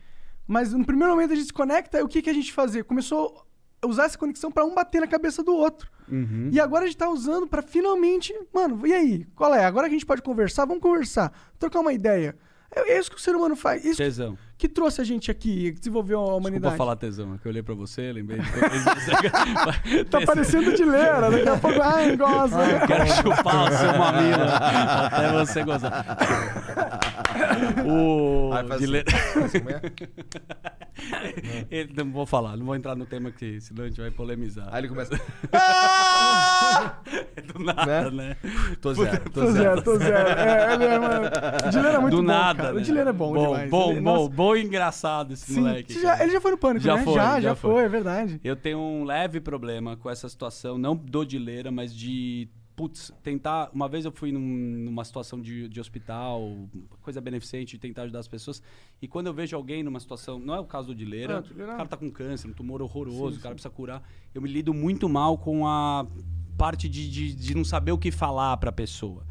Mas no primeiro momento a gente se conecta, e o que, que a gente fazia? Começou a usar essa conexão pra um bater na cabeça do outro. E agora a gente tá usando pra finalmente. Mano, e aí? Qual é? Agora que a gente pode conversar, vamos conversar. Trocar uma ideia. É isso que o ser humano faz. Isso Tesão. que trouxe a gente aqui, que desenvolveu a Desculpa humanidade. falar tesão, é que eu olhei pra você, lembrei de Tá parecendo de lera, daqui a pouco, ai, gosta. Eu quero chupar o seu mamilo até você gozar. O faz de assim. le- Assim, é? Ele- Não vou falar, não vou entrar no tema que senão a gente vai polemizar. Aí ele começa. Do nada, Né? né? Tô zero, tô, Tô zero. tô zero. É, ele é, mano. O Dileira é muito Do bom, nada, cara. né? O Dileira é bom, demais. Bom, Ele- bom, nossa, bom e engraçado esse Sim, moleque. Já- ele já foi no pânico, Já né? foi, já, já já foi. foi, é verdade. Eu tenho um leve problema com essa situação, não do dileira, mas de, putz, tentar... Uma vez eu fui num- numa situação de, de hospital, coisa beneficente, de tentar ajudar as pessoas, e quando eu vejo alguém numa situação... Não é o caso do dileira, Ah, o dileira- o cara tá com câncer, um tumor horroroso, o cara precisa curar. Eu me lido muito mal com a parte de, de, de não saber o que falar pra pessoa.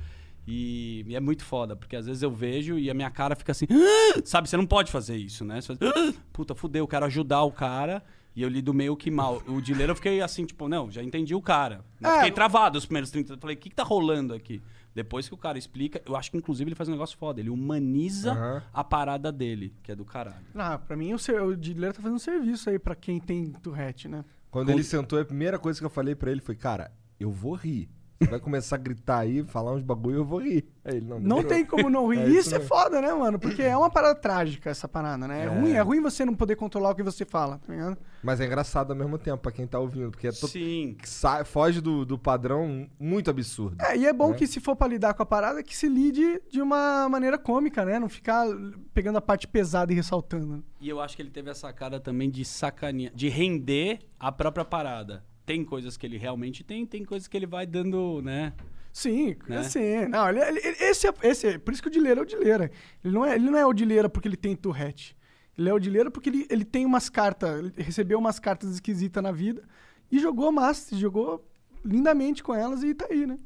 E, e é muito foda, porque às vezes eu vejo e a minha cara fica assim, "Ah!" sabe? Você não pode fazer isso, né? Você faz, "Ah!" Puta, fudeu, eu quero ajudar o cara e eu lido meio que mal. O dileiro eu fiquei assim, tipo, não, já entendi o cara. Eu É, fiquei travado os primeiros 30. Eu falei, o que, que tá rolando aqui? Depois que o cara explica, eu acho que inclusive ele faz um negócio foda. Ele humaniza Aham. a parada dele, que é do caralho. Ah, pra mim o, o tá fazendo um serviço aí pra quem tem Tourette, né? Quando ele sentou, a primeira coisa que eu falei pra ele foi: Cara, eu vou rir. Você vai começar a gritar aí, falar uns bagulho, eu vou rir. Aí ele, não, Não tem como não rir. É isso isso é foda, né, mano? Porque é uma parada trágica essa parada, né? É, ruim, é ruim você não poder controlar o que você fala, tá ligado? Mas é engraçado ao mesmo tempo pra quem tá ouvindo, porque é to... Sim. sai- foge do, do padrão muito absurdo. É, e é bom Né? que se for pra lidar com a parada, que se lide de uma maneira cômica, né? Não ficar pegando a parte pesada e ressaltando. E eu acho que ele teve essa cara também de sacanear, de render a própria parada. Tem coisas que ele realmente tem, tem coisas que ele vai dando, né? Sim, Né? assim. Não, ele, ele- ele- esse, é, esse é- Por isso que o Dileira é o Dileira. Ele não é, ele não é o Dileira porque ele tem Tourette. Ele é o Dileira porque ele, ele tem umas cartas, ele recebeu umas cartas esquisitas na vida e jogou massa, jogou lindamente com elas e tá aí, né?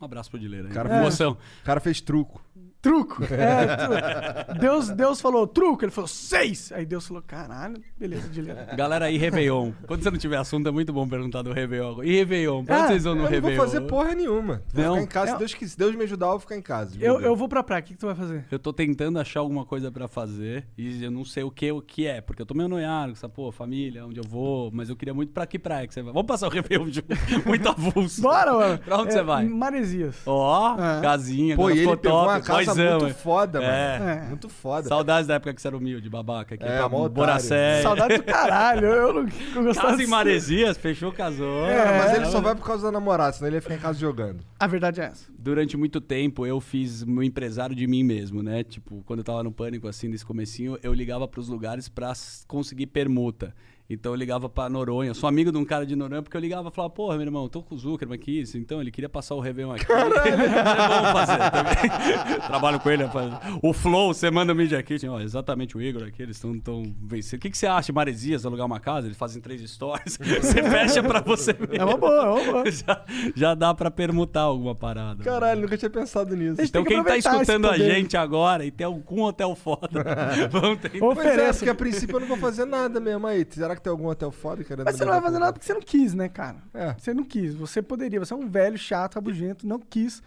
Um abraço pro Dileira. Cara, Cara, Emoção. O cara fez truco. Truco. É, tru- Deus, Deus falou truco, ele falou seis. Aí Deus falou, caralho, beleza, Dileira. Galera aí, Réveillon. Quando você não tiver assunto, é muito bom perguntar do Réveillon. agora. E Réveillon? Pra onde Ah, vocês vão no eu não Réveillon? vou fazer porra nenhuma. Vou Não? ficar em casa. Eu- Se, Deus, quis- se Deus me ajudar, eu vou ficar em casa. de Eu, eu vou pra praia, o que, que tu vai fazer? Eu tô tentando achar alguma coisa pra fazer e eu não sei o que, o que é, porque eu tô meio noiado com essa, pô, família, onde eu vou, mas eu queria muito pra que praia que você vai. Vamos passar o Réveillon junto. muito avulso. Bora, mano. Pra onde É, você vai? Maresias. Ó, É. casinha, Pô, ele ficou pegou top. uma casa muito é. foda, mano. É. É. Muito foda. Saudades da época que você era humilde, babaca. Que É, mó. Boracé. Saudade do caralho. Eu não eu gostava Casa em de- Maresias, fechou, casou. É, mas ele só vai por causa da namorada, senão ele ia ficar em casa jogando. A verdade é essa. Durante muito tempo eu fiz meu empresário de mim mesmo, né? Tipo, quando eu tava no pânico, assim, nesse comecinho, eu ligava pros lugares pra conseguir permuta. Então eu ligava pra Noronha. Eu sou amigo de um cara de Noronha porque eu ligava e falava, porra, meu irmão, tô com o Zuckerman aqui, então ele queria passar o Réveillon aqui. é bom fazer também. Trabalho com ele, rapaz. O Flow, você manda o Media Kit, ó, exatamente o Igor aqui, eles estão tão vencendo. O que, que você acha de Maresias, alugar uma casa? Eles fazem três stories. Você fecha pra você É uma boa, é uma boa. já, já dá pra permutar alguma parada. Caralho, nunca tinha pensado nisso. Então que quem tá escutando a gente agora e tem algum hotel foda, vamos tentar. Pois é, Oferece. porque a princípio eu não vou fazer nada mesmo aí. Será que tem algum hotel foda querendo Mas você não vai fazer nada porque você não quis, né, cara? É. Você não quis. Você poderia. Você é um velho chato, rabugento, não quis.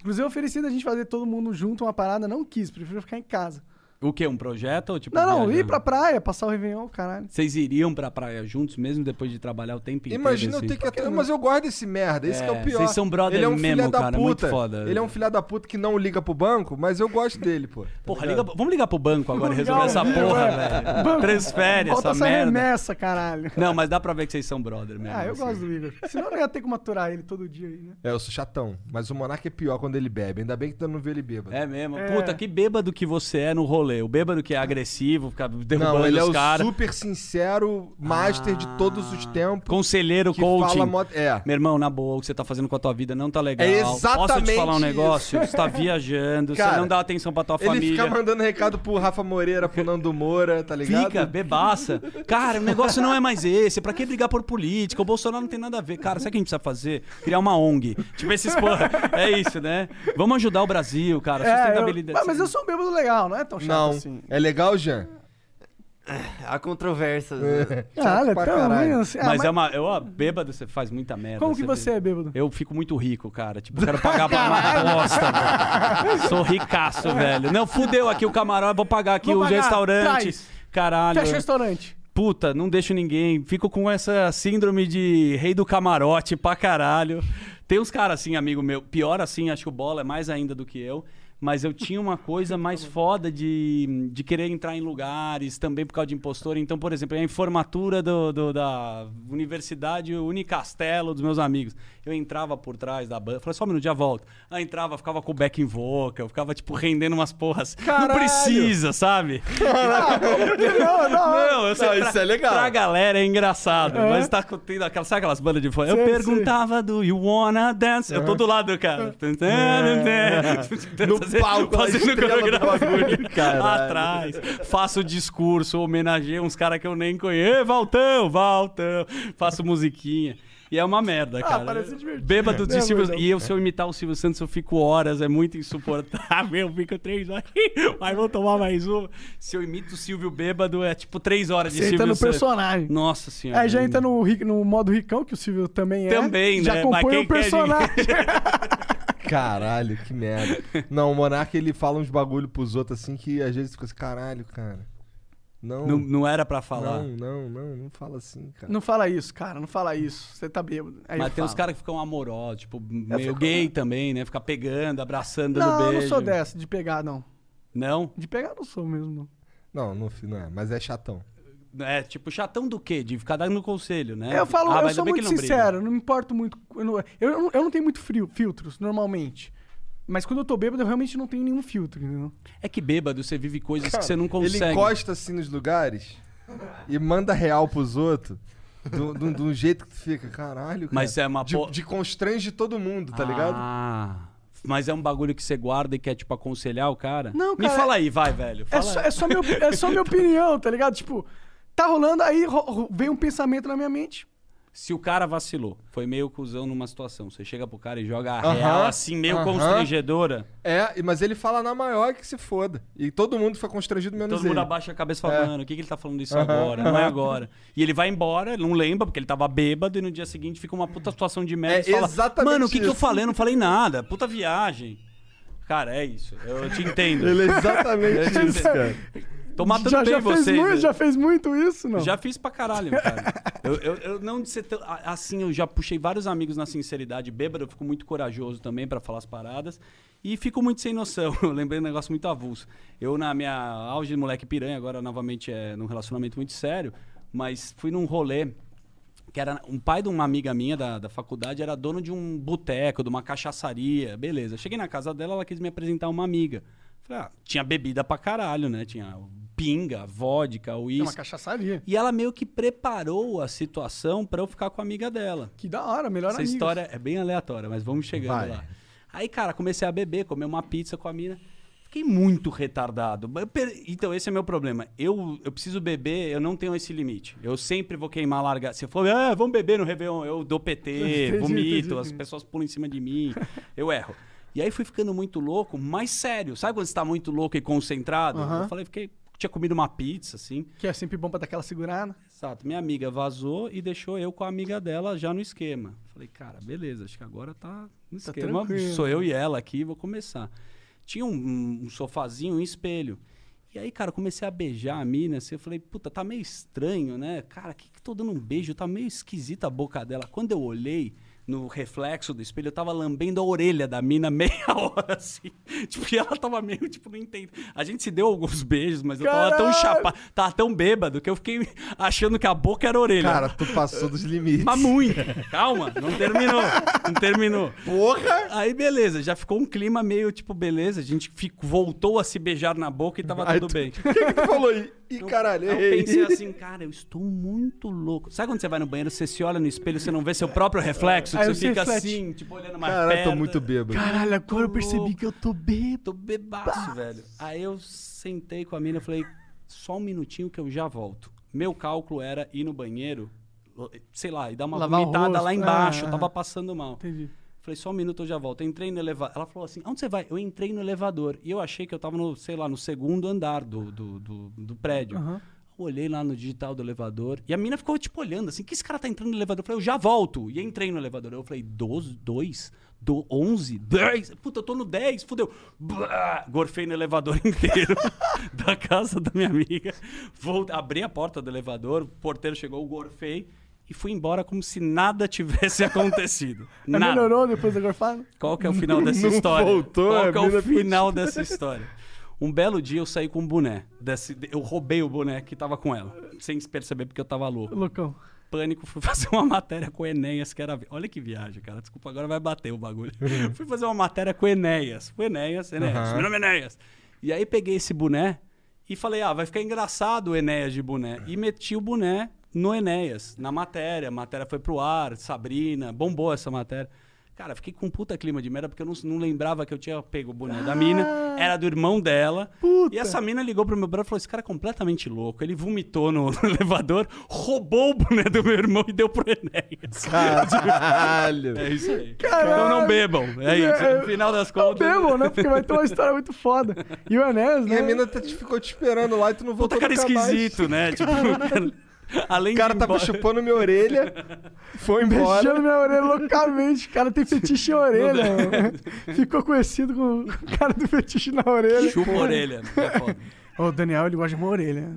Inclusive, eu ofereci da gente fazer todo mundo junto uma parada, não quis. Prefiro ficar em casa. O quê? Um projeto ou tipo Não, não, viajando? ir pra praia, passar o Réveillon, caralho. Vocês iriam pra praia juntos mesmo depois de trabalhar o tempo inteiro? Imagina eu assim? ter que até. Mas eu gosto desse merda, esse que é É, o pior. vocês são brother ele é um mesmo, filho da cara, é puta. muito foda. Ele é um filho da puta que não liga pro banco, mas eu gosto dele, pô. Tá Porra, liga, vamos ligar pro banco agora e resolver essa porra, é. velho. Banco, Transfere Volta essa essa merda. remessa, caralho. Não, mas dá pra ver que vocês são brother mesmo. Ah, eu assim. gosto do Igor. Senão eu não ia ter como aturar ele todo dia aí, né? É, eu sou chatão. Mas o Monark é pior quando ele bebe. Ainda bem que tu não vê ele bêbado. É mesmo. É. Puta, que bêbado que você é no rolê. O bêbado que é agressivo, fica derrubando Não, ele é os o caras. super sincero master de todos os tempos. Conselheiro, que coaching. fala mó- É. Meu irmão, na boa, o que você tá fazendo com a tua vida não tá legal. É Posso te exatamente falar um isso. negócio? Você tá viajando, você Cara, não dá atenção pra tua Ele família. fica mandando recado pro Rafa Moreira, pro Nando Moura, tá ligado? Fica, bebaça. Cara, o negócio não é mais esse. Pra que brigar por política? O Bolsonaro não tem nada a ver. Cara, sabe o que a gente precisa fazer? Criar uma ONG. Tipo, esses porra. É isso, né? Vamos ajudar o Brasil, cara. É, eu, Sustentabilidade. mas, mas eu sou um bêbado legal, não é tão chato Não. Assim. É legal, Jean? Há controvérsias. É. né? Ah, olha, pra tão caralho. ruim assim. Ah, mas, é uma. Eu, ó, bêbado, você faz muita merda. Como que você vê. é bêbado? Eu fico muito rico, cara. Tipo, eu quero pagar pra uma bosta. Sou ricaço, velho. Não, fudeu aqui o camarote, vou pagar aqui Vou o pagar, restaurante. traz. Caralho. Fecha o restaurante. Puta, não deixo ninguém. Fico com essa síndrome de rei do camarote pra caralho. Tem uns caras assim, amigo meu. Pior assim, acho que o Bola é mais ainda do que eu. Mas eu tinha uma coisa mais foda de, de querer entrar em lugares, também por causa de impostor. Então, por exemplo, a informatura do, do- da Universidade Unicastelo dos meus amigos. Eu entrava por trás da banda, falei, só um minuto, já volto. Aí entrava, ficava com o backing vocal, ficava, tipo, rendendo umas porras. Caralho! Não precisa, sabe? Não, não. Não, eu sei, Não, pra, isso é legal. Pra galera é engraçado, mas tá tendo aquelas, sabe aquelas bandas de fã? Eu perguntava do You Wanna Dance? Eu tô do lado do cara. No palco, fazendo coreografia. Caralho. Atrás. Faço discurso, homenageio uns caras que eu nem conheço. Valtão, Valtão. Faço musiquinha. E é uma merda, cara. parece divertido. Bêbado de Não, Silvio mas não. E eu, se eu imitar o Silvio Santos, eu fico horas, é muito insuportável. Eu fico três horas. Mas vou tomar mais uma. Se eu imito o Silvio bêbado, é tipo três horas de Você Silvio entra no Santos. personagem. Nossa senhora. Aí já entra no, no modo ricão, que o Silvio também é. Também, já né? compõe Mas o quer personagem. Caralho, que merda. Não, o Monark ele fala uns bagulho pros outros assim que às vezes fica assim, caralho, cara. Não, Não, não era pra falar. não, não, não, não fala assim, cara. Não fala isso, cara, não fala isso. Você tá bêbado. Aí Mas tem uns caras que ficam amorosos, tipo, meio fico- gay também, né? Ficar pegando, abraçando, dando Não, eu beijo. não sou dessa, de pegar, não. Não? De pegar não sou mesmo, não. Não, não, não é, mas é chatão. É, tipo, chatão do quê? De ficar dando conselho, né? eu falo, Ah, eu sou muito não briga. sincero, não me importo muito. Eu não, eu, não- eu não tenho muito frio, filtros, normalmente. Mas quando eu tô bêbado, eu realmente não tenho nenhum filtro, entendeu? É que bêbado, você vive coisas que você não Ele consegue. encosta assim nos lugares e manda real pros outros. Do, do, do jeito que tu fica, caralho, cara. Mas é uma de, po- de constrange todo mundo, tá ligado? Ah, mas é um bagulho que você guarda e quer, tipo, aconselhar o cara? Não, Me cara, fala aí, vai, velho. É só, aí. é, só meu, é só minha opinião, tá ligado? Tipo, tá rolando, aí ro- ro- vem um pensamento na minha mente. Se o cara vacilou, foi meio cuzão numa situação, você chega pro cara e joga a Aham, real assim, meio aham. constrangedora, É, mas ele fala na maior que se foda. E todo mundo fica constrangido menos todo mundo ele. abaixa a cabeça e fala, É. mano, o que, que ele tá falando isso Aham, agora? Não é agora. E ele vai embora, não lembra, porque ele tava bêbado, e no dia seguinte fica uma puta situação de merda. É e fala, exatamente Mano, o que, que eu falei? Eu não falei nada. Puta viagem. Cara, é isso. Eu te entendo. Ele é exatamente isso, cara. Tô matando já, bem já fez vocês. muito, né? já fez muito isso, não? Já fiz pra caralho, cara. eu, eu, eu não de ser tão, a- assim, eu já puxei vários amigos na sinceridade. Bêbado, eu fico muito corajoso também pra falar as paradas. E fico muito sem noção. Eu lembrei um negócio muito avulso. Eu, na minha auge de moleque piranha, agora novamente é num relacionamento muito sério, mas fui num rolê que era um pai de uma amiga minha da, da faculdade, era dono de um boteco, de uma cachaçaria, beleza. Cheguei na casa dela, ela quis me apresentar uma amiga. Falei, ah, tinha bebida pra caralho, né? Tinha pinga, vodka, É uma uísque. cachaçaria. E ela meio que preparou a situação pra eu ficar com a amiga dela. Que da hora, melhor Essa história é bem aleatória, mas vamos chegando Vai. lá. Aí, cara, comecei a beber, comer uma pizza com a mina. Fiquei muito retardado. Então, esse é meu problema. Eu, eu preciso beber, eu não tenho esse limite. Eu sempre vou queimar larga. Se for, ah, vamos beber no Réveillon, eu dou PT, Entendi, vomito, entendi. as pessoas pulam em cima de mim, eu erro. E aí fui ficando muito louco, mais sério. Sabe quando você tá muito louco e concentrado? Aham. Eu falei, fiquei, tinha comido uma pizza, assim. Que é sempre bom pra dar aquela segurada. Exato. Minha amiga vazou e deixou eu com a amiga dela já no esquema. Falei, cara, beleza, acho que agora tá no Tá esquema. tranquilo. Sou eu e ela aqui, vou começar. Tinha um, um sofazinho, um espelho. E aí, cara, comecei a beijar a mina, assim, eu falei, puta, tá meio estranho, né? Cara, que que tô dando um beijo? Tá meio esquisita a boca dela. Quando eu olhei no reflexo do espelho, eu tava lambendo a orelha da mina meia hora, assim. Tipo, e ela tava meio, tipo, não entendo. A gente se deu alguns beijos, mas eu tava tão chapado, tava tão bêbado, que eu fiquei achando que a boca era a orelha. Cara, tu passou dos limites. Mas muito. Calma, não terminou. Não terminou. Porra! Aí, beleza, já ficou um clima meio tipo, beleza, a gente ficou, voltou a se beijar na boca e tava Aí tudo tu- bem. O que, que tu falou aí? Ih, caralho, Aí eu errei. pensei assim, cara, eu estou muito louco. Sabe quando você vai no banheiro, você se olha no espelho, você não vê seu próprio reflexo, Aí você fica reflete. assim, tipo, olhando mais Caralho, perto. tô muito bêbado. Caralho, agora eu percebi que eu tô bêbado. Tô bebaço, velho. Aí eu sentei com a mina e falei, só um minutinho que eu já volto. Meu cálculo era ir no banheiro, sei lá, e dar uma Lavar o vomitada rosto, lá embaixo. é, eu é. tava passando mal. Entendi. Falei, só um minuto eu já volto. Entrei no elevador. Ela falou assim: onde você vai? Eu entrei no elevador. E eu achei que eu tava no, sei lá, no segundo andar do, do, do, do prédio. Eu olhei lá no digital do elevador e a mina ficou tipo olhando assim: que esse cara tá entrando no elevador? Eu falei, eu já volto. E entrei no elevador. Eu falei, 12, 2, do 11, 10. Puta, eu tô no 10, fudeu. Blá, gorfei no elevador inteiro da casa da minha amiga. Voltei, abri a porta do elevador, o porteiro chegou, eu gorfei e fui embora como se nada tivesse acontecido. Mas Nada. melhorou depois da gorfada? Qual que é o final dessa Não história? voltou, Qual a que é o final dessa história? Um belo dia eu saí com um boné. Desse, eu roubei o boné que tava com ela, sem se perceber porque eu tava louco. Loucão. Pânico, fui fazer uma matéria com Enéas, que era. Olha que viagem, cara. Desculpa, agora vai bater o bagulho. fui fazer uma matéria com Enéas. O Enéas, Enéas. Aham. Meu nome é Enéas. E aí peguei esse boné e falei, ah, vai ficar engraçado o Enéas de boné. E meti o boné no Enéas, na matéria. A matéria foi pro ar, Sabrina, bombou essa matéria. Cara, fiquei com um puta clima de merda, porque eu não, não lembrava que eu tinha pego o boné da mina. Era do irmão dela. Puta. E essa mina ligou pro meu brother e falou: esse cara é completamente louco. Ele vomitou no, no elevador, roubou o boné do meu irmão e deu pro Enéas. Caralho. É isso aí. Caralho. Então não bebam. É isso. No final das Não contas. bebam, né? Porque vai ter uma história muito foda. E o Enéas, E né? a mina tá- ficou te esperando lá e tu não voltou Puta cara nunca mais. esquisito, né? Tipo, além O cara tava embora- chupando minha orelha, foi embora. Beijando minha orelha loucamente. O cara tem fetiche em orelha. Ficou conhecido com o cara do fetiche na orelha. Chupa a orelha. É foda. O Daniel, ele gosta de uma orelha.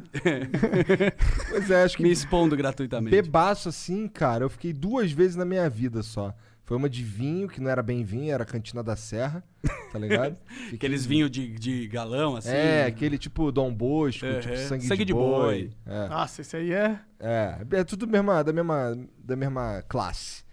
Pois é, acho que Me expondo gratuitamente. bebaço assim, cara, eu fiquei duas vezes na minha vida só. Foi uma de vinho, que não era bem vinho, era Cantina da Serra, tá ligado? Fiquei- Aqueles vinhos de, de galão, assim. É, aquele tipo Dom Bosco, É, tipo sangue, Sangue de, de boi. boi. É. Nossa, esse aí é. É, é tudo mesma, da, mesma, da mesma classe.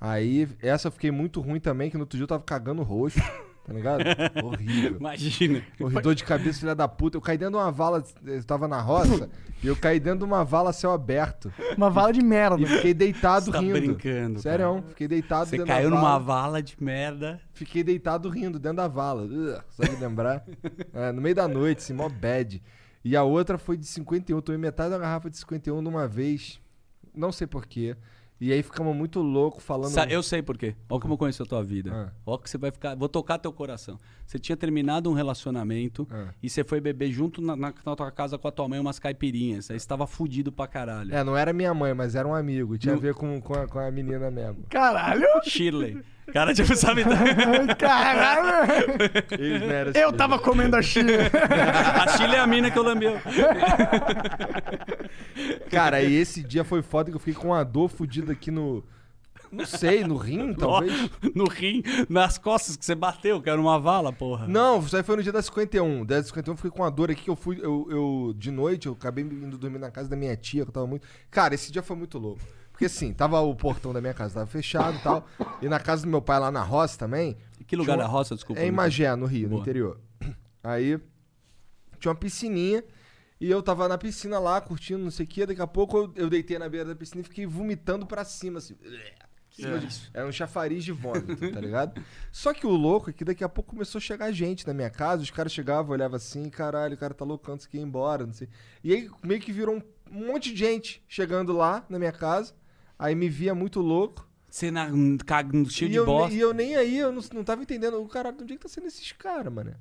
Aí, essa eu fiquei muito ruim também, que no outro dia eu tava cagando roxo, tá ligado? Horrível. Imagina. Horrível, dor de cabeça, filha da puta. Eu caí dentro de uma vala, eu tava na roça, e eu caí dentro de uma vala a céu aberto. Uma vala de merda. E fiquei deitado Você tá rindo. brincando, Sério, fiquei deitado Você dentro caiu da numa vala. vala de merda. Fiquei deitado rindo dentro da vala. Só de lembrar. É, no meio da noite, assim, mó bad. E a outra foi de 51. Eu tomei metade da garrafa de 51 numa vez. Não sei porquê. E aí ficamos muito louco falando. Sa- Eu sei por quê. Olha como eu conheço a tua vida. Ah. Olha que você vai ficar. Vou tocar teu coração. Você tinha terminado um relacionamento Ah. e você foi beber junto na, na- na tua casa com a tua mãe umas caipirinhas. Aí você tava fudido pra caralho. É, não era minha mãe, mas era um amigo. Tinha Não. a ver com, com, a, com a menina mesmo. Caralho! Shirley. Cara, tipo, sabe? Caralho! Eles não eram Eu assim. tava comendo a Chile. a Shirley é a mina que eu lambeu. Cara, e esse dia foi foda que eu fiquei com uma dor fodida aqui no. Não sei, no rim, talvez. No rim, nas costas que você bateu, que era uma vala, porra. Não, isso aí foi no dia da 51. Dia da 51 eu fiquei com uma dor aqui que eu fui. Eu, eu- de noite, eu acabei indo dormir na casa da minha tia, que eu tava muito. Cara, esse dia foi muito louco. Porque assim, tava o portão da minha casa, tava fechado e tal. E na casa do meu pai lá na roça também. Que lugar da roça, desculpa? É em Magé, no Rio, no Boa. interior. Aí tinha uma piscininha. E eu tava na piscina lá, curtindo, não sei o que. Daqui a pouco eu, eu deitei na beira da piscina e fiquei vomitando pra cima, assim. Era um chafariz de vômito, tá ligado? Só que o louco é que daqui a pouco começou a chegar gente na minha casa, os caras chegavam, olhavam assim, caralho, o cara tá loucando, você quer ir embora, não sei. E aí meio que virou um, monte de gente chegando lá na minha casa, aí me via muito louco. Você na, caga no cheio e, de eu, bosta. e eu nem aí, eu não, não tava entendendo, o cara, onde é que tá sendo esses caras, mano?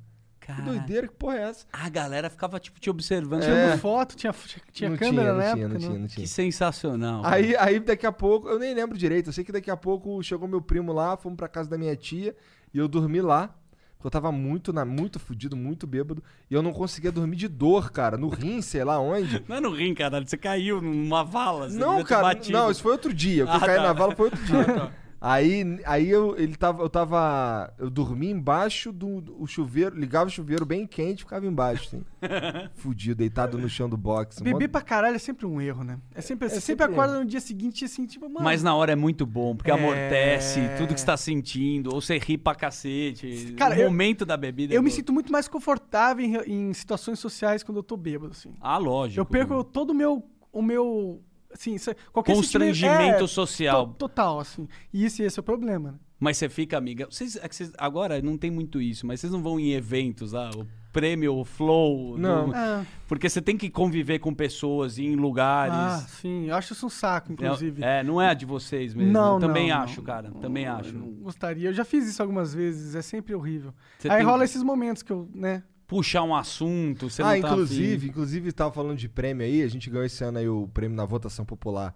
Que Cara, doideira, que porra é essa? A galera ficava, tipo, te observando. É. Tinha foto, tinha, tinha não câmera tinha, na não época. tinha, não né? tinha, não tinha. Que sensacional. Aí, aí daqui a pouco, eu nem lembro direito, eu sei que daqui a pouco chegou meu primo lá, fomos pra casa da minha tia e eu dormi lá. Porque eu tava muito, na, muito fudido, muito bêbado. E eu não conseguia dormir de dor, cara. No rim, sei lá onde. Não é no rim, caralho. Você caiu numa vala. Você não, cara. batido. Não, isso foi outro dia. O que Ah, eu caí tá. na vala foi outro dia. tá. Aí, aí eu, ele tava, eu tava. Eu dormi embaixo do, do- o chuveiro, ligava o chuveiro bem quente e ficava embaixo, assim. Fudido, deitado no chão do box. Beber Mó- pra caralho é sempre um erro, né? É sempre, você sempre sempre acorda no dia seguinte assim, tipo, mano. Mas na hora é muito bom, porque É. amortece tudo que você tá sentindo, ou você ri pra cacete. Cara, o eu- momento da bebida. é eu me louco. sinto muito mais confortável em, em situações sociais quando eu tô bêbado, assim. Ah, lógico. Eu perco todo o meu. O meu assim, se- qualquer Constrangimento é, social. to- total, assim. E esse, esse é o problema, né? Mas você fica amiga. Vocês, é que vocês- agora não tem muito isso, mas vocês não vão em eventos lá, o prêmio, o flow. Não. do- Ah, porque você tem que conviver com pessoas em lugares. ah, sim. Eu acho isso um saco, inclusive. É, não é a de vocês mesmo. Não, Eu também não, acho, não. cara. Também Eu acho. não gostaria. Eu já fiz isso algumas vezes, é sempre horrível. Você Aí tem- rola esses momentos que eu, né? Puxar um assunto, você ah, não tá inclusive, afim. inclusive tava falando de prêmio aí, a gente ganhou esse ano aí o prêmio na votação popular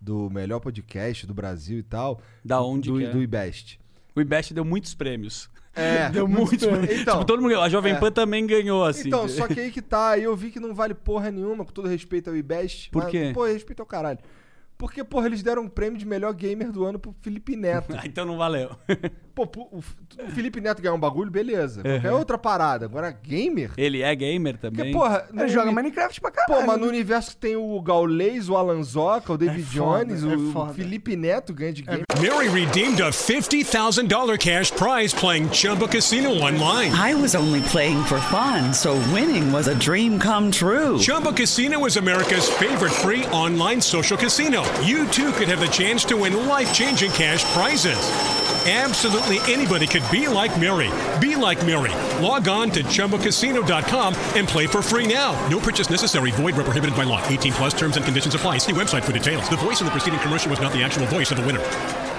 do melhor podcast do Brasil e tal. Da onde do, é? do IBEST. O IBEST deu muitos prêmios. É, Deu muitos prêmios. Então, tipo, todo mundo. A Jovem é. Pan também ganhou, assim. então, só que aí que tá, aí eu vi que não vale porra nenhuma, com todo respeito ao IBEST. Por mas, quê? Pô, respeito ao caralho. Porque, porra, eles deram um prêmio de melhor gamer do ano pro Felipe Neto. Ah, então não valeu. Pô, o, o Felipe Neto ganhar um bagulho, beleza. Uhum. outra parada. Agora, gamer? Ele é gamer Porque, também. porra... Ele no joga Minecraft pra caralho. Pô, mas no universo tem o Gaules, o Alanzoca, o David foda, Jones, é o. Felipe Neto ganha de game. Mary redeemed a $50,000 cash prize playing Chumba Casino online. I was only playing for fun, so winning was a dream come true. Chumba Casino is America's favorite free online social casino. You too could have the chance to win life changing cash prizes. Absolutely anybody could be like Mary. Be like Mary. Log on to chumbacasino.com and play for free now. No purchase necessary. Void where prohibited by law. 18 plus terms and conditions apply. See website for details. The voice in the preceding commercial was not the actual voice of the winner.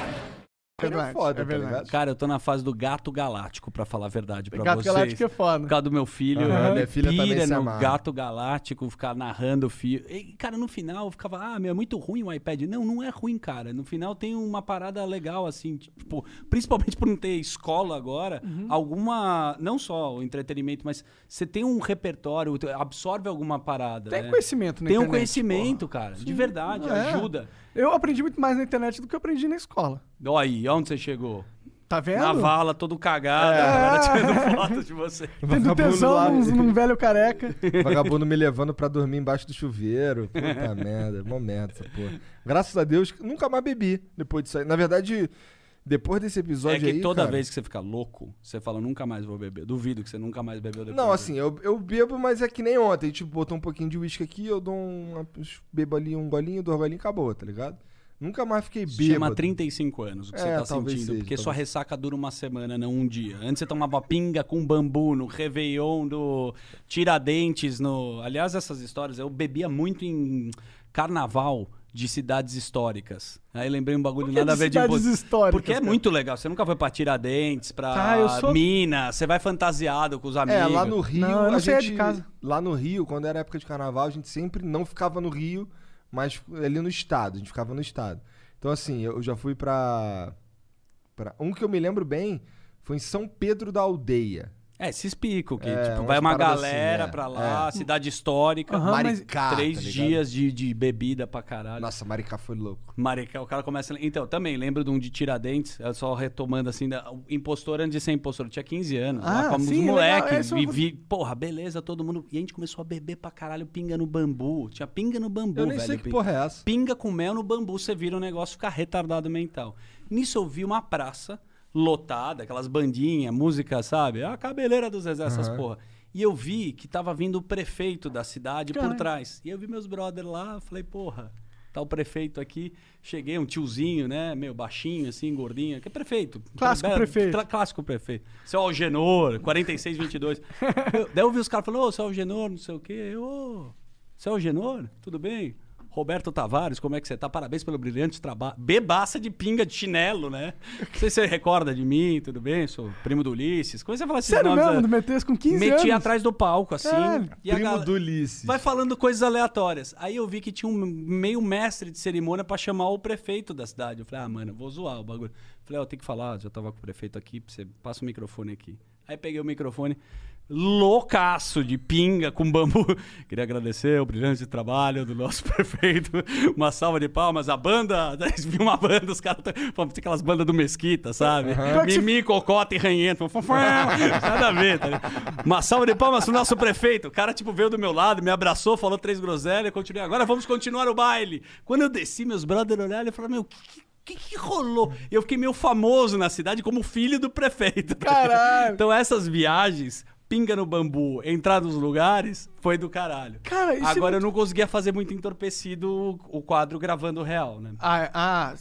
É verdade, foda, é tá verdade. ligado? Cara, eu tô na fase do gato galáctico, pra falar a verdade pra Gato vocês. Galáctico é foda. Por causa do meu filho, ele minha filha pira no gato galáctico, ficar narrando o fio. E, cara, no final eu ficava, ah, meu, é muito ruim o iPad. Não, não é ruim, cara. No final tem uma parada legal, assim, tipo, principalmente por não ter escola agora, Uhum. alguma. Não só o entretenimento, mas você tem um repertório, absorve alguma parada. Tem né? conhecimento na Tem um internet, conhecimento, cara. De verdade, É. ajuda. Eu aprendi muito mais na internet do que eu aprendi na escola. Olha aí, onde você chegou? Tá vendo? Na vala, todo cagado, É. a galera tirando foto de você. Tendo tesão lá. num, num velho careca. Vagabundo me levando pra dormir embaixo do chuveiro. Puta merda, mó merda essa porra. Graças a Deus, nunca mais bebi depois disso aí. Na verdade, depois desse É episódio que aí. toda cara- vez que você fica louco, você fala, nunca mais vou beber. Duvido que você nunca mais bebeu depois. Não, assim, eu, eu bebo, mas é que nem ontem. Gente botou um pouquinho de uísque aqui, eu dou um. Bebo ali um golinho, dois golinhos, acabou, tá ligado? Nunca mais fiquei bêbado. chama 35 anos o que É, você tá sentindo. seja, porque sua talvez. ressaca dura uma semana, não um dia. Antes você tomava pinga com bambu no Réveillon do Tiradentes. no Aliás, essas histórias eu bebia muito em carnaval de cidades históricas. Aí lembrei um bagulho nada a de ver de cidades históricas, Porque é cara? muito legal. Você nunca foi pra Tiradentes, pra Ah, eu sou- Minas, você vai fantasiado com os amigos. É, lá no Rio. Não, eu não a gente, de casa. Lá no Rio, quando era época de carnaval, a gente sempre não ficava no Rio, mas ali no estado. A gente ficava no estado. Então, assim, eu já fui pra. pra um que eu me lembro bem foi em São Pedro da Aldeia. É, esses picos, que É, tipo, umas vai uma paradas galera assim, é. pra lá, É. cidade histórica, Aham, mas- Maricá. três tá ligado? dias de, de bebida pra caralho. Nossa, Maricá foi louco. Maricá, o cara começa. a- Então, também lembro de um de Tiradentes, eu só retomando assim, da... o impostor antes de ser impostor. Eu tinha 15 anos, Ah, lá com os sim, legal, moleques. essa E eu- vi, porra, beleza, todo mundo. E a gente começou a beber pra caralho pinga no bambu. Tinha pinga no bambu, Eu nem velho. sei que pinga. porra é essa. Pinga com mel no bambu, você vira um negócio ficar retardado mental. Nisso eu vi uma praça lotada, aquelas bandinhas, música, sabe? A cabeleira do Zezé, essas porra. E eu vi que tava vindo o prefeito da cidade por trás. E eu vi meus brother lá, falei, porra, tá o prefeito aqui. Cheguei, um tiozinho, né? Meio baixinho, assim, gordinho. Que é prefeito. Clássico prefeito. tra- clássico prefeito. Seu Algenor, 4622. Eu- Daí eu vi os caras falando, ô, seu Algenor, não sei o quê. Eu, ô, seu Algenor, tudo bem? Roberto Tavares, como é que você tá? Parabéns pelo brilhante trabalho. Bebaça de pinga de chinelo, né? Não sei se você recorda de mim, tudo bem? Sou primo do Ulisses. Comecei a falar esses Sério nomes. mesmo? é. Metes com 15 Meti anos? atrás do palco, assim. Caralho. e Primo gal- do Ulisses. Vai falando coisas aleatórias. Aí eu vi que tinha um meio mestre de cerimônia pra chamar o prefeito da cidade. Eu falei, ah, mano, eu vou zoar o bagulho. Falei, ó, tem que falar, já tava com o prefeito aqui, você passa o microfone aqui. Aí peguei o microfone, loucaço de pinga com bambu. Queria agradecer o brilhante trabalho do nosso prefeito. Uma salva de palmas. A banda, viram uma banda, os caras tão- aquelas bandas do Mesquita, sabe? Mimi, Cocota e Ranhento. Nada a ver, tá? Uma salva de palmas pro nosso prefeito. O cara, tipo, veio do meu lado, me abraçou, falou três groselhas, continuei. Agora vamos continuar o baile. Quando eu desci, meus brothers olharam e falaram, meu, que, o que, que rolou? Eu fiquei meio famoso na cidade como filho do prefeito. tá? Caralho. Então essas viagens, pinga no bambu, entrar nos lugares, foi do caralho. Cara, isso é Agora eu muito- não conseguia fazer muito entorpecido o quadro gravando o real, né? Ah, ah,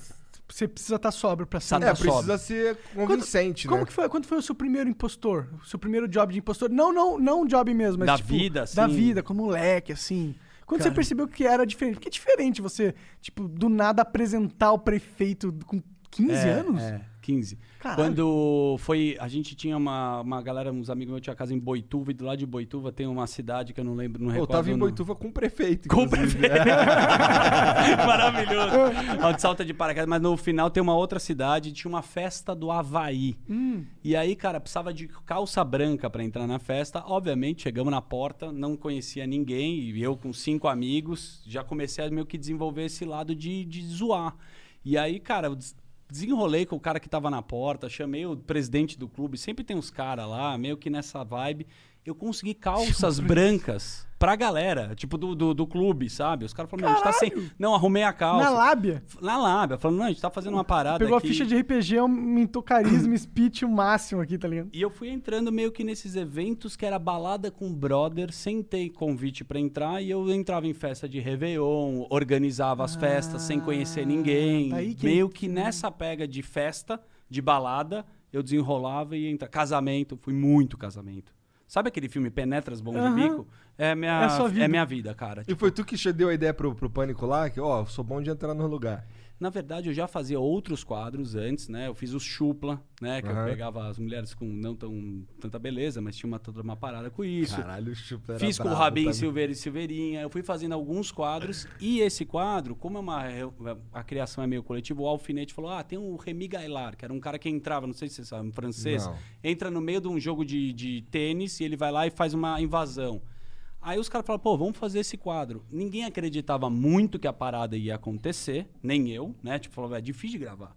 você precisa estar sóbrio pra ser. Tá, É, tá precisa sóbrio. ser convincente, Como né? que foi? Quando foi o seu primeiro impostor? O seu primeiro job de impostor? Não, não, não um job mesmo, mas Da tipo, vida, Da assim. vida, como moleque, assim. Quando você percebeu que era diferente? Porque é diferente você, tipo, do nada apresentar o prefeito com 15 É, anos? é. 15. Caralho. Quando foi. A gente tinha uma, uma galera, uns amigos meus tinha casa em Boituva, e do lado de Boituva tem uma cidade que eu não lembro, não Pô, eu recordo. tava em. Boituva com o prefeito. Com o prefeito. Maravilhoso. Onde salta de paraquedas. Mas no final tem uma outra cidade, tinha uma festa do Havaí. E aí, cara, precisava de calça branca pra entrar na festa. Obviamente, chegamos na porta, não conhecia ninguém. E eu com cinco amigos, já comecei a meio que desenvolver esse lado de, de zoar. E aí, cara, desenrolei com o cara que tava na porta, chamei o presidente do clube. Sempre tem uns caras lá, meio que nessa vibe. Eu consegui calças brancas pra galera, tipo do, do, do clube, sabe? Os caras falaram, não, a gente tá sem. Não, arrumei a calça. Na lábia. Na lábia. Falando, não, a gente tá fazendo uma parada Pegou aqui. a ficha de RPG, aumentou carisma, speech o máximo aqui, tá ligado? E eu fui entrando meio que nesses eventos que era balada com brother, sem ter convite pra entrar, e eu entrava em festa de Réveillon, organizava as festas sem conhecer ninguém. Ah, aí que- Meio que nessa pega de festa, de balada, eu desenrolava e ia entrar. Casamento, fui muito casamento. Sabe aquele filme Penetras Bom de Aham. Bico? É minha, É sua vida. é minha vida, cara. E foi tu que deu a ideia pro, pro Pânico lá, que, ó, sou bom de entrar no lugar. Na verdade, eu já fazia outros quadros antes, né? Eu fiz o Chupla, né? Que Aham. eu pegava as mulheres com não tão tanta beleza, mas tinha uma, toda uma parada com isso. Caralho, o chupa era Fiz com o Rabin também. Silveira e Silveirinha. Eu fui fazendo alguns quadros. E esse quadro, como é uma, a criação é meio coletiva, o Alfinete falou: Ah, tem o Remy Gaillard, que era um cara que entrava, não sei se você sabe, um francês. Não. Entra no meio de um jogo de, de tênis e ele vai lá e faz uma invasão. Aí os caras falaram, pô, vamos fazer esse quadro. Ninguém acreditava muito que a parada ia acontecer, nem eu, né? Tipo, falou, é difícil de gravar.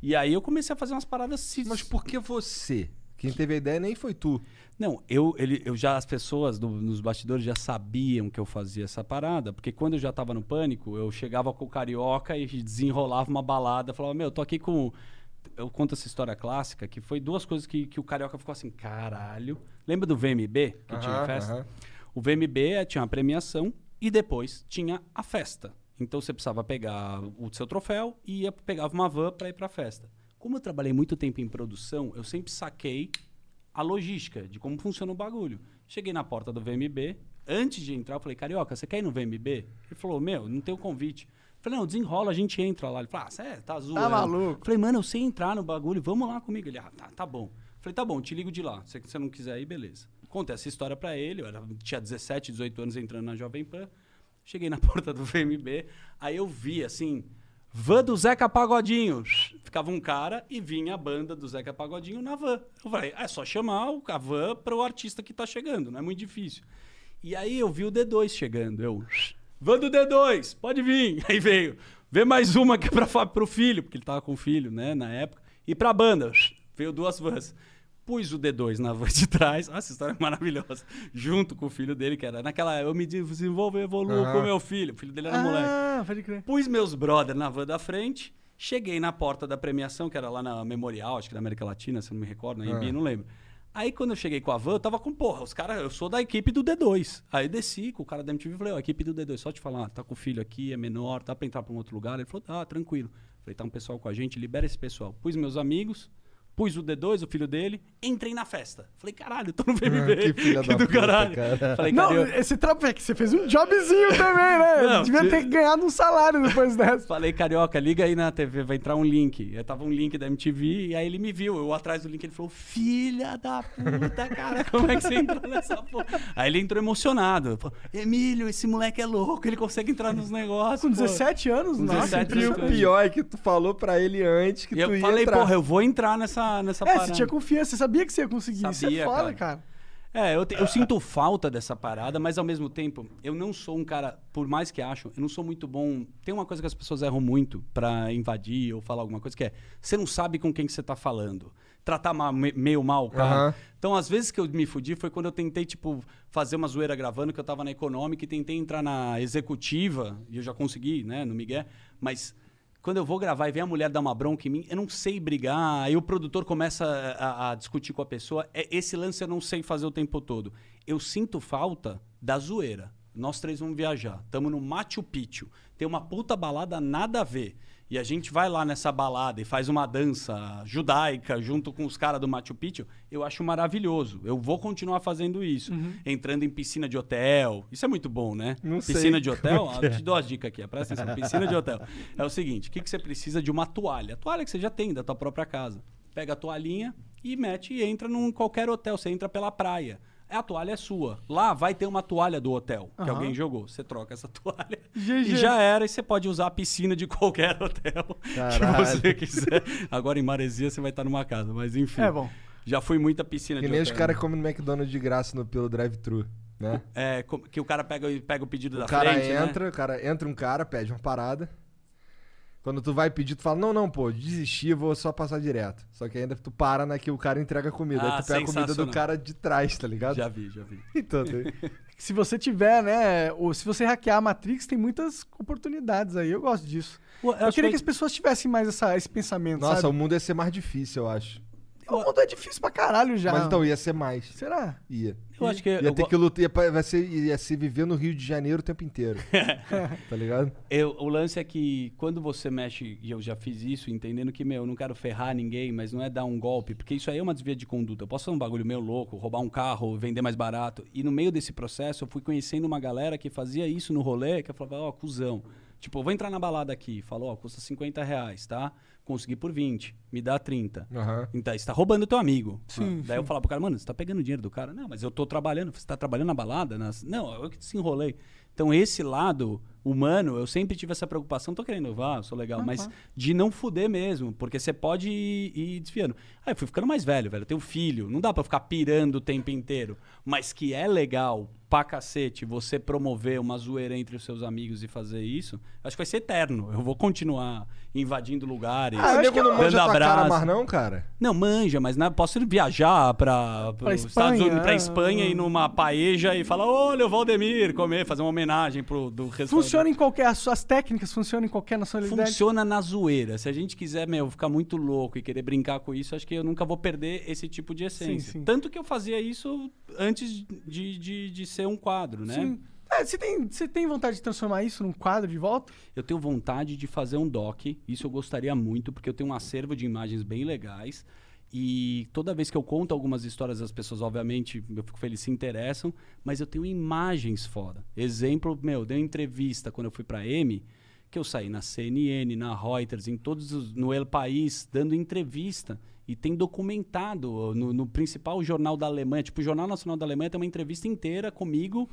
E aí eu comecei a fazer umas paradas. se- Mas por que você? Quem teve a ideia nem foi tu. Não, eu, ele, eu já, as pessoas do- nos bastidores já sabiam que eu fazia essa parada, porque quando eu já tava no pânico, eu chegava com o carioca e desenrolava uma balada, falava, meu, tô aqui com. Eu conto essa história clássica, que foi duas coisas que, que o carioca ficou assim, caralho. Lembra do VMB que tinha Aham, festa? aham. O VMB é, tinha uma premiação e depois tinha a festa. Então você precisava pegar o seu troféu e ia, pegava uma van para ir para a festa. Como eu trabalhei muito tempo em produção, eu sempre saquei a logística de como funciona o bagulho. Cheguei na porta do VMB, antes de entrar, eu falei, Carioca, você quer ir no VMB? Ele falou, meu, não tenho convite. Eu falei, não, desenrola, a gente entra lá. Ele falou, ah, você tá zoando. maluco? Eu falei, mano, eu sei entrar no bagulho, vamos lá comigo. Ele, ah, tá, tá bom. Eu falei, tá bom, te ligo de lá. Se você não quiser ir, beleza. Contei essa história pra ele, eu era, tinha 17, 18 anos entrando na Jovem Pan. Cheguei na porta do VMB, aí eu vi, assim, van do Zeca Pagodinho. Ficava um cara e vinha a banda do Zeca Pagodinho na van. Eu falei, é só chamar o- a van para o artista que tá chegando, não é muito difícil. E aí eu vi o D2 chegando, eu... Van do D2, pode vir. Aí veio, vê mais uma que é pra, fa- pro filho, porque ele tava com o filho, né, na época. E pra banda, veio duas vans. Pus o D2 na van de trás, essa história é maravilhosa, junto com o filho dele, que era naquela, eu me desenvolvo e evoluo Aham. com meu filho, o filho dele era moleque. Ah, pode crer. Pus meus brother na van da frente, cheguei na porta da premiação, que era lá na Memorial, acho que da América Latina, se não me recordo, na Ah. não lembro. Aí quando eu cheguei com a van, eu tava com, porra, os caras, eu sou da equipe do D2. Aí desci com o cara da MTV e falei, ó, equipe do D2, só te falar, tá com o filho aqui, é menor, dá pra entrar pra um outro lugar? Ele falou, tá, tranquilo. Falei, tá um pessoal com a gente, libera esse pessoal. Pus meus amigos, pus o D2, o filho dele, entrei na festa. Falei, caralho, eu tô no VMB. Que filha da do puta, caralho. cara. Falei, Não, cara, eu- esse trampo é que você fez um jobzinho também, né? Não, Devia se- ter ganhado um salário depois dessa. Falei, carioca, liga aí na TV, vai entrar um link. Eu tava um link da MTV e aí ele me viu. Eu atrás do link, ele falou: Filha da puta, cara, como é que você entrou nessa porra? Aí ele entrou emocionado. Falou, Emílio, esse moleque é louco, ele consegue entrar nos negócios. Com pô." 17 anos, Com nossa. 17 E incrível. o pior é que tu falou pra ele antes que E tu eu ia falei, entrar. porra, eu vou entrar nessa, nessa É, parada. você tinha confiança, você sabia que você ia conseguir. Isso é Sabia, foda, cara. cara. É, eu, te- eu sinto falta dessa parada, mas ao mesmo tempo, eu não sou um cara, por mais que acho, eu não sou muito bom. Tem uma coisa que as pessoas erram muito pra invadir ou falar alguma coisa, que é você não sabe com quem que você tá falando. Tratar ma- me- meio mal o cara. Aham. Então, às vezes que eu me fudi foi quando eu tentei, tipo, fazer uma zoeira gravando, que eu tava na econômica e tentei entrar na executiva, e eu já consegui, né, no Miguel, mas quando eu vou gravar e vem a mulher dar uma bronca em mim, eu não sei brigar, aí o produtor começa a, a discutir com a pessoa. É, esse lance eu não sei fazer o tempo todo. Eu sinto falta da zoeira. Nós três vamos viajar. Estamos no Machu Picchu. Tem uma puta balada nada a ver. E a gente vai lá nessa balada e faz uma dança judaica junto com os caras do Machu Picchu, eu acho maravilhoso. Eu vou continuar fazendo isso. Entrando em piscina de hotel. Isso é muito bom, né? Não sei piscina de hotel, é que é. te dou as dicas aqui, presta atenção. Piscina de hotel. É o seguinte: o que, que você precisa de uma toalha? A toalha que você já tem da tua própria casa. Pega a toalhinha e mete e entra num qualquer hotel. Você entra pela praia. A toalha é sua. Lá vai ter uma toalha do hotel que Aham. alguém jogou. Você troca essa toalha GG. e já era. E você pode usar a piscina de qualquer hotel que Caralho. você quiser. Agora em Maresia você vai estar numa casa, mas enfim. É bom. Já fui muita piscina Que de nem os hotel. caras comem no McDonald's de graça no, pelo drive-thru, né? É, que o cara pega, pega o pedido da O cara frente, né? entra, o cara entra um cara, pede uma parada. Quando tu vai pedir, tu fala, não, não, pô, desisti, vou só passar direto. Só que ainda tu para na que o cara entrega a comida. Ah, Aí tu pega a comida do cara de trás, tá ligado? Já vi, já vi. Então, tem- Se você tiver, né? Ou se você hackear a Matrix, tem muitas oportunidades aí. Eu gosto disso. Pô, Eu acho queria que que- as pessoas tivessem mais essa, esse pensamento, Nossa, sabe? o mundo ia ser mais difícil, eu acho. O mundo é difícil pra caralho já. Mas então ia ser mais. Será? Ia. Eu acho que Ia eu ter go- que lutar, ia, vai ser, ia ser viver no Rio de Janeiro o tempo inteiro. tá ligado? Eu- o lance é que quando você mexe, e eu já fiz isso, entendendo que, meu, eu não quero ferrar ninguém, mas não é dar um golpe, porque isso aí é uma desvia de conduta. Eu posso fazer um bagulho meio louco, roubar um carro, vender mais barato. E no meio desse processo, eu fui conhecendo uma galera que fazia isso no rolê, que eu falava, ó, cuzão. Tipo, eu vou entrar na balada aqui. Falou, ó, custa 50 reais, tá? Consegui por 20, me dá 30. Aham. Então, você tá roubando teu amigo. Sim, Daí eu falava pro cara, mano, você tá pegando dinheiro do cara? Não, mas eu tô trabalhando. Você tá trabalhando na balada? Nas... Não, eu que desenrolei. Então, esse lado humano, eu sempre tive essa preocupação. Tô querendo, vá, eu sou legal, mas de não fuder mesmo, porque você pode ir, ir desviando. Aí eu fui ficando mais velho, velho. Eu tenho filho, não dá pra ficar pirando o tempo inteiro. Mas que é legal pra cacete você promover uma zoeira entre os seus amigos e fazer isso, acho que vai ser eterno. Eu vou continuar invadindo lugares, Ah, acho nego que não manja dando tua cara abraço. mais não, cara? Não, manja, mas não, posso ir viajar pra, Pra os Estados Espanha, Unidos, pra é. Espanha e numa paeja e falar, olha o Valdemir, comer, fazer uma homenagem pro do restaurante. Funciona em qualquer. As suas técnicas funcionam em qualquer nacionalidade. Funciona na zoeira. Se a gente quiser, meu, ficar muito louco e querer brincar com isso, acho que eu nunca vou perder esse tipo de essência. sim. Tanto que eu fazia isso antes de, de, de ser um quadro, né? Sim. É, você, tem, você tem vontade de transformar isso num quadro de volta? Eu tenho vontade de fazer um doc, isso eu gostaria muito, porque eu tenho um acervo de imagens bem legais. E toda vez que eu conto algumas histórias, as pessoas, obviamente, eu fico feliz, se interessam, mas eu tenho imagens foda. Exemplo, meu, dei uma entrevista quando eu fui pra M, que eu saí na CNN, na Reuters, em todos os, no El País, dando entrevista. E tem documentado no, no principal jornal da Alemanha, tipo o Jornal Nacional da Alemanha tem uma entrevista inteira comigo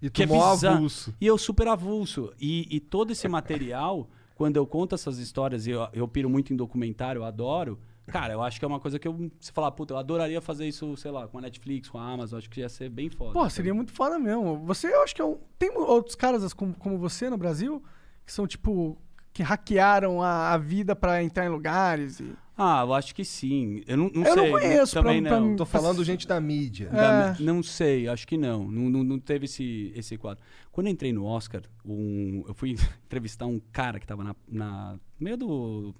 E tu que é avulso. E eu super avulso. E, e todo esse material, quando eu conto essas histórias, e eu, eu piro muito em documentário, eu adoro. Cara, eu acho que é uma coisa que eu. Se falar, puta, eu adoraria fazer isso, sei lá, com a Netflix, com a Amazon, acho que ia ser bem foda. Pô, seria muito foda mesmo. Você, eu acho que é um, tem outros caras como, como você no Brasil que são tipo que hackearam a, a vida pra entrar em lugares e Ah, eu acho que sim. Eu não, não Eu não sei. conheço, também pra- pra não. mim- Tô falando gente da mídia. Da- É. Não sei, acho que não. Não, não, não teve esse, esse quadro. Quando eu entrei no Oscar, um, eu fui entrevistar um cara que tava na, na meio do,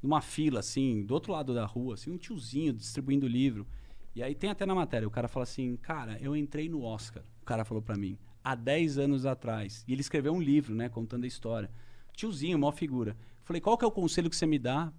de uma fila, assim, do outro lado da rua, assim, um tiozinho distribuindo livro. E aí tem até na matéria, o cara fala assim, cara, eu entrei no Oscar, o cara falou pra mim, há 10 anos atrás. E ele escreveu um livro, né, contando a história. Tiozinho, maior figura. Falei, qual que é o conselho que você me dá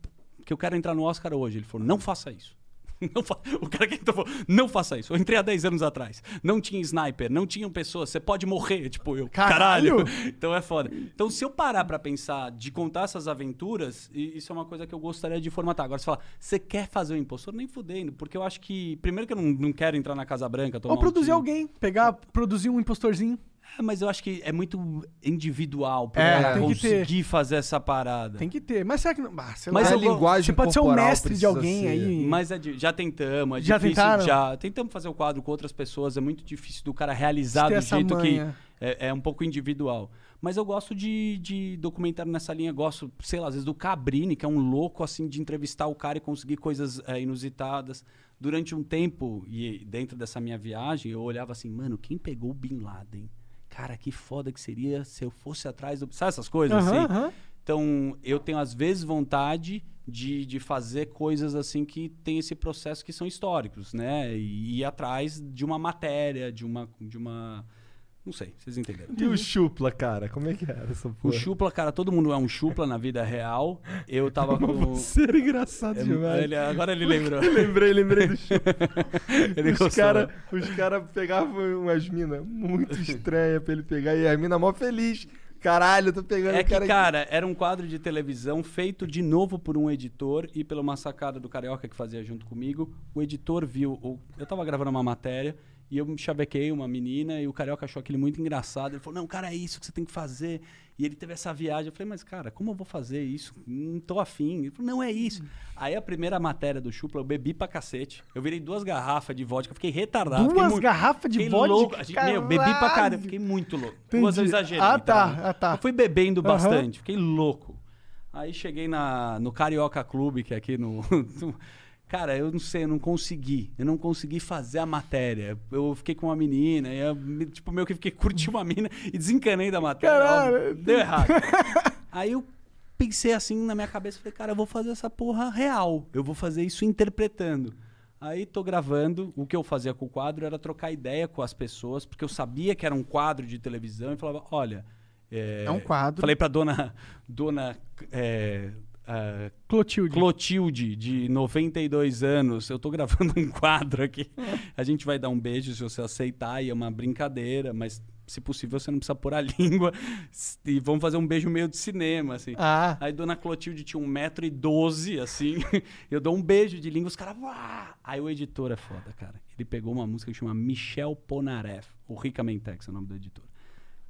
que eu quero entrar no Oscar hoje? Ele falou, não faça isso. Não fa- O cara que falou, não faça isso. Eu entrei há 10 anos atrás. Não tinha sniper, não tinham pessoas. Você pode morrer. Tipo, eu, Caralho! caralho. Então é foda. Então, se eu parar pra pensar de contar essas aventuras, isso é uma coisa que eu gostaria de formatar. Agora, você fala, você quer fazer o impostor? Nem fudendo. Porque eu acho que, primeiro que eu não, não quero entrar na Casa Branca, ou um produzir tiro. alguém, pegar, produzir um impostorzinho. É, mas eu acho que é muito individual pra É, ela tem que ter. conseguir fazer essa parada. Tem que ter. Mas será que não, ah, sei Mas a eu linguagem você pode ser o corporal mestre de precisa alguém ser- aí. Mas é di- já tentamos, é Já difícil. tentaram? Já tentamos fazer o quadro com outras pessoas, é muito difícil do cara realizar Ter do essa jeito manha. que é, é um pouco individual. Mas eu gosto de, de documentário nessa linha, gosto, sei lá, às vezes do Cabrini, que é um louco assim de entrevistar o cara e conseguir coisas é, inusitadas. Durante um tempo, e dentro dessa minha viagem, eu olhava assim, mano, quem pegou o Bin Laden? Cara, que foda que seria se eu fosse atrás do. Sabe essas coisas Aham, assim? aham. Então, eu tenho às vezes vontade de, de fazer coisas assim que tem esse processo que são históricos, né? E ir atrás de uma matéria, de uma, de uma Não sei, vocês entenderam. E o chupla, cara? Como é que era essa O porra? chupla, cara, todo mundo é um chupla na vida real. Eu tava com. Você era engraçado É, demais. ele- agora ele lembrou. lembrei, lembrei do chupla. Ele os caras os cara pegavam umas minas muito estranhas pra ele pegar. E a mina mó feliz. Caralho, tô pegando É o que, cara cara, era um quadro de televisão feito de novo por um editor e pela uma sacada do Carioca que fazia junto comigo. O editor viu. o- eu tava gravando uma matéria e eu me chavequei uma menina e o Carioca achou aquele muito engraçado. Ele falou: Não, cara, é isso que você tem que fazer. E ele teve essa viagem. Eu falei: Mas, cara, como eu vou fazer isso? Não tô afim. Ele falou: Não, é isso. Aí a primeira matéria do Chupla, eu bebi pra cacete. Eu virei duas garrafas de vodka, fiquei retardado. fiquei Duas muito- garrafas de fiquei vodka? Louco. Gente- Meu, bebi pra Caralho! caramba, fiquei muito louco. Entendi. Duas eu exagerei. Ah, tá, ah, tá. Eu fui bebendo Aham. bastante, fiquei louco. Aí cheguei na, no Carioca Clube, que é aqui no. Cara, eu não sei, eu não consegui. Eu não consegui fazer a matéria. Eu fiquei com uma menina, e eu, tipo, meio que fiquei curti uma mina e desencanei da matéria. Caralho. Deu errado. Aí eu pensei assim na minha cabeça, falei, cara, eu vou fazer essa porra real. Eu vou fazer isso interpretando. Aí tô gravando, o que eu fazia com o quadro era trocar ideia com as pessoas, porque eu sabia que era um quadro de televisão e falava, olha... É, É um quadro. Falei pra dona, dona é, ah, Clotilde. Clotilde, de 92 anos, eu tô gravando um quadro aqui. A gente vai dar um beijo se você aceitar, e é uma brincadeira, mas se possível você não precisa pôr a língua. E vamos fazer um beijo meio de cinema, assim. Ah. Aí Dona Clotilde tinha 1,12m, assim. Eu dou um beijo de língua, os caras. Aí o editor é foda, cara. Ele pegou uma música que chama Michel Polnareff, o Rica Mentex é o nome do editor.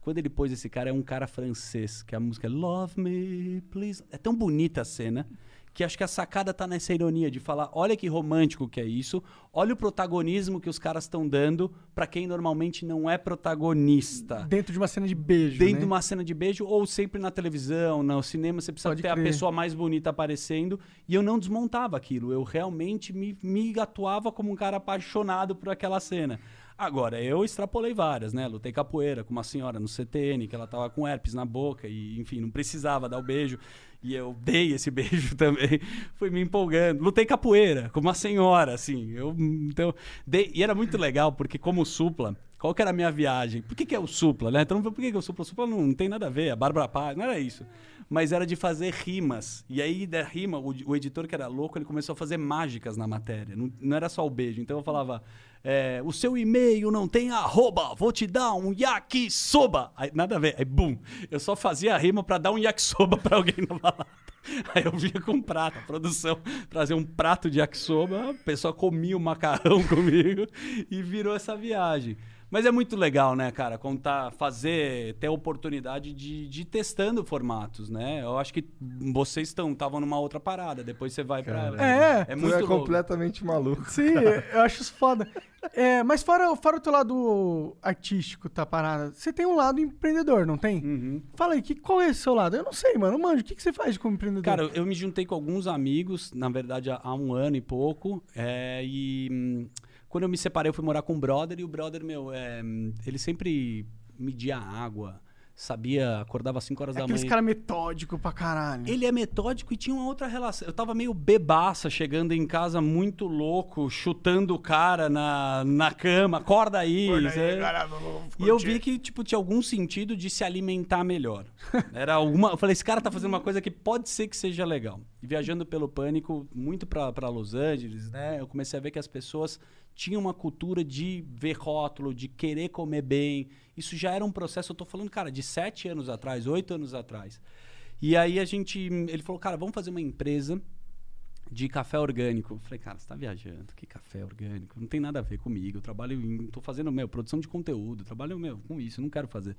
Quando ele pôs esse cara, é um cara francês, que a música é Love Me, Please. É tão bonita a cena que acho que a sacada tá nessa ironia de falar: olha que romântico que é isso, olha o protagonismo que os caras estão dando pra quem normalmente não é protagonista. Dentro de uma cena de beijo, Dentro né? de uma cena de beijo, ou sempre na televisão, no cinema, você precisa Pode ter a crer. pessoa mais bonita aparecendo. E eu não desmontava aquilo. Eu realmente me, me atuava como um cara apaixonado por aquela cena. Agora, eu extrapolei várias, né? Lutei capoeira com uma senhora no CTN, que ela tava com herpes na boca e, enfim, não precisava dar o beijo. E eu dei esse beijo também. Fui me empolgando. Lutei capoeira com uma senhora, assim. Eu, então, dei- e era muito legal, porque como supla, qual que era a minha viagem? Por que, que é o supla, né? Então, por que, que é o supla? O supla não, não tem nada a ver, a Bárbara Paz, não era isso. Mas era de fazer rimas. E aí, da rima, o, o editor que era louco, ele começou a fazer mágicas na matéria. Não, não era só o beijo. Então eu falava, é, o seu e-mail não tem arroba, vou te dar um yakisoba. Aí, nada a ver. Aí, bum. Eu só fazia a rima pra dar um yakisoba pra alguém na balada. Aí eu vinha com um prato, a produção trazia um prato de yakisoba, a pessoa comia o macarrão comigo e virou essa viagem. Mas é muito legal, né, cara, contar, fazer, ter a oportunidade de, de ir testando formatos, né? Eu acho que vocês estão estavam numa outra parada, depois você vai pra. É, é Tu muito é louco. completamente maluco. Sim, eu acho isso foda. É, mas fora, fora o teu lado artístico, tá parada, você tem um lado empreendedor, não tem? Uhum. Fala aí, que, qual é esse seu lado? Eu não sei, mano. Manjo, o que, que você faz como empreendedor? Cara, eu me juntei com alguns amigos, na verdade, há, há um ano e pouco. é, e hum, quando eu me separei, eu fui morar com um brother. E o brother, meu, é, ele sempre media a água, sabia, acordava às 5 horas da Aqueles manhã. caras metódicos pra caralho. Ele é metódico e tinha uma outra relação. Eu tava meio bebaça, chegando em casa muito louco, chutando o cara na, na cama. Acorda aí. Zé. E eu vi que, tipo, tinha algum sentido de se alimentar melhor. Era alguma. Eu falei, esse cara tá fazendo uma coisa que pode ser que seja legal. E viajando pelo pânico, muito pra, pra Los Angeles, né? Eu comecei a ver que as pessoas tinham uma cultura de ver rótulo, de querer comer bem. Isso já era um processo, eu tô falando, cara, de sete anos atrás, oito anos atrás. E aí a gente. Ele falou, cara, vamos fazer uma empresa de café orgânico. Eu falei, cara, você tá viajando, que café orgânico? Não tem nada a ver comigo. Eu trabalho em. tô fazendo, meu, produção de conteúdo, trabalho, meu, com isso, não quero fazer.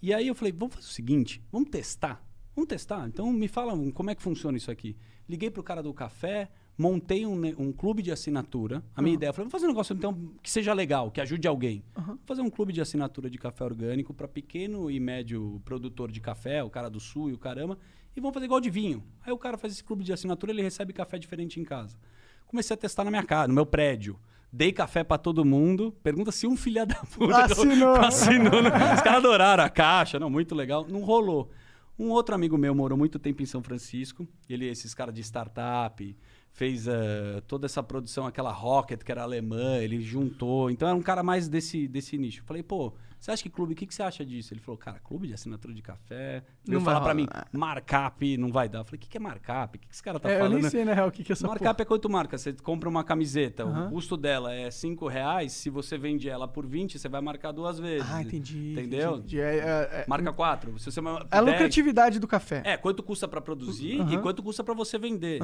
E aí eu falei, vamos fazer o seguinte, vamos testar. Vamos testar. Então me fala como é que funciona isso aqui. Liguei pro cara do café, montei um, um clube de assinatura. A minha ideia foi, vamos fazer um negócio então que seja legal, que ajude alguém. Vamos fazer um clube de assinatura de café orgânico para pequeno e médio produtor de café, o cara do sul e o caramba, e vamos fazer igual de vinho. Aí o cara faz esse clube de assinatura, ele recebe café diferente em casa. Comecei a testar na minha casa, no meu prédio. Dei café pra todo mundo. Pergunta se um filha da puta Assinou. assinou. né? Os caras adoraram a caixa, não, muito legal. Não rolou. Um outro amigo meu morou muito tempo em São Francisco. Ele, esses caras de startup, fez eh, toda essa produção, aquela Rocket, que era alemã, ele juntou. Então era um cara mais desse, desse nicho. Eu falei, pô, você acha que clube, o que, que você acha disso? Ele falou, cara, clube de assinatura de café. Não falar pra mim, markup não vai dar. Eu falei, o que, que é markup? O que, que esse cara tá É, eu falando? nem sei, na real, o que, que é essa Markup é quanto marca? Você compra uma camiseta, o custo dela é 5 reais. Se você vende ela por 20, você vai marcar duas vezes. Ah, entendi. Entendeu? entendi. É, é, é, Marca 4. Se você ma- é a 10, lucratividade do café. É, quanto custa pra produzir e quanto custa pra você vender.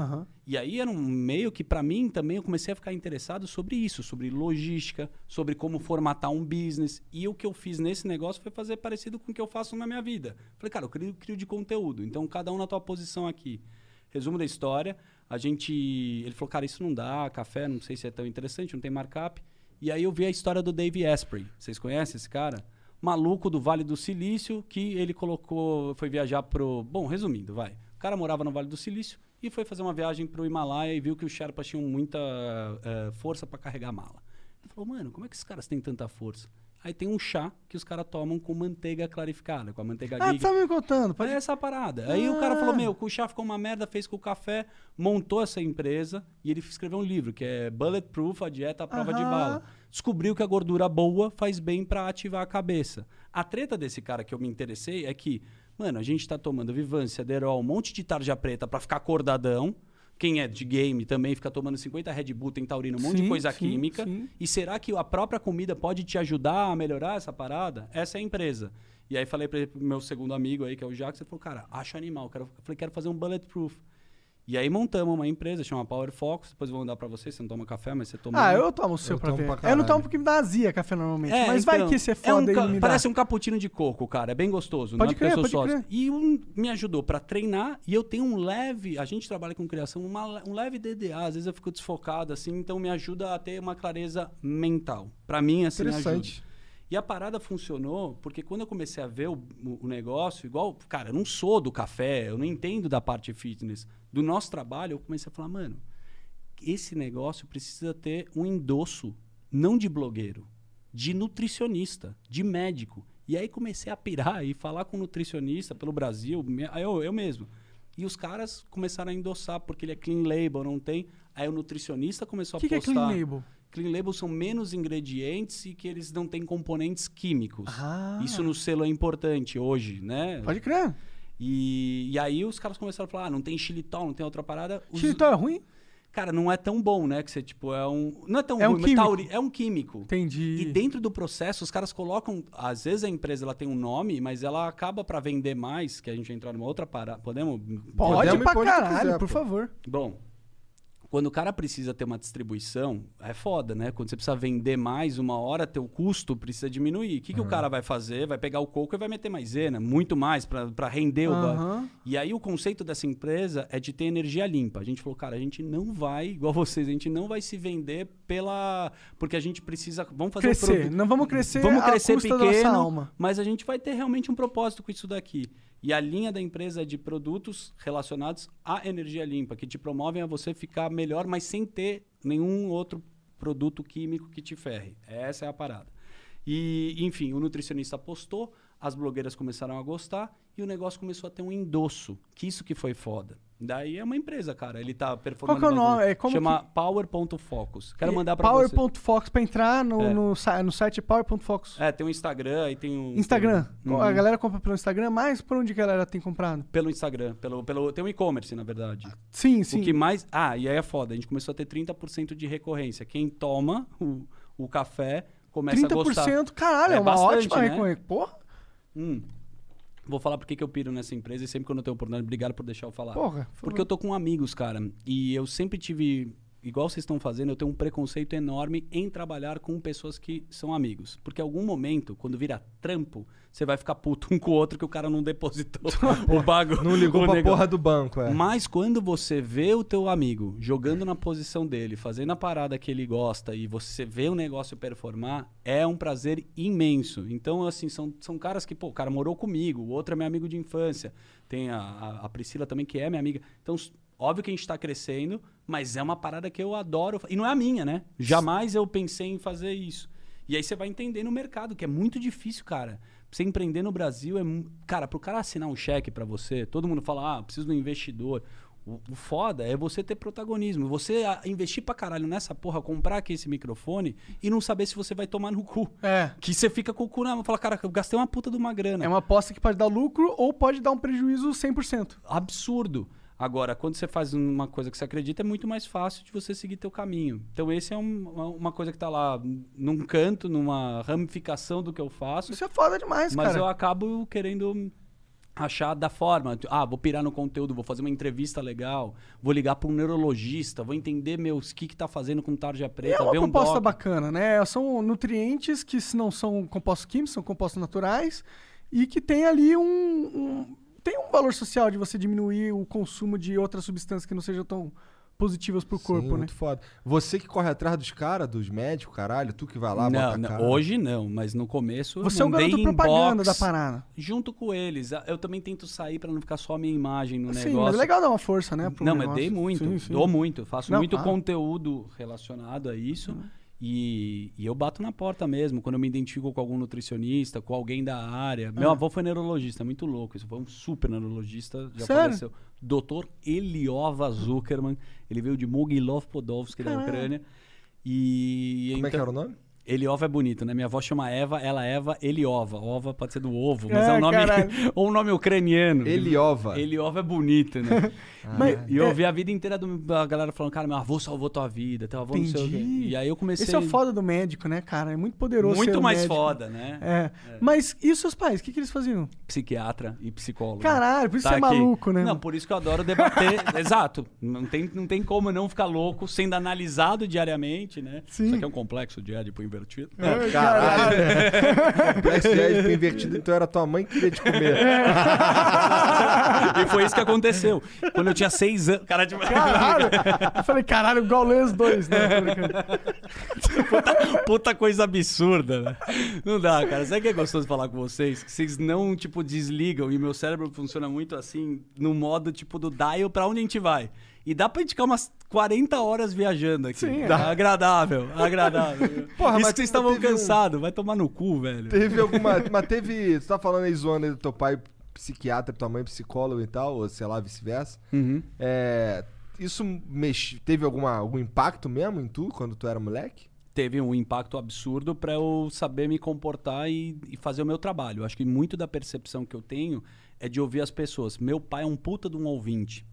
E aí era um meio que pra mim também eu comecei a ficar interessado sobre isso, sobre logística, sobre como formatar um business. E o que eu fiz nesse negócio foi fazer parecido com o que eu faço na minha vida. Falei, cara, eu crio, crio de conteúdo. Então cada um na tua posição aqui. Resumo da história, a gente, ele falou, cara, isso não dá, café, não sei se é tão interessante, não tem markup. E aí eu vi a história do Dave Asprey. Vocês conhecem esse cara? Maluco do Vale do Silício, que ele colocou, foi viajar pro, bom, resumindo, vai. O cara morava no Vale do Silício e foi fazer uma viagem pro Himalaia e viu que os Sherpas tinham muita eh, força para carregar mala. Ele falou, mano, como é que esses caras têm tanta força? Aí tem um chá que os caras tomam com manteiga clarificada, com a manteiga Ah, tu tá me contando. Pode... É essa parada. Aí o cara Ah. falou: Meu, o chá ficou uma merda, fez com o café, montou essa empresa e ele escreveu um livro que é Bulletproof, a dieta à prova de Aham. bala. Descobriu que a gordura boa faz bem pra ativar a cabeça. A treta desse cara que eu me interessei é que, mano, a gente tá tomando Vivância, Derol, um monte de tarja preta pra ficar acordadão. Quem é de game também fica tomando 50 Red Bull, tem taurino, um monte de Sim, coisa sim, química. sim. E será que a própria comida pode te ajudar a melhorar essa parada? Essa é a empresa. E aí falei para meu segundo amigo aí, que é o Jacques, ele falou, cara, acho animal. Quero, eu falei, quero fazer um bulletproof. E aí montamos uma empresa, chama Power Focus. Depois vou mandar para você, você não toma café, mas você toma... Ah, um. eu tomo o seu Eu pra ver. pra eu não tomo porque me dá azia café normalmente. É, mas vai então, que esse é é foda um e ca- me dá. Parece um cappuccino de coco, cara. É bem gostoso. Pode não é crer, sou pode sócio. crer. E um me ajudou pra treinar. E eu tenho um leve... A gente trabalha com criação, uma um leve DDA. Às vezes eu fico desfocado, assim. Então me ajuda a ter uma clareza mental. Pra mim, assim, ajuda. E a parada funcionou porque quando eu comecei a ver o, o- o negócio, igual, cara, eu não sou do café, eu não entendo da parte fitness. Do nosso trabalho, eu comecei a falar, mano, esse negócio precisa ter um endosso, não de blogueiro, de nutricionista, de médico. E aí comecei a pirar e falar com nutricionista pelo Brasil, eu, eu mesmo. E os caras começaram a endossar, porque ele é clean label, não tem. Aí o nutricionista começou O que, a que é postar. clean label? Clean label são menos ingredientes e que eles não têm componentes químicos. Ah. Isso no selo é importante hoje, né? Pode crer. E, e aí os caras começaram a falar, ah, não tem xilitol, não tem outra parada. Os- Xilitol é ruim? Cara, não é tão bom, né? Que você, tipo, é um... Não é tão É um ruim, químico. tauri- é um químico. Entendi. E dentro do processo, os caras colocam... Às vezes a empresa ela tem um nome, mas ela acaba pra vender mais, que a gente entrar numa outra parada. Podemos? Pode Podemos pra caralho, quiser, por pô. favor. Bom, quando o cara precisa ter uma distribuição, é foda, né? Quando você precisa vender mais uma hora, teu custo precisa diminuir. O que, que o cara vai fazer? Vai pegar o coco e vai meter maisena, muito mais pra pra render o... ba- Aham. E aí o conceito dessa empresa é de ter energia limpa. A gente falou, cara, a gente não vai, igual vocês, a gente não vai se vender pela... Porque a gente precisa... Vamos fazer um Crescer. produto- Não vamos crescer Vamos crescer pequeno, mas a gente vai ter realmente um propósito com isso daqui. E a linha da empresa é de produtos relacionados à energia limpa, que te promovem a você ficar melhor, mas sem ter nenhum outro produto químico que te ferre. Essa é a parada. E, enfim, o nutricionista apostou, as blogueiras começaram a gostar e o negócio começou a ter um endosso. Que isso que foi foda. Daí é uma empresa, cara. Ele tá performando. Qual que é o nome? É, como Chama que- Power.focus. Quero mandar pra você. Power.fox pra entrar no, É. no, no site Power.fox. É, tem o Instagram e tem o. Instagram. tem o- A Uhum. galera compra pelo Instagram, mas por onde a galera tem comprado? Pelo Instagram. Pelo, pelo, tem o e-commerce, na verdade. Sim, sim. O que mais. Ah, e aí é foda. A gente começou a ter 30% de recorrência. Quem toma o, o café começa a gostar. 30%, caralho, é, É uma bastante, ótima né? recorrência. Porra, Hum. Vou falar porque que eu piro nessa empresa e sempre quando eu tenho oportunidade, obrigado por deixar eu falar. porra. Porque eu tô com amigos, cara. E eu sempre tive. Igual vocês estão fazendo, eu tenho um preconceito enorme em trabalhar com pessoas que são amigos. Porque em algum momento, quando vira trampo, você vai ficar puto um com o outro que o cara não depositou o bagulho. Não ligou pra negócio. porra do banco, é. Mas quando você vê o teu amigo jogando na posição dele, fazendo a parada que ele gosta e você vê o negócio performar, é um prazer imenso. Então, assim, são, são caras que, pô, o cara morou comigo, o outro é meu amigo de infância. Tem a, a, a Priscila também, que é minha amiga. Então, óbvio que a gente tá crescendo, mas é uma parada que eu adoro. E não é a minha, né? Jamais eu pensei em fazer isso. E aí você vai entender no mercado, que é muito difícil, cara. Pra você empreender no Brasil é. Cara, pro cara assinar um cheque pra você, todo mundo fala, ah, preciso de um investidor. O, o foda é você ter protagonismo. Você ah, investir pra caralho nessa porra, comprar aqui esse microfone e não saber se você vai tomar no cu. É. Que você fica com o cu na mão. Fala, cara, eu gastei uma puta de uma grana. É uma aposta que pode dar lucro ou pode dar um prejuízo 100%. absurdo. Agora, quando você faz uma coisa que você acredita, é muito mais fácil de você seguir teu caminho. Então, esse é um- uma, coisa que tá lá num canto, numa ramificação do que eu faço. Isso é foda demais, mas cara. eu acabo querendo achar da forma. Ah, vou pirar no conteúdo, vou fazer uma entrevista legal, vou ligar para um neurologista, vou entender meus o que que tá fazendo com tarja E preta, é uma ver um bacana, né? São nutrientes que se não são compostos químicos, são compostos naturais e que tem ali um, um- tem um valor social de você diminuir o consumo de outras substâncias que não sejam tão positivas pro corpo, Sim, né? muito foda. Você que corre atrás dos caras, dos médicos, caralho, tu que vai lá, Não, não, cara. hoje não, mas no começo eu Você é um garoto propaganda da parada. junto com eles. Eu também tento sair para não ficar só a minha imagem no Sim, negócio. mas é legal dar uma força, né? pro Não, mas negócio. dei muito, Sim, sim. dou muito, faço Não, muito claro. Uhum. conteúdo relacionado a isso. E, e eu bato na porta mesmo, quando eu me identifico com algum nutricionista, com alguém da área. Meu Ah. avô foi neurologista, é muito louco. Isso foi um super neurologista, já Sério? faleceu. Dr. Eliova Zuckerman. Ele veio de Mogilov Podolsky, da. Ucrânia. E Como é que então- era o nome? Eliova é bonito, né? Minha avó chama Eva, ela Eva Eliova. Ova pode ser do ovo, mas É, é, um nome ou um nome ucraniano. Eliova. Eliova é bonito, né? Mas, E eu é, ouvi a vida inteira do- da galera falando, cara, meu avô salvou tua vida, teu avô não sei o quê. Entendi. E aí eu comecei... Esse é o foda do médico, né, cara? É muito poderoso Muito mais médico. foda, né? É. Mas e os seus pais? O que, que eles faziam? Psiquiatra e psicólogo. Caralho, por isso Tá você é aqui. maluco, né? Não, por isso que eu adoro debater. Exato. Não tem, não tem como não ficar louco sendo analisado diariamente, né? Sim. Isso aqui é um complexo de Édipo invertido. Ai, Caralho. Complexo de Édipo invertido, então era tua mãe que queria te comer. e foi isso que aconteceu. Quando eu tinha seis anos. Cara, tipo, Caralho! Eu falei, caralho, Gaules 2, né? Puta, puta coisa absurda, né? Não dá, cara. Sabe o que é gostoso falar com vocês? Que vocês não, tipo, desligam e meu cérebro funciona muito assim, no modo, tipo, do dial pra onde a gente vai. E dá pra gente ficar umas 40 horas viajando aqui. Sim, é. Dá. Agradável, agradável. Porra, Isso mas que vocês estavam teve um- cansados. Vai tomar no cu, velho. Teve alguma. Mas teve. Você tá falando aí zoando aí do teu pai psiquiatra, tua mãe psicólogo e tal, ou sei lá, vice-versa. Uhum. É. Isso mex... teve alguma, algum impacto mesmo em tu quando tu era moleque? teve um impacto absurdo para eu saber me comportar e, e fazer o meu trabalho. Acho que muito da percepção que eu tenho é de ouvir as pessoas. Meu pai é um puta de um ouvinte.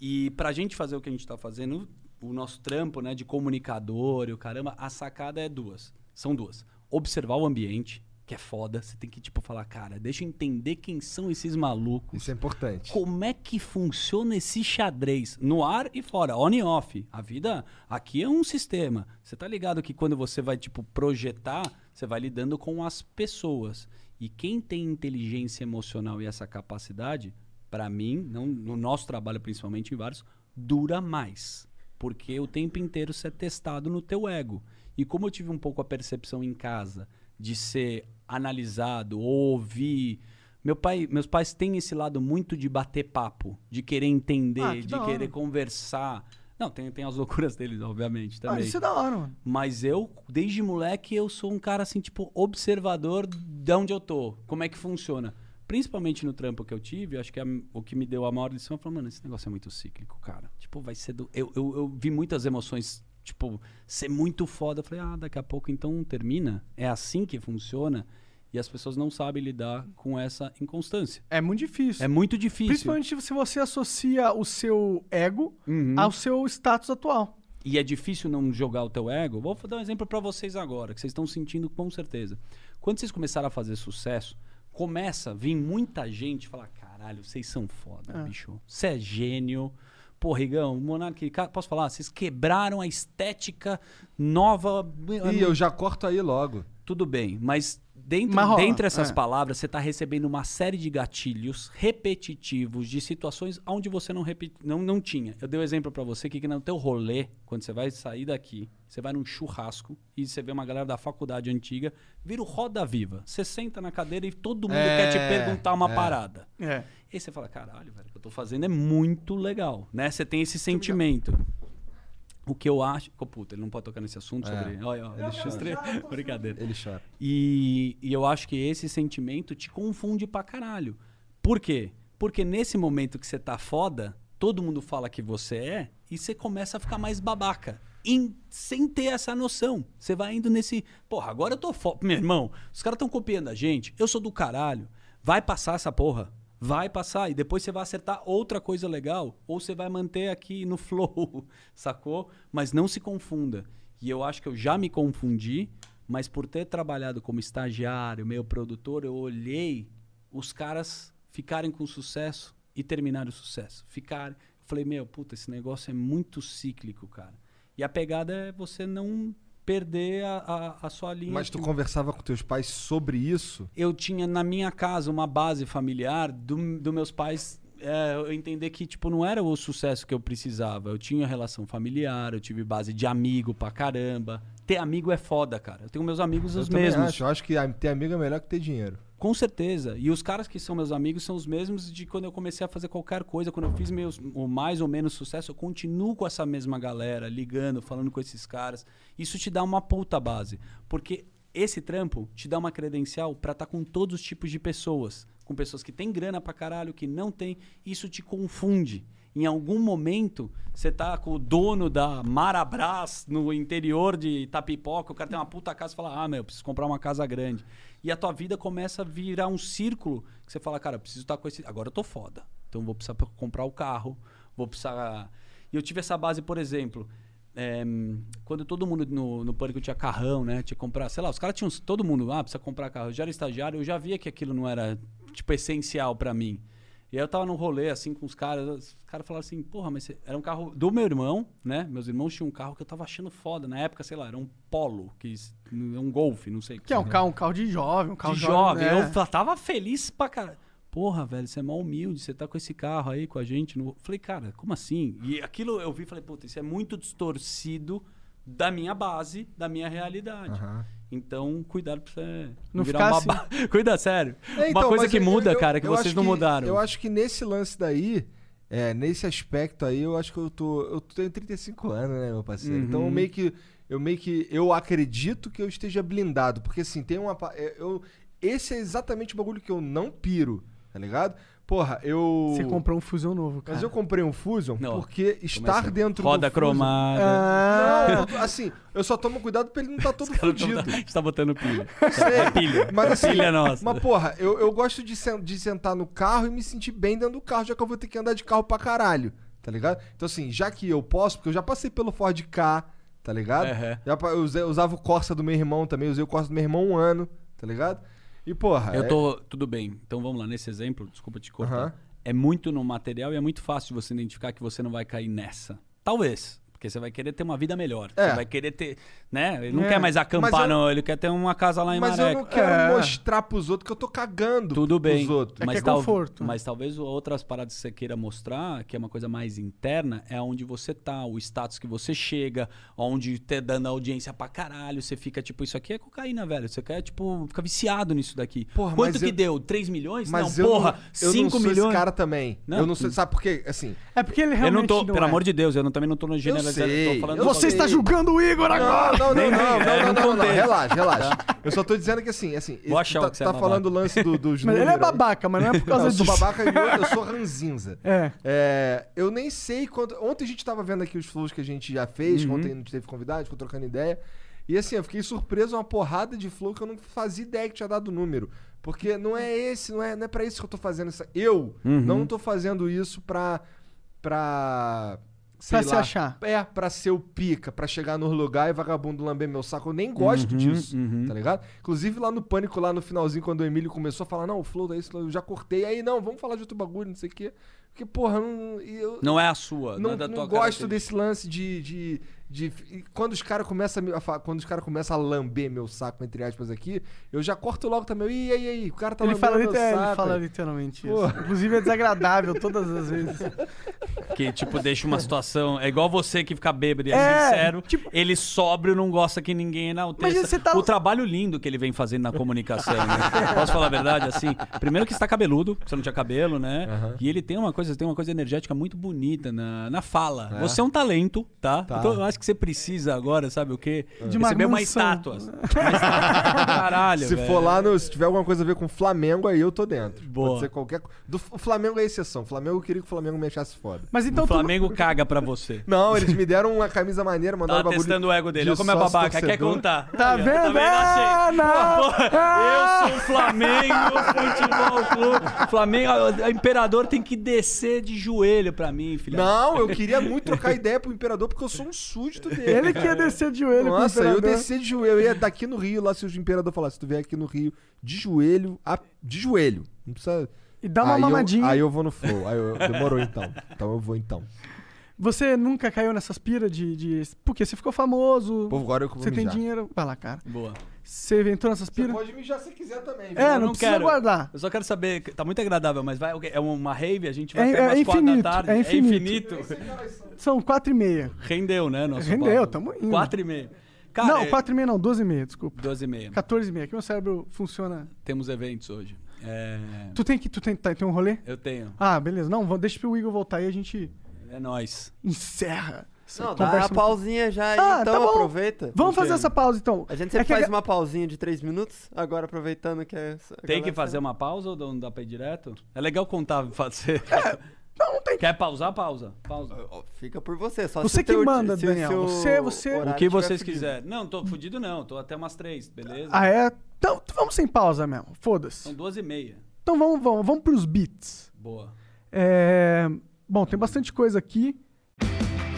E pra gente fazer o que a gente tá fazendo, o nosso trampo, né, de comunicador e o caramba, a sacada é duas. São duas. Observar o ambiente, que é foda. Você tem que, tipo, falar, cara, deixa eu entender quem são esses malucos. Isso é importante. Como é que funciona esse xadrez? No ar e fora, on e off. A vida aqui é um sistema. Você tá ligado que quando você vai, tipo, projetar, você vai lidando com as pessoas. E quem tem inteligência emocional e essa capacidade, pra mim, não, no nosso trabalho principalmente em vários, dura mais. Porque o tempo inteiro você é testado no teu ego. E como eu tive um pouco a percepção em casa de ser analisado, ouvir. Meu pai, meus pais têm esse lado muito de bater papo, de querer entender, Ah, que de querer conversar. Não, tem, tem as loucuras deles, obviamente, Ah, também. isso é da hora, mano. Mas eu, desde moleque, eu sou um cara assim, tipo, observador de onde eu tô, como é que funciona. Principalmente no trampo que eu tive, acho que a- o que me deu a maior lição, falei, mano, esse negócio é muito cíclico, cara. Tipo, vai ser do. Eu, eu, eu vi muitas emoções, tipo, ser muito foda. Eu falei, ah, daqui a pouco então termina. É assim que funciona. E as pessoas não sabem lidar com essa inconstância. É muito difícil. É muito difícil. Principalmente se você associa o seu ego Uhum. ao seu status atual. E é difícil não jogar o teu ego. Vou dar um exemplo pra vocês agora, que vocês estão sentindo com certeza. Quando vocês começaram a fazer sucesso, começa a vir muita gente falar: caralho, vocês são foda, É. bicho. Você é gênio. Pô, Rigão, Monark, posso falar? Vocês quebraram a estética nova. Ih, eu já corto aí logo. Tudo bem, mas dentro, dentre essas é. palavras, você está recebendo uma série de gatilhos repetitivos de situações onde você não, repi- não, não tinha. Eu dei um exemplo para você que, que no teu rolê, quando você vai sair daqui, você vai num churrasco e você vê uma galera da faculdade antiga, vira o roda viva. Você senta na cadeira e todo mundo É, quer te perguntar uma é. parada. É. E aí você fala, caralho, velho, o que eu tô fazendo é muito legal, né? Você tem esse sentimento. O que eu acho... Pô, puta, ele não pode tocar nesse assunto É. sobre... Olha, olha, Ele estre- Brincadeira. Ele chora. E, e eu acho que esse sentimento te confunde pra caralho. Por quê? Porque nesse momento que você tá foda, todo mundo fala que você é e você começa a ficar mais babaca. Em- sem ter essa noção. Você vai indo nesse. Porra, agora eu tô foda. Meu irmão, os caras estão copiando a gente. Eu sou do caralho. Vai passar essa porra. Vai passar. E depois você vai acertar outra coisa legal. Ou você vai manter aqui no flow. Sacou? Mas não se confunda. E eu acho que eu já me confundi. Mas por ter trabalhado como estagiário, meio produtor, eu olhei os caras ficarem com sucesso e terminarem o sucesso. Ficarem. Eu falei, meu, puta, esse negócio é muito cíclico, cara. E a pegada é você não perder a, a, a sua linha. Mas tu que- conversava com teus pais sobre isso? eu tinha na minha casa uma base familiar do, do meus pais é, eu entender que tipo não era o sucesso que eu precisava eu tinha relação familiar eu tive base de amigo pra caramba ter amigo é foda cara eu tenho meus amigos eu os mesmos Acho. Eu acho que ter amigo é melhor que ter dinheiro. Com certeza. E os caras que são meus amigos são os mesmos de quando eu comecei a fazer qualquer coisa. Quando eu fiz meus, o mais ou menos sucesso, eu continuo com essa mesma galera, ligando, falando com esses caras. Isso te dá uma puta base. Porque esse trampo te dá uma credencial pra estar com todos os tipos de pessoas. Com pessoas que têm grana pra caralho, que não tem. Isso te confunde. Em algum momento, você tá com o dono da Marabras no interior de Itapipoca, o cara tem uma puta casa e fala: Ah, meu, eu preciso comprar uma casa grande. E a tua vida começa a virar um círculo que você fala, cara, preciso estar com esse. Agora eu tô foda. Então vou precisar pra comprar o carro, vou precisar. E eu tive essa base, por exemplo. é, quando todo mundo no, no pânico tinha carrão, né? Tinha que comprar, sei lá, os caras tinham. Todo mundo, ah, precisa comprar carro. Eu já era estagiário, eu já via que aquilo não era, tipo, essencial pra mim. E aí eu tava num rolê, assim, com os caras. Os caras falaram assim, porra, mas era um carro do meu irmão, né? Meus irmãos tinham um carro que eu tava achando foda. Na época, sei lá, era um Polo, que é um Golf, não sei. Que é um carro, um carro de jovem, um carro de jovem. né? Eu tava feliz pra caralho. Porra, velho, você é mó humilde, você tá com esse carro aí com a gente. No... Falei, cara, como assim? E aquilo eu vi e falei, puta, isso é muito distorcido da minha base, da minha realidade. Então, cuidado pra você Não virar ficar babá. Cuida, sério. É, Uma então, coisa mas que eu- muda, eu- cara, que eu vocês não que- mudaram. Eu acho que nesse lance daí, é, nesse aspecto aí, eu acho que eu tô. Eu tenho 35 anos, né, meu parceiro? Então Uhum. eu meio que. Eu meio que. Eu acredito que eu esteja blindado. Porque assim, tem uma. é, Eu, esse é exatamente o bagulho que eu não piro, tá ligado? Porra, eu. Você comprou um Fusion novo, cara. Mas eu comprei um Fusion Não. porque estar Começa- dentro Roda do Fusion... cromada. Ah, Não, assim, eu só tomo cuidado pra ele não estar todo fudido. Tá botando pilha. Sei, É pilha. Mas assim, Pilha nossa. mas porra, eu, eu gosto de, sen- de sentar no carro e me sentir bem dentro do carro, já que eu vou ter que andar de carro pra caralho, tá ligado? Então assim, já que eu posso, porque eu já passei pelo Ford K, tá ligado? Aham. Já eu usava o Corsa do meu irmão também, usei o Corsa do meu irmão um ano, tá ligado? E porra, Eu é- tô. Tudo bem. Então vamos lá, nesse exemplo, desculpa te cortar. É muito no material e é muito fácil de você identificar que você não vai cair nessa. Talvez. Porque você vai querer ter uma vida melhor. É. Você vai querer ter. Né? Ele não É. quer mais acampar, Mas eu- não. Ele quer ter uma casa lá em mas eu Maré. não quero É. mostrar pros outros que eu tô cagando Tudo bem. pros outros. É que Mas, é tal- conforto. mas talvez outras paradas que você queira mostrar, que é uma coisa mais interna, é onde você tá, o status que você chega, onde tá dando audiência pra caralho. Você fica tipo, isso aqui é cocaína, velho. Você quer, tipo, ficar viciado nisso daqui. Porra, Quanto mas que eu- deu? 3 milhões? Mas não, eu porra, não, eu 5 não sou milhões. esse cara também. Não. Eu não sei, sabe por quê? Assim, é porque ele Eu realmente não tô, pelo é. amor de Deus, eu não, também não tô no generalizando. Sei, tô falando eu do- Você está julgando o Igor agora! Não, não, não, não, é, não, não, não, não, contexto. relaxa, relaxa. Eu só tô dizendo que assim, assim, Vou achar tá, que você é tá babaca. falando o lance do, dos Mas ele é babaca, mas não é por causa Não, eu sou disso. babaca e eu, eu sou ranzinza. É. É, eu nem sei quanto. Ontem a gente tava vendo aqui os flows que a gente já fez, Uhum. ontem a gente teve convidado, ficou trocando ideia. E assim, eu fiquei surpreso uma porrada de flow que eu não fazia ideia que tinha dado número. Porque não é esse, não é, não é pra isso que eu tô fazendo isso. Eu Uhum. não tô fazendo isso pra. pra. Pra se lá, achar. É, pra ser o pica, pra chegar no lugar e vagabundo lamber meu saco. Eu nem gosto Uhum, disso, uhum. tá ligado? Inclusive lá no Pânico, lá no finalzinho, quando o Emílio começou a falar, não, o flow daí, eu já cortei. Aí, não, vamos falar de outro bagulho, não sei o quê. Porque, porra, não, eu Não é a sua, não, não, é da não tua gosto desse lance de... de, de- e quando os caras começam a, me- quando os caras começam a lamber meu saco, entre aspas, aqui, eu já corto logo também. Ih, aí, aí, o cara tá Ele lambendo fala, meu ele saco. fala literalmente isso. Pô. Inclusive é desagradável todas as vezes. Que, tipo, deixa uma situação. É igual você que fica bêbado e é, É, sincero. tipo- Ele sóbrio não gosta que ninguém enalteça. Você tá- O trabalho lindo que ele vem fazendo na comunicação. né? Posso falar a verdade? Assim, primeiro que está cabeludo, você não tinha cabelo, né? E ele tem uma coisa, tem uma coisa energética muito bonita na, na fala. Você é um talento, tá? Tá. Então eu acho que você precisa agora, sabe o quê? De uma Receber mansão. estátua. Uma estátua. Caralho, Se velho. for lá, no, se tiver alguma coisa a ver com o Flamengo, aí eu tô dentro. Boa. Pode ser qualquer do O Flamengo é exceção. O Flamengo eu queria que o Flamengo me achasse foda. Mas então o tu- Flamengo caga pra você. Não, eles me deram uma camisa maneira, mandaram Tá bagulho testando o ego dele. de Olha como é babaca. Quer torcedor. contar. Tá Aí, vendo? Tá Ah, não. Ah. Eu sou o Flamengo Futebol Clube. Flamengo, o imperador tem que descer de joelho pra mim, filha. Não, eu queria muito trocar ideia pro imperador porque eu sou um súdito dele. Ele que ia descer de joelho Nossa, eu descer de joelho. Eu ia daqui no Rio, lá se o imperador falasse, se tu vier aqui no Rio de joelho, a- de joelho. Não precisa. E dá uma aí eu- mamadinha. aí eu vou no flow. Aí eu, demorou então. Então eu vou então. Você nunca caiu nessas piras de, de. Porque você ficou famoso. Pô, agora eu vou você tem mijar. dinheiro. Vai lá, cara. Boa. Você entrou nessas Você piras? pode mijar se quiser também. viu? É, Eu não, precisa guardar. Eu só quero saber, tá muito agradável, mas vai, o quê? é uma rave, a gente vai É- até é umas quatro da infinito, tarde. é infinito. São quatro e meia. Rendeu, né, nosso Rendeu, papo? tamo indo. Quatro e meia. Cara, não, é- quatro e meia não, doze e meia, desculpa. 12 e meia. 14 e meia, que meu cérebro funciona. Temos eventos hoje. É, Tu tem que. Tu tem, tá, tem um rolê? Eu tenho. Ah, beleza. Não, deixa pro Igor voltar aí a gente É nóis. encerra. Não, dá a pausinha já aí, Ah, então tá aproveita. Vamos fazer essa pausa então. A gente É sempre a faz ga- uma pausinha de três minutos, agora aproveitando que é... essa- a Tem que fazer tá- uma pausa ou não dá pra ir direto? É legal contar, fazer. Não, não tem. Quer pausar? Pausa. Pausa. Fica por você, só Você se o que teu- manda, se o Daniel. seu Você- você- O que vocês quiserem. Não, tô fudido não. Tô até umas três, beleza? Ah, é? Então, vamos sem pausa mesmo. Foda-se. São duas e meia. Então vamos, vamos, vamos pros beats. Boa. É... Bom, tem bastante coisa aqui.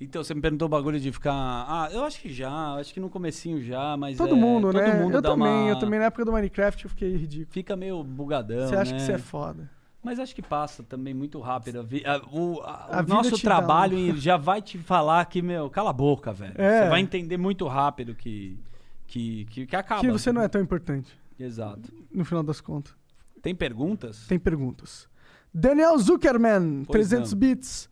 Então, você me perguntou o bagulho de ficar. Ah, eu acho que já, acho que no comecinho já, mas. Todo é, mundo, todo né? mundo eu também, uma... eu também na época do Minecraft eu fiquei ridículo. Fica meio bugadão. Você acha né? que você é foda. Mas acho que passa também muito rápido. A o a- A o nosso trabalho já vai te falar que, meu, cala a boca, velho. É. Você vai entender muito rápido que, que, que, que acaba. Que você não é tão importante, Exato. no final das contas. Tem perguntas? Tem perguntas. Daniel Zuckerman, Pois 300 não. bits.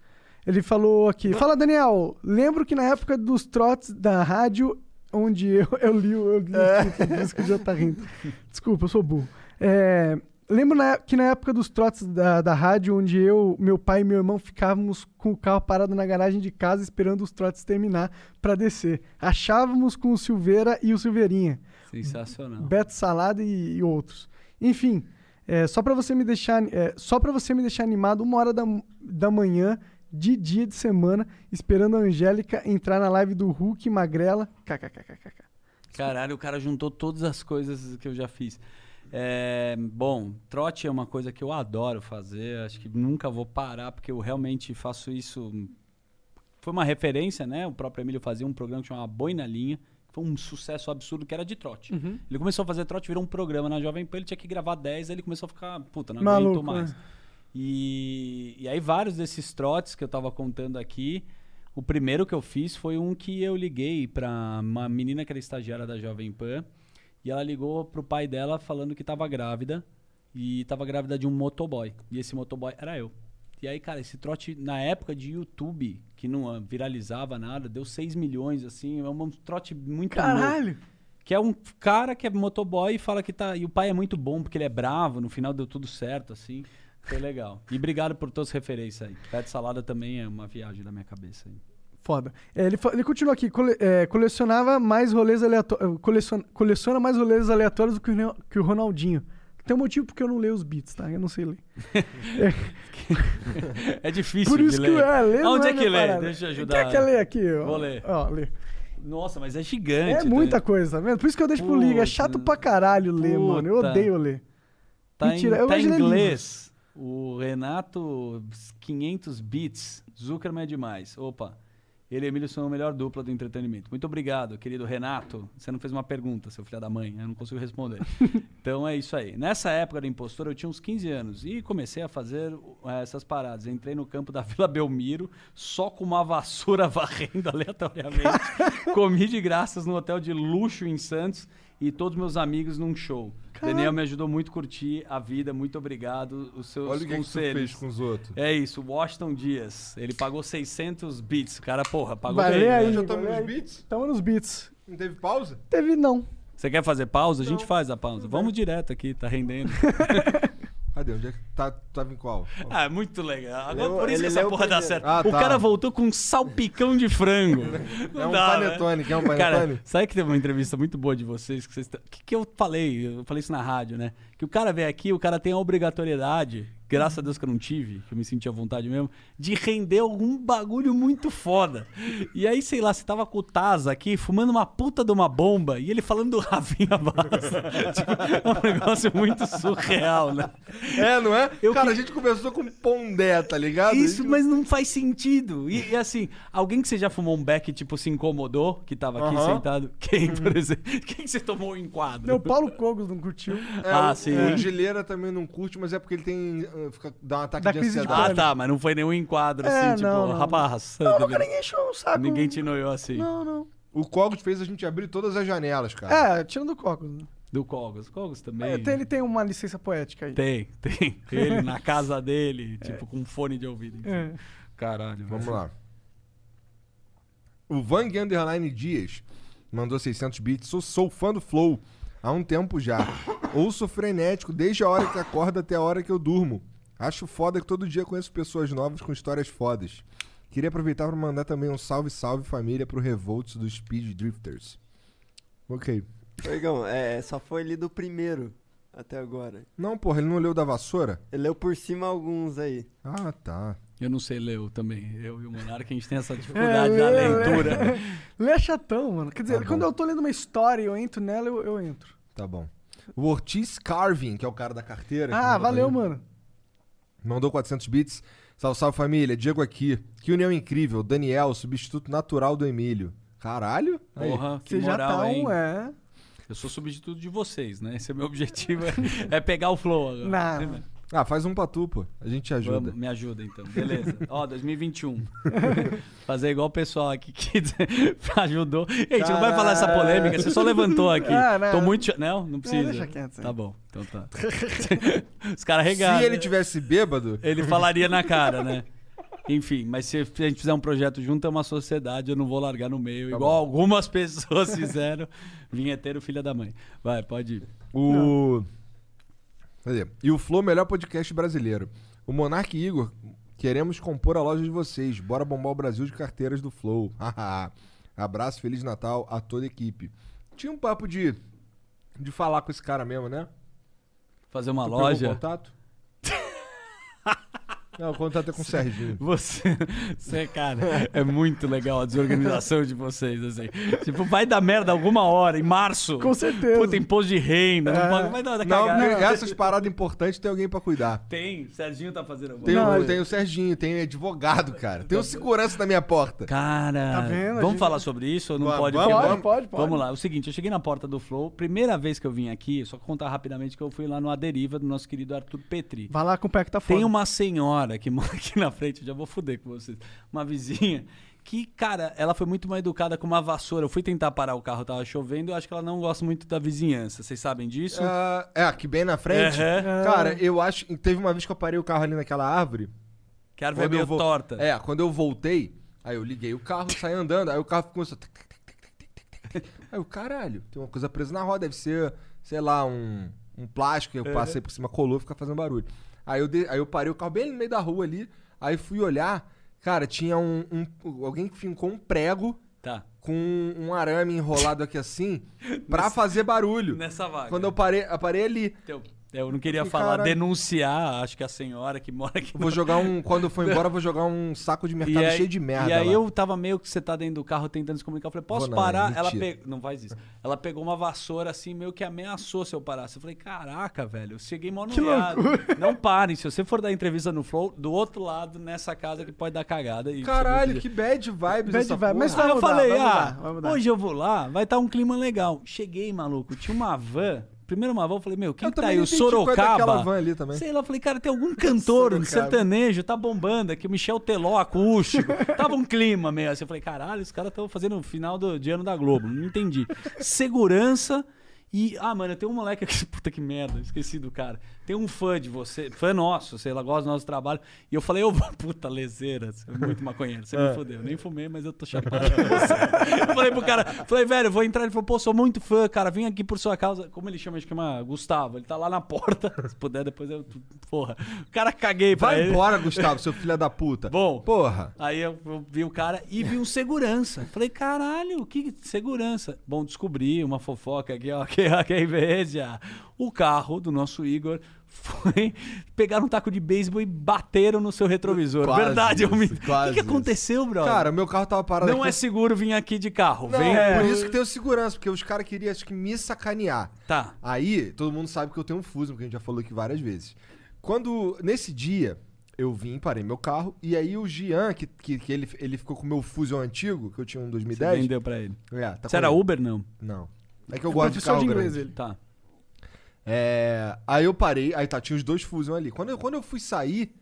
Ele falou aqui. Fala, Daniel. Lembro que na época dos trotes da rádio, onde eu, eu li, o- eu li o título, por isso que o já tá rindo. Desculpa, eu sou burro. É, lembro na- que na época dos trotes da, da rádio, onde eu, meu pai e meu irmão ficávamos com o carro parado na garagem de casa esperando os trotes terminar pra descer. Achávamos com o Silveira e o Silveirinha. Sensacional. Beto Salada e, e outros. Enfim, é, só para você me deixar, é, só para você me deixar animado uma hora da, da manhã de dia de semana, esperando a Angélica entrar na live do Hulk Magrela. KKKKK. Caralho, o cara juntou todas as coisas que eu já fiz. É, bom, trote é uma coisa que eu adoro fazer. Acho que nunca vou parar, porque eu realmente faço isso. Foi uma referência, né? O próprio Emílio fazia um programa que chamava Boi na Linha. Foi um sucesso absurdo que era de trote. Ele começou a fazer trote, virou um programa na Jovem Pan, ele tinha que gravar 10, aí ele começou a ficar, puta, não Maluco, aguento mais. né? E, e aí vários desses trotes que eu tava contando aqui, o primeiro que eu fiz foi um que eu liguei pra uma menina que era estagiária da Jovem Pan, e ela ligou pro pai dela falando que tava grávida, e tava grávida de um motoboy, e esse motoboy era eu. E aí, cara, esse trote na época de YouTube, que não viralizava nada, deu 6 milhões, assim, é um trote muito louco. Caralho! Que é um cara que é motoboy e fala que tá. E o pai é muito bom, porque ele é bravo, no final deu tudo certo, assim. Foi legal. E obrigado por todas as referências aí. Pé de salada também é uma viagem da minha cabeça aí. Foda. É, ele, ele continua aqui. cole- é, colecionava mais rolês aleatórios. Coleciona, coleciona mais rolês aleatórios do que o, que o Ronaldinho. Tem um motivo porque eu não leio os beats, tá? Eu não sei ler. É difícil Por de isso que ler. é, ler Onde é minha que lê? parada. Deixa eu ajudar. Quer, quer ler aqui? ó? Vou ler. Ó, lê. Nossa, mas é gigante. É tá muita ligado? coisa, tá vendo? Por isso que eu deixo pro liga. É chato Puta. pra caralho ler, mano. Eu Puta. odeio ler. Tá Mentira, em, eu tá em de ler inglês. O Renato 500 bits. Zuckerman é demais. Opa. Ele e Emílio são a melhor dupla do entretenimento. Muito obrigado, querido Renato. Você não fez uma pergunta, seu filho da mãe. Eu não consigo responder. então é isso aí. Nessa época da impostora, eu tinha uns 15 anos e comecei a fazer eh, essas paradas. Entrei no campo da Vila Belmiro, só com uma vassoura varrendo aleatoriamente. Comi de graças no hotel de luxo em Santos e todos meus amigos num show. Daniel me ajudou muito a curtir a vida, muito obrigado. Os seus Olha o que, que conselhos. fez com os outros. É isso, Washington Dias. Ele pagou 600 bits. O cara, porra, pagou Valeu bem. aí, né? Já estamos nos beats? Tamo nos beats. Não teve pausa? Teve não. Você quer fazer pausa? A gente faz a pausa. Vamos direto aqui, tá rendendo. Cadê? Onde é que tá? Tava em qual? Ah, é muito legal. Agora, por isso que essa porra dá certo. Ah, o tá. cara voltou com um salpicão de frango. Não É um dá, panetone, né? quer um Cara, panetone? sabe que teve uma entrevista muito boa de vocês? Que, vocês t- que, que eu falei? Eu falei isso na rádio, né? Que o cara vem aqui, o cara tem a obrigatoriedade, graças a Deus que eu não tive, que eu me senti à vontade mesmo, de render algum bagulho muito foda. E aí, sei lá, você tava com o Taz aqui, fumando uma puta de uma bomba, e ele falando do Rafinha Basta. tipo, é um negócio muito surreal, né? É, não é? Eu Cara, que- a gente começou com Pondé, tá ligado? Isso, gente- mas não faz sentido. E, e assim, alguém que você já fumou um beck, tipo, se incomodou, que tava aqui Aham. sentado? Quem, por exemplo? Quem que você tomou um enquadro? Não, o Paulo Cogos não curtiu. É, Ah, o- sim. O Gileira também não curte, mas é porque ele tem. uh, Fica, dá um ataque Dá de crise de ansiedade. Ah, tá, mas não foi nenhum enquadro, É, assim, tipo, não, não. rapaz. Não, nunca ninguém encheu o saco. Ninguém te noiou assim. Não, não. O Cogos fez a gente abrir todas as janelas, cara. É, tirando o Cogos. né? Do Cogos. Cogos também. É, ele tem uma licença poética aí. Tem, tem. Ele na casa dele, tipo, com fone de ouvido. É. Caralho. Vamos lá. O Vang Underline Dias mandou 600 bits. Sou, sou fã do Flow há um tempo já. Ouço frenético desde a hora que acordo até a hora que eu durmo. Acho foda que todo dia conheço pessoas novas com histórias fodas. Queria aproveitar para mandar também um salve, salve família pro Revolts dos Speed Drifters. Ok. Ô, Igão, é, só foi lido o primeiro até agora. Não, porra, ele não leu da vassoura? Ele leu por cima alguns aí. Ah, tá. Eu não sei ler eu também. Eu e o Monarca, a gente tem essa dificuldade É, da leitura. lê. Lê é chatão, mano. Quer dizer, Tá quando eu tô lendo uma história e eu entro nela, eu, eu entro. Tá bom. O Ortiz Carvin, que é o cara da carteira. Ah, valeu, mano. Mandou 400 bits. Salve, salve família. Diego aqui. Que união incrível. Daniel, substituto natural do Emílio. Caralho. Aí. Porra, que Você já moral, tá hein? um, é. Eu sou substituto de vocês, né? Esse é o meu objetivo, é, é pegar o flow agora. Não. Ah, faz um pra tu, pô. A gente te ajuda. Vamos, me ajuda então. Beleza. Ó, 2021. Fazer igual o pessoal aqui que ajudou. Ei, a gente não vai falar essa polêmica, você só levantou aqui. Ah, não. Tô muito. Não, não precisa. deixa quieto. Tá bom, então tá. Os caras regaram. Se ele tivesse bêbado, Ele falaria na cara, né? Enfim, mas se a gente fizer um projeto junto, é uma sociedade, eu não vou largar no meio, igual algumas pessoas fizeram. Vinheteiro, filha da mãe. Vai, pode ir. o. E o Flow, melhor podcast brasileiro. O Monark Igor, queremos compor a loja de vocês. Bora bombar o Brasil de carteiras do Flow. Abraço, Feliz Natal a toda a equipe. Tinha um papo de. de falar com esse cara mesmo, né? Fazer uma Tu pegou loja. contato? Não, o contato é com o Serginho. Você, você, cara, é muito legal a desorganização de vocês, assim. Tipo, vai dar merda alguma hora, em março. Com certeza. Puta, imposto de renda, não pode- vai dar Não, porque essas paradas importantes tem alguém pra cuidar. Tem, Serginho tá fazendo alguma Tem, Não, o, ele- tem o Serginho, tem advogado, cara. Tem o segurança na minha porta. Cara, Tá vendo? Vamos gente- falar sobre isso ou não pode? vamos, Porque- Pode, pode, pode. Vamos lá, é o seguinte, eu cheguei na porta do Flow, primeira vez que eu vim aqui, só contar rapidamente que eu fui lá no A Deriva do nosso querido Arthur Petri. Vai lá com o pé que tá fora. Tem uma senhora que mora aqui na frente, eu já vou foder com vocês. Uma vizinha que, cara, ela foi muito mal educada com uma vassoura. Eu fui tentar parar o carro, tava chovendo, eu acho que ela não gosta muito da vizinhança. Vocês sabem disso? Ah, é, aqui bem na frente. Aham. Cara, eu acho. Teve uma vez que eu parei o carro ali naquela árvore. Que a árvore é Quando eu meio vou- torta. É, quando eu voltei, aí eu liguei o carro, saí andando, aí o carro começou. Aí o caralho, tem uma coisa presa na roda, deve ser, sei lá, um, um plástico que eu passei por cima, colou, fica fazendo barulho. Aí eu, de- aí eu parei o carro bem no meio da rua ali, aí fui olhar, cara, tinha um. um- alguém que fincou um prego Tá. com um arame enrolado aqui assim, pra fazer barulho. Nessa vaga. Quando eu parei, eu parei ali. Eu, eu não queria falar, caralho. denunciar, acho que a senhora que mora aqui. Vou jogar um. Quando eu for embora, eu vou jogar um saco de mercado aí- cheio de merda. E aí lá. eu tava meio que você tá dentro do carro tentando se comunicar. Eu falei, posso parar? é ela pegou. Não faz isso. Ela pegou uma vassoura assim, meio que ameaçou se eu parasse. Eu falei, caraca, velho, eu cheguei noiado. Não parem. Se você for dar entrevista no Flow, do outro lado, nessa casa que pode dar cagada. E Caralho, que bad vibes Bad essa vibe, mas. Aí eu falei, ah, mudar, hoje eu vou lá, vai estar um clima legal. Cheguei, maluco, tinha uma van. Primeiro uma van, eu falei, meu, quem Eu que tá aí? O é Sorocaba. van ali também. Sei lá, eu falei, cara, tem algum cantor Sorocaba. sertanejo, tá bombando aqui, o Michel Teló acústico. Tava um clima meio assim. Eu falei, caralho, os caras estão fazendo o final do, de ano da Globo. Não entendi. Segurança E, ah, mano, tem um moleque aqui, puta que merda, esqueci do cara. Tem um fã de você, fã nosso, sei lá, gosta do nosso trabalho. E eu falei, ô, puta lezeira, você é muito maconheiro, você me fodeu. Nem fumei, mas eu tô chapado. Eu falei pro cara, falei, velho, vou entrar. Ele falou, pô, sou muito fã, cara, vim aqui por sua causa. Como ele chama? Acho que chama Gustavo. Ele tá lá na porta. Se puder, depois eu. Porra. O cara caguei pra Vai ele. embora, Gustavo, seu filho da puta. Bom. Porra. Aí eu, eu vi o cara e vi um segurança. Falei, caralho, que segurança? Bom, descobri uma fofoca aqui, ó, que, que é inveja. O carro do nosso Igor foi pegar um taco de beisebol e bateram no seu retrovisor. Quase Verdade, eu me... isso, O que, que aconteceu, brother? Cara, meu carro tava parado não aqui. é seguro vir aqui de carro. Não, Vem por por isso que tem o segurança, porque os caras queriam, acho que, me sacanear. Tá. Aí, todo mundo sabe que eu tenho um Fusion, que a gente já falou aqui várias vezes. Quando, nesse dia, eu vim, parei meu carro, e aí o Gian, que, que, que ele, ele ficou com o meu Fusion antigo, que eu tinha um Você 2010. vendeu pra ele. É, tá Você era ele. Uber, não? Não. É que eu gosto de carro de inglês grande. ele. Tá. É, aí eu parei, aí tá, tinha os dois Fusion ali. Quando eu, quando eu fui sair,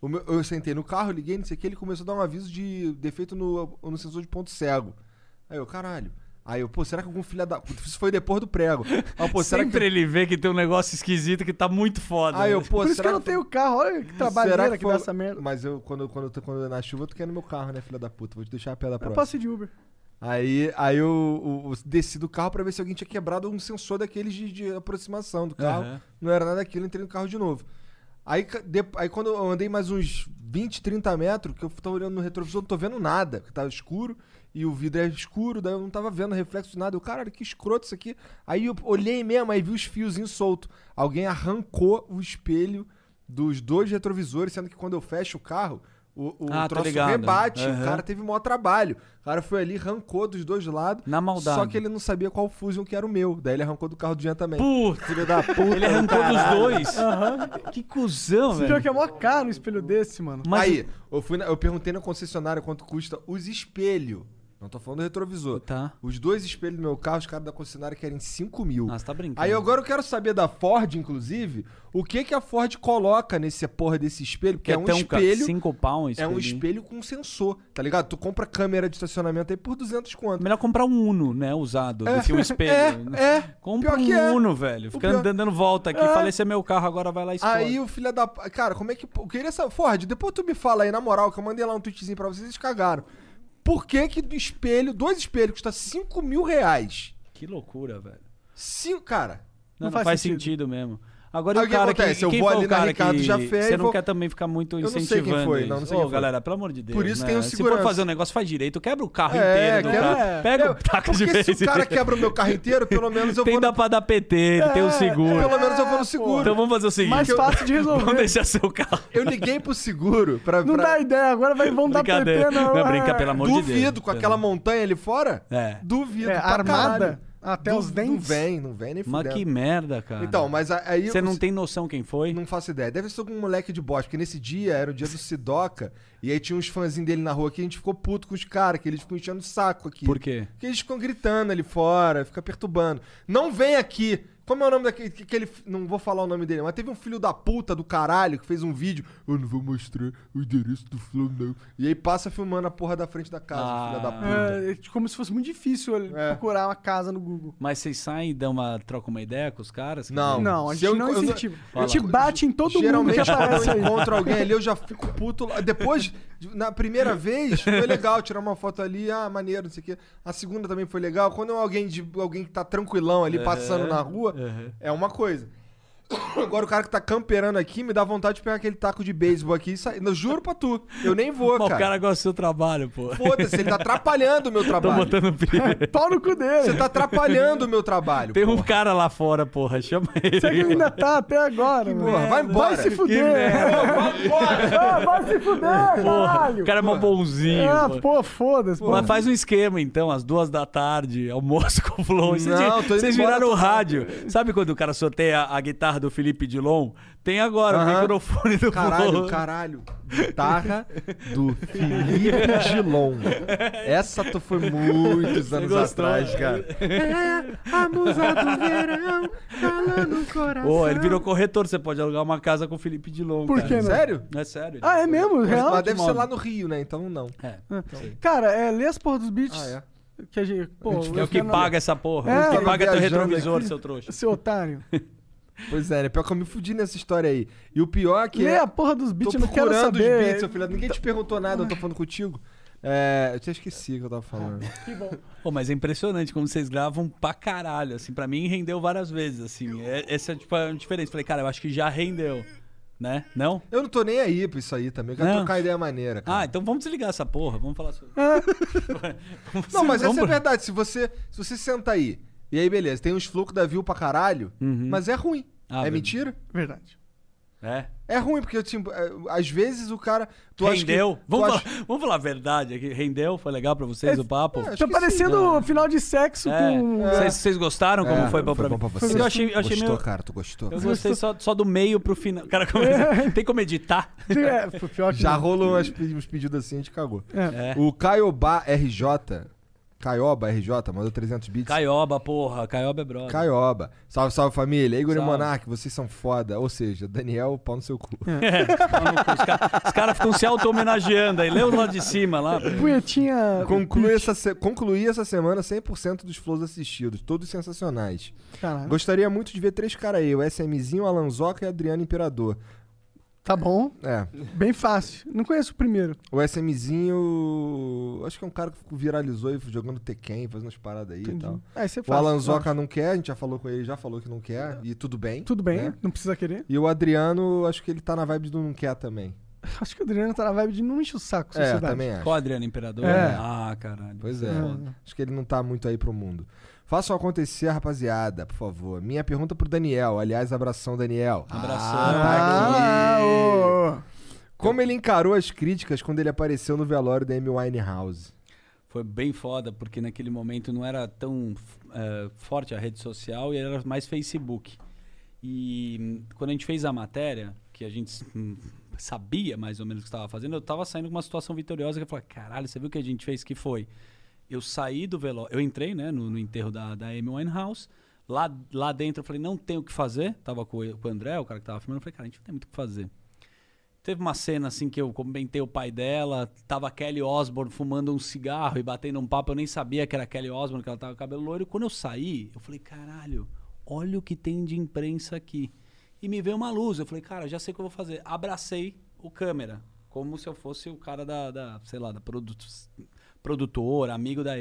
o meu- eu sentei no carro, liguei, não sei o que, ele começou a dar um aviso de defeito no, no sensor de ponto cego. Aí eu, caralho. Aí eu, pô, será que algum filho da. Isso foi depois do prego. Aí eu, pô, será Sempre que. ele vê que tem um negócio esquisito que tá muito foda. Aí eu, né? pô, Por isso que será eu não tenho carro. Olha que trabalheira que foi- dá essa merda. Mas eu, quando, quando, eu tô- quando eu na chuva, eu tô querendo meu carro, né, filha da puta? Vou te deixar a pé da Eu próxima. posso ir de Uber. Aí, aí eu, eu- eu desci do carro pra ver se alguém tinha quebrado um sensor daqueles de, de aproximação do carro. Aham. Não era nada daquilo, entrei no carro de novo. Aí, de- aí quando eu andei mais uns 20, 30 metros, que eu tava olhando no retrovisor, não tô vendo nada, porque tava escuro e o vidro é escuro, daí eu não tava vendo reflexo de nada. Eu, caralho, que escroto isso aqui. Aí eu olhei mesmo, aí vi os fiozinhos soltos. Alguém arrancou o espelho dos dois retrovisores, sendo que quando eu fecho o carro, o, o Ah, tô troço ligado. rebate. O Aham. cara teve o maior trabalho. O cara foi ali, arrancou dos dois lados. Na maldade. Só que ele não sabia qual Fusion que era o meu. Daí ele arrancou do carro do Jean também. Puta, Filho da puta. ele arrancou do dos caralho. dois. Que cuzão, Pior velho. que é mó caro um espelho desse, mano. Mas Aí, eu, fui na- eu perguntei na concessionária quanto custa os espelhos. Não tô falando do retrovisor. Tá. Os dois espelhos do meu carro, os caras da concessionária querem 5 mil. Ah, você tá brincando. Aí agora eu quero saber da Ford, inclusive, o que que a Ford coloca nesse porra desse espelho, porque que é um espelho, Cinco pau, um é um espelho com sensor, tá ligado? Tu compra câmera de estacionamento aí por 200 conto. Melhor comprar um Uno, né? Usado, do que um espelho. É, é. Compra um é. Uno, velho. Fica pior- dando volta aqui. Fala, esse é meu carro, agora vai lá e escolhe. Aí o filho da. Cara, como é que. Eu queria saber. Ford, depois tu me fala aí, na moral, que eu mandei lá um tweetzinho pra vocês, eles cagaram. Por que que do espelho, dois espelhos, custa 5 mil reais? Que loucura, velho. Cinco, cara. Não, não faz faz, sentido. sentido. mesmo. Agora Aí o o que cara acontece? que, Eu vou foi ali o na cara Ricardo que Jafé e Você não vou- quer também ficar muito Eu não sei incentivando quem foi, não, não sei Ô, quem foi. galera, pelo amor de Deus, Por isso né? tem o Se for segurança. fazer um negócio, faz direito. Quebra o carro É, inteiro do quebra- carro. Pega É, o taco de Porque vez. se o cara quebra o meu carro inteiro, pelo menos eu Tem vou. dá No... pra dar PT, ele tem o É, seguro. Pelo menos eu vou no É, seguro. Então vamos fazer o seguinte. Mais fácil de resolver. Vamos deixar seu carro. Eu liguei pro seguro pra. Não pra- dá ideia, agora vai, vão dar. PT, não. Não, é. brinca, pelo amor de Deus. Duvido com aquela montanha ali fora. É. Duvido. É, armada. Até os dentes. Não vem, não vem nem Mas fudendo. que merda, cara. Então, mas a- aí. Você eu- não tem noção quem foi? Não faço ideia. Deve ser algum moleque de bosta, porque nesse dia era o dia do Sidoca, e aí tinha uns fãzinhos dele na rua que a gente ficou puto com os caras, que eles ficam enchendo o saco aqui. Por quê? Porque eles ficam gritando ali fora, fica perturbando. Não vem aqui! Como é o nome daquele. que- Aquele, não vou falar o nome dele, mas teve um filho da puta do caralho que fez um vídeo. Eu não vou mostrar o endereço do Flow, não. E aí passa filmando a porra da frente da casa, Ah. filho da puta. É, é como se fosse muito difícil ele É. procurar uma casa no Google. Mas vocês saem e dão uma, trocam uma ideia com os caras? Não. Não, a gente eu não enco- eu-. A gente bate em todo mundo Geralmente, que quando eu encontro alguém ali, eu já fico puto. lá. Depois, de- na primeira vez, foi legal tirar uma foto ali, ah, maneiro, não sei o quê. A segunda também foi legal. Quando é alguém, de, alguém que tá tranquilão ali, passando na rua, é uma coisa. Agora o cara que tá camperando aqui me dá vontade de pegar aquele taco de beisebol aqui e sair. Eu juro pra tu, eu nem vou, Mas o cara. cara gosta do seu trabalho, pô. Foda-se, ele tá atrapalhando o meu Tô trabalho. botando pilha. Pau no cu dele. Você tá atrapalhando o meu trabalho. Tem um porra. cara lá fora, porra. Chama ele. Será que ele ainda tá até agora, mano? Porra, vai embora. Vai se fuder. Vai embora. Ah, vai se fuder, Porra, caralho. o cara é mó bonzinho. Ah, pô. pô, foda-se. Mas faz um esquema, então, às duas da tarde, almoço com o Flow. Vocês, Não, tô vocês viraram o rádio. Sabe quando o cara sorteia a guitarra do Felipe Dilon? Tem agora o Aham. microfone do Caralho, Flow. caralho. Guitarra do Felipe Gilon. Essa tu foi muitos anos gostou? atrás, cara. É a musa do verão, calando o coração. Ô, ele virou corretor, você pode alugar uma casa com o Felipe Dilon. Por cara. que não? Sério? É sério. Ah, é mesmo? Mas, Real? mas deve ser lá no Rio, né? Então não. É. Cara, é, lê as porra dos beats. Ah, é. Que a gente, pô, É o que paga essa porra. É, o que paga teu viajando retrovisor, aqui. seu trouxa. Seu otário. Pois é, né? Pior que eu me fudi nessa história aí. E o pior é que. Lê é... a porra dos beats, eu não quero procurando os saber. beats, seu filho. Ninguém te perguntou nada, eu tô falando contigo. É, eu tinha esquecido o que eu tava falando. Pô, mas é impressionante como vocês gravam pra caralho, assim. Pra mim, rendeu várias vezes, assim. É- essa é, tipo, a diferença. Falei, cara, eu acho que já rendeu. Né? Não? Eu não tô nem aí pra isso aí também. Eu quero Não. trocar ideia maneira, cara. Ah, então vamos desligar essa porra. Vamos falar sobre... Não, mas essa vamos é pro- verdade. Se você, se você senta aí, e aí beleza, tem uns flux da view pra caralho, mas é ruim. Ah, é verdade. mentira? Verdade. É. É ruim, porque tipo, é, às vezes o cara. Tu acha que- rendeu. tu vamos, acha- falar, vamos falar a verdade aqui. Rendeu? Foi legal pra vocês o papo? acho Tá que parecendo final de sexo É. com. Vocês, vocês gostaram como É, foi, bom pra bom mim? pra você. Eu achei, eu achei gostou, meio... cara, tu gostou? Eu gostei só, só do meio pro final. Cara, como... tem como editar? É, foi pior que Já rolou uns pedidos assim, a gente cagou. É. O Caiobá RJ, Caioba RJ, mandou 300 bits. Caioba, porra. Caioba é brother. Caioba. Salve, salve família. Igor e Salve. Monark, vocês são foda. Ou seja, Daniel, pau no seu cu. É, pau no cu. Os caras os caras ficam se auto-homenageando aí. Lê o lado de cima lá. Punhetinha. Conclui essa, se- concluí essa semana 100% dos flows assistidos, todos sensacionais. Caralho. Gostaria muito de ver três caras aí, o SMzinho, Alanzoca e Adriano Imperador. Tá bom. É, Bem fácil. Não conheço o primeiro. o SMzinho, acho que é um cara que viralizou e jogando Tekken, fazendo umas paradas aí e Entendi. tal. Aí você O faz. Alanzoca não quer, a gente já falou com ele, já falou que não quer, e tudo bem. Tudo bem, né? não precisa querer. E o Adriano, acho que ele tá na vibe do não quer também. Acho que o Adriano tá na vibe de não enche o saco, É, sociedade. também acho. Qual Adriano Imperador? É. Ah, caralho. Pois é. É. Acho que ele não tá muito aí pro mundo. Façam acontecer, rapaziada, por favor. Minha pergunta pro Daniel. Aliás, abração, Daniel. Abração. Ah, tá. Como ele encarou as críticas quando ele apareceu no velório da Amy Winehouse? Foi bem foda, porque naquele momento não era tão eh, forte a rede social e era mais Facebook. E hum, quando a gente fez a matéria, que a gente hum, sabia mais ou menos o que estava fazendo, eu tava saindo com uma situação vitoriosa que eu falei, caralho, você viu o que a gente fez? Que foi? Eu saí do velório, eu entrei né, no, no enterro da, da Amy Winehouse, lá, lá dentro eu falei, não tem o que fazer, tava com, o- com o André, o cara que tava filmando, eu falei, cara, a gente não tem muito o que fazer. Teve uma cena assim que eu comentei o pai dela, tava Kelly Osbourne fumando um cigarro e batendo um papo, eu nem sabia que era Kelly Osbourne, que ela tava com cabelo loiro. Quando eu saí, eu falei, caralho, olha o que tem de imprensa aqui. E me veio uma luz, eu falei, cara, já sei o que eu vou fazer. Abracei o câmera, como se eu fosse o cara da, da sei lá, da produto, produtor, amigo da.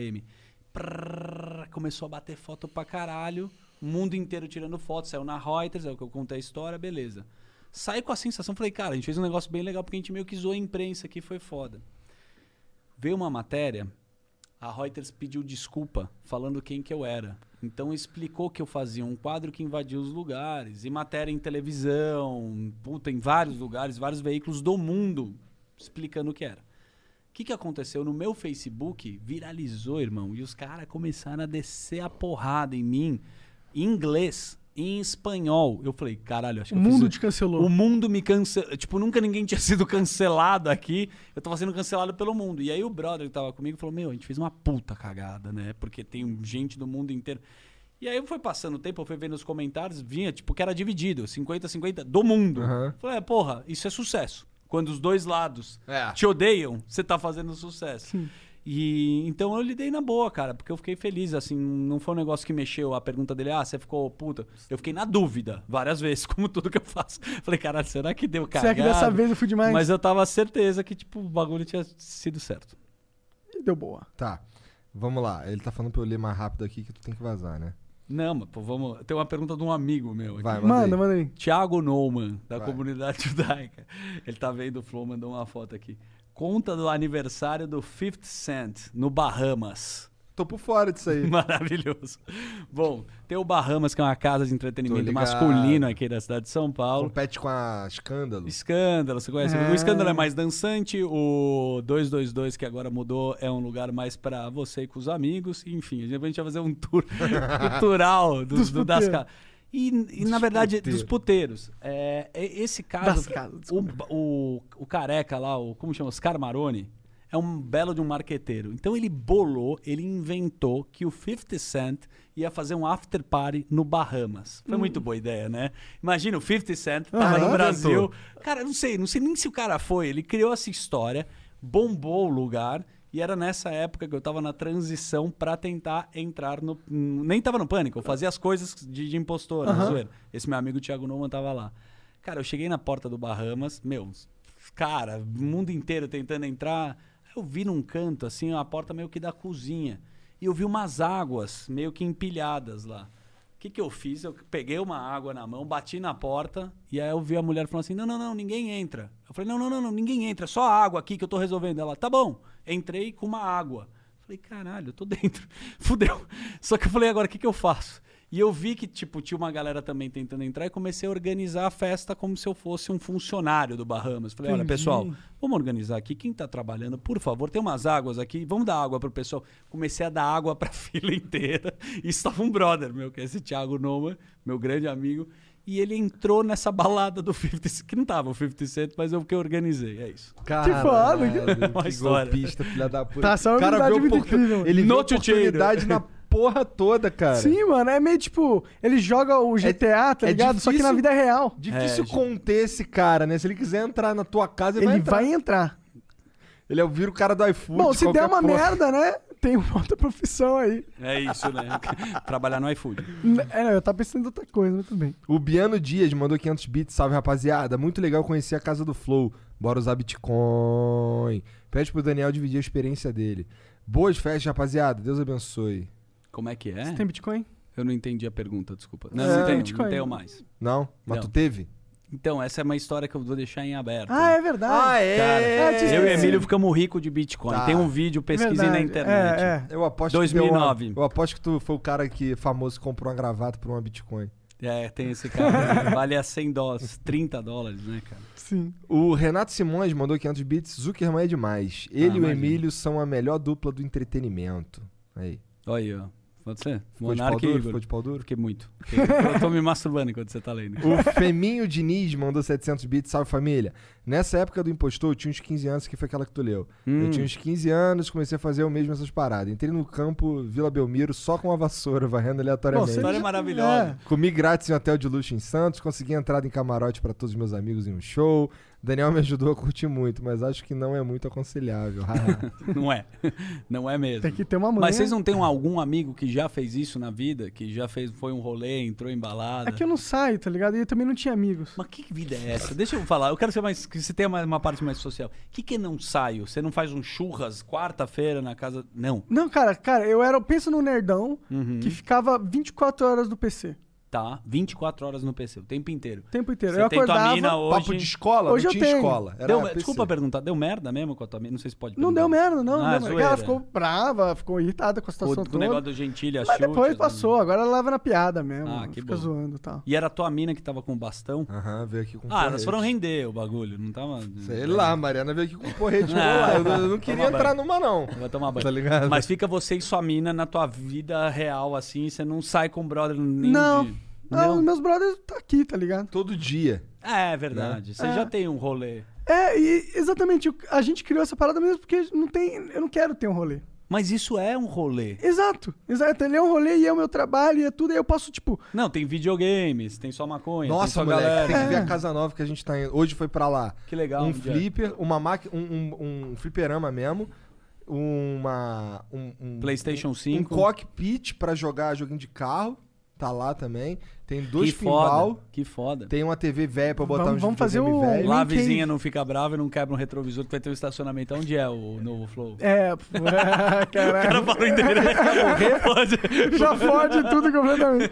Prrr, começou a bater foto pra caralho, o mundo inteiro tirando foto, saiu na Reuters, é o que eu contei a história, beleza. Saí com a sensação, falei, cara, a gente fez um negócio bem legal porque a gente meio que zoou a imprensa aqui, foi foda. Veio uma matéria, a Reuters pediu desculpa falando quem que eu era. Então explicou que eu fazia um quadro que invadia os lugares, e matéria em televisão, puta, em vários lugares, vários veículos do mundo, explicando o que era. O que, que aconteceu? No meu Facebook, viralizou, irmão, e os caras começaram a descer a porrada em mim, em inglês, em espanhol. Eu falei, caralho, acho O que eu mundo fiz- te cancelou. o mundo me cancelou. Tipo, nunca ninguém tinha sido cancelado aqui. Eu tava sendo cancelado pelo mundo. E aí o brother que tava comigo falou: Meu, a gente fez uma puta cagada, né? Porque tem gente do mundo inteiro. E aí foi passando o tempo, eu fui vendo os comentários, vinha, tipo, que era dividido, 50-50 do mundo. Aham. Falei, é, porra, isso é sucesso. Quando os dois lados É. te odeiam, você tá fazendo sucesso. E então eu lidei na boa, cara, porque eu fiquei feliz, assim, não foi um negócio que mexeu a pergunta dele, ah, você ficou puta. Eu fiquei na dúvida várias vezes, como tudo que eu faço. Falei, caralho, será que deu Será cagada? que dessa vez eu fui demais? Mas eu tava certeza que, tipo, o bagulho tinha sido certo. Deu boa. Tá. Vamos lá. Ele tá falando pra eu ler mais rápido aqui que tu tem que vazar, né? Não, mas pô, vamos. Tem uma pergunta de um amigo meu. Aqui. Vai, manda, Manda, aí. Thiago Nouman, da Vai. comunidade judaica. Ele tá vendo o Flow, mandou uma foto aqui. Conta do aniversário do 50 Cent no Bahamas. Tô por fora disso aí. Maravilhoso. Bom, tem o Bahamas, que é uma casa de entretenimento masculino aqui da cidade de São Paulo. Compete com a Escândalo. Escândalo, você conhece? É. O escândalo é mais dançante, o 222, que agora mudou, é um lugar mais pra você e com os amigos. Enfim, a gente vai fazer um tour cultural do, Dos do- das casas. E, e, na verdade, dos puteiros. É, esse Das caso, casas, o, o, o careca lá, o, como chama? Oscar Maroni, é um belo de um marqueteiro. Então ele bolou, ele inventou que o 50 Cent ia fazer um after party no Bahamas. Foi muito boa ideia, né? Imagina, o 50 Cent Aham. no Brasil. Cara, eu não sei, não sei nem se o cara foi. Ele criou essa história, bombou o lugar E era nessa época que eu tava na transição pra tentar entrar no. Nem tava no pânico, eu fazia as coisas de, de impostor, na zoeira. Esse meu amigo Thiago Noman tava lá. Cara, eu cheguei na porta do Bahamas, meu, cara, o mundo inteiro tentando entrar. Eu vi num canto, assim, a porta meio que da cozinha. E eu vi umas águas meio que empilhadas lá. O que, que eu fiz? Eu peguei uma água na mão, bati na porta, e aí eu vi a mulher falando assim: não, não, não, ninguém entra. Eu falei: não, não, não, não ninguém entra, só água aqui que eu tô resolvendo. Ela, tá bom. Entrei com uma água. Falei, caralho, eu tô dentro. Fudeu. Só que eu falei, agora o que, que eu faço? E eu vi que, tipo, tinha uma galera também tentando entrar e comecei a organizar a festa como se eu fosse um funcionário do Bahamas. Falei, olha, pessoal, vamos organizar aqui. Quem tá trabalhando, por favor, tem umas águas aqui, vamos dar água pro pessoal. Comecei a dar água pra fila inteira. E estava um brother meu, que é esse Thiago Noma, meu grande amigo. E ele entrou nessa balada do 50 Cent, que não tava o 50 Cent, mas eu que organizei, é isso. foda, Uma que história. golpista, filha da puta. Tá, é uma O cara oportu- incrível. Ele No to oportunidade na porra toda, cara. Sim, mano, é meio tipo, ele joga o GTA, tá é ligado? Só que na difícil- vida real. Difícil É, conter esse cara, né? Se ele quiser entrar na tua casa, ele, Ele vai vai entrar. entrar. Ele é o vira o cara do iFood. Bom, se der uma porra. merda, né? Tem uma outra profissão aí. É isso, né? Trabalhar no iFood. É, não, eu tava pensando em outra coisa, mas tudo bem. O Biano Dias mandou 500 bits. Salve, rapaziada. Muito legal conhecer a casa do Flow. Bora usar Bitcoin. Pede pro Daniel dividir a experiência dele. Boas festas, rapaziada. Deus abençoe. Como é que é? Você tem Bitcoin? Eu não entendi a pergunta, desculpa. Não, É, não tenho, Bitcoin. não tenho mais. Não? Mas Não. tu teve? Então, essa é uma história que eu vou deixar em aberto. Ah, é verdade. Cara, É, te eu e. Emílio ficamos ricos de Bitcoin. Tá. Tem um vídeo, pesquisem na Verdade. internet. É, é. Eu aposto 2009. que deu uma- Eu aposto que tu foi o cara que famoso que comprou uma gravata por uma Bitcoin. É, tem esse cara. vale a 100 dólares, 30 dólares, né, cara? Sim. O Renato Simões mandou 500 bits. Zuckerman é demais. Ele Ah, e o imagina. Emílio são a melhor dupla do entretenimento. Aí. Olha aí, ó. Pode ser? Ficou de Monark pau duro? Ficou de pau duro? Fiquei muito. Fiquei- Eu tô me masturbando enquanto você tá lendo. O Feminho Diniz mandou 700 bits. Salve família. Nessa época do impostor, eu tinha uns 15 anos, que foi aquela que tu leu. Hum. Eu tinha uns 15 anos, comecei a fazer o mesmo essas paradas. Entrei no campo Vila Belmiro só com a vassoura, varrendo Bom, aleatoriamente. você História já- maravilhosa. É. Comi grátis em hotel de luxo em Santos, consegui entrada em camarote pra todos os meus amigos em um show. Daniel me ajudou a curtir muito, mas acho que não é muito aconselhável. Não é. Não é mesmo. Tem que ter uma manha. Mas vocês não têm um- algum amigo que já fez isso na vida? Que já fez, foi um rolê, entrou em balada? É que eu não saio, tá ligado? E eu também não tinha amigos. Mas que vida é essa? Deixa eu falar. Eu quero ser mais. Que você tenha uma, uma parte mais social. O que, que é não saio? Você não faz um churras quarta-feira na casa. Não. Não, cara, cara, eu era. Pensa num nerdão Uhum. que ficava 24 horas do PC. Tá. 24 horas no PC, o tempo inteiro. O tempo inteiro. Você eu tem tua acordava. mina hoje. Papo de escola? Hoje não eu tinha tenho. escola. Era Deu, desculpa perguntar, deu merda mesmo com a tua mina? Não sei se pode Não perguntar. deu merda, não. Ah, não deu merda. zoeira. Ela ficou brava, ficou irritada com a O, situação o toda. negócio do Gentilha, Mas chute, depois as- passou, agora ela leva na piada mesmo. Ah, que fica bom. zoando e tal. E era a tua mina que tava com o bastão? Aham, veio aqui com Ah, elas porrete. foram render o bagulho, não tava. Sei lá, Mariana veio aqui com porrete. Ah, Ah, eu, não- eu não queria entrar banho. numa, não. Vai tomar banho. Tá ligado? Mas fica você e sua mina na tua vida real, assim, você não sai com o brother nem Não. Não, os meus brothers tá aqui, tá ligado? Todo dia. É, é verdade. Você É. já tem um rolê. É, e exatamente, a gente criou essa parada mesmo porque não tem, eu não quero ter um rolê. Mas isso é um rolê. Exato, exato. Ele é um rolê e é o meu trabalho e é tudo. E eu posso, tipo, Não, tem videogames, tem só maconha, tem Nossa, só moleque, galera. tem que ver É. a casa nova que a gente tá indo. Hoje foi pra lá. Que legal. um é? flipper, uma máquina, um, um, um fliperama mesmo, uma um, um PlayStation um 5. cockpit pra jogar joguinho de carro, tá lá também. Tem dois que pinball, foda. Que foda. tem uma TV velha pra botar Vamos- uns vamos fazer o- velho. Lá a vizinha não fica brava e não quebra um retrovisor que vai ter um estacionamento. Onde é o novo Flow? é. caralho. Fala o endereço. Pode. Já fode tudo completamente.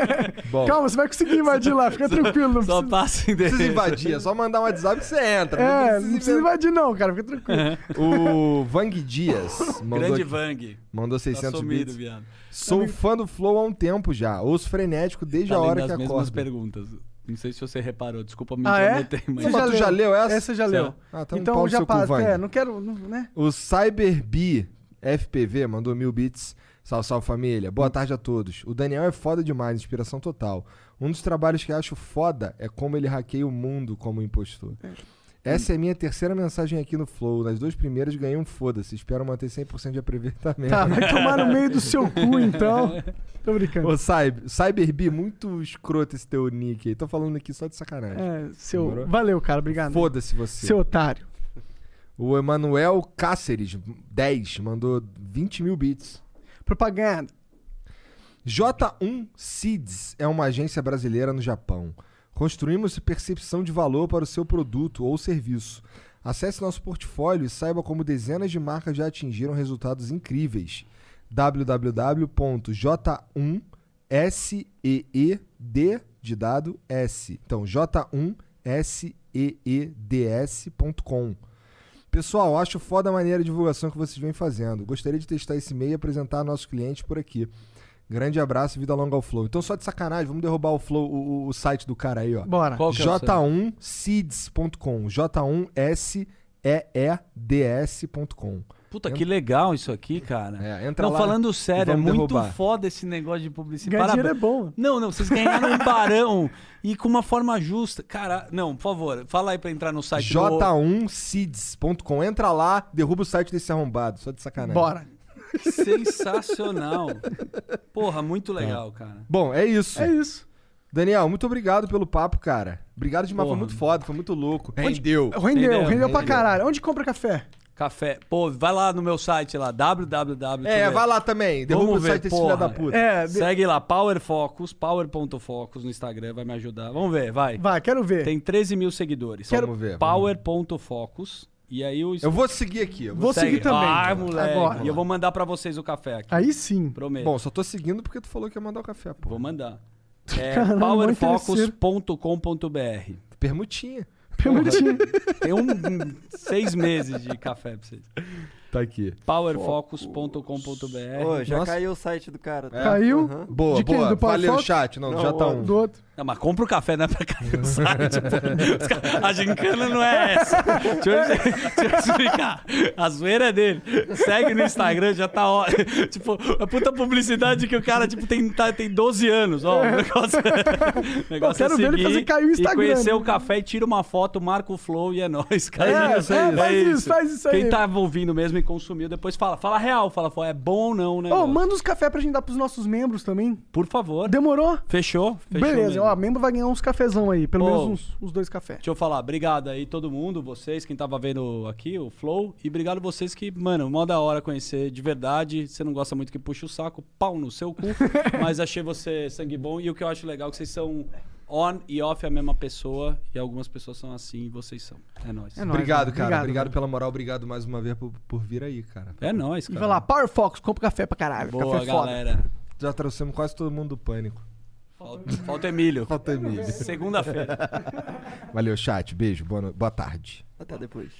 Bom, Calma, você vai conseguir invadir lá, fica tranquilo. Não Só precisa, passa o não endereço. precisa invadir, é só mandar um WhatsApp que você entra. é, não não precisa invadir, não, cara, fica tranquilo. O Vang Dias mandou, Grande aqui- Vang. mandou Tá 600 sumido, bits. viado. Sou fã do Flow há um tempo já. Ouço frenético desde Tá a lendo hora as que mesmas acordo. perguntas. Não sei se você reparou, desculpa me Ah, é? mas... Você Mas tu já leu essa? Essa já leu. Ah, então, Então pau no já passa. É, não quero, não- né? O CyberB FPV mandou mil bits. Salve, salve família. Boa tarde a todos. O Daniel é foda demais, inspiração total. Um dos trabalhos que acho foda é como ele hackeia o mundo como impostor. Essa é minha terceira mensagem aqui no Flow. Nas duas primeiras ganhei um foda-se. Espero manter 100% de aproveitamento. Tá, vai tomar no meio do seu cu, então. Tô brincando. Ô, Cyber, CyberB, muito escroto esse teu nick aí. Tô falando aqui só de sacanagem. É, seu. Demorou? Valeu, cara, obrigado. Foda-se você. Seu otário. O Emanuel Cáceres, 10, mandou 20 mil bits. Propaganda. J1 Seeds é uma agência brasileira no Japão. Construímos percepção de valor para o seu produto ou serviço. Acesse nosso portfólio e saiba como dezenas de marcas já atingiram resultados incríveis. www.j1seed de dado S. Então, j1seeds.com. Pessoal, acho foda a maneira de divulgação que vocês vêm fazendo. Gostaria de testar esse e-mail e apresentar nossos clientes por aqui. Grande abraço e vida longa ao Flow. Então, só de sacanagem, vamos derrubar o Flow, o, o- site do cara aí, ó. Bora. Qual que é o site? J1seeds.com. J1seeds.com. Puta, que legal isso aqui, cara. É, entra não, lá falando e sério, é muito derrubar. foda esse negócio de publicidade. Ganhar dinheiro é bom. Não, não, vocês ganharam um barão e com uma forma justa. Cara, não, por favor, fala aí pra entrar no site. do- J1seeds.com. Entra lá, derruba o site desse arrombado. Só de sacanagem. Bora. Sensacional. Porra, muito legal, cara. Bom, é isso. É isso. Daniel, muito obrigado pelo papo, cara. Obrigado demais, foi Porra. muito foda, foi muito louco. Rendeu. Rendeu, rendeu pra Rendeu. caralho. Onde compra café? Café. Pô, vai lá no meu site lá, www. É, ver. vai lá também. Derruba Vamos o ver, site desse porra. filho da puta. É, de- Segue lá, Power Focus, power.focus no Instagram, vai me ajudar. Vamos ver, vai. vai, quero ver. Tem 13 mil seguidores. Quero- Vamos ver, vamos Power.focus. E aí o Eu vou seguir aqui. eu vou- Vou Segue. seguir também. Ah, moleque. Agora. E eu vou mandar pra vocês o café aqui. Aí sim. Prometo. Bom, só tô seguindo porque tu falou que ia mandar o café, pô. Vou mandar. É powerfocus.com.br. Permutinha. Permutinha. Tem um, um- seis meses de café pra vocês. Tá aqui. Powerfocus.com.br. Já Nossa. caiu o site do cara. tá? Caiu? Aham. Boa, De quem? boa. Valeu, Fox? chat. Não, Não, já tá um. Do outro. Não, mas compra o café, não é pra cair no site. pô. A gincana não é essa. Deixa eu, deixa eu explicar. A zoeira é dele. Segue no Instagram, já tá ó. Tipo, a puta publicidade que o cara tipo, tem, tá, tem 12 anos. Ó, o negócio, o negócio Eu quero é ver ele fazer cair o Instagram, E conhecer né? o café tira uma foto, marca o flow e é nóis, cara. É, isso, é é, isso. faz isso, faz isso aí. Quem tá ouvindo mesmo e consumiu, depois fala. Fala real, fala, é bom ou não, né? Ô, manda os cafés pra gente dar pros nossos membros também. Por favor. Demorou? Fechou? Fechou Beleza, mesmo. Ó, membro vai ganhar uns cafezão aí, pelo Ô. menos uns, uns dois cafés. Deixa eu falar, obrigado aí todo mundo, vocês, quem tava vendo aqui, o Flow, e obrigado vocês que, mano, mó da hora conhecer de verdade. Você não gosta muito que puxa o saco, pau no seu cu, mas achei você sangue bom. E o que eu acho legal é que vocês são on e off a mesma pessoa, e algumas pessoas são assim e vocês são. É nóis. É nóis, Obrigado, mano. cara. Obrigado, Obrigado, pela moral. Obrigado mais uma vez por, por vir aí, cara. É nóis, E cara. vai lá, Power Fox, compra café pra caralho. Boa, café foda. galera. Já trouxemos quase todo mundo do pânico. Falta, falta Emílio. Falta Emílio. Segunda-feira. Valeu, chat. Beijo. Boa, no- boa tarde. Até depois.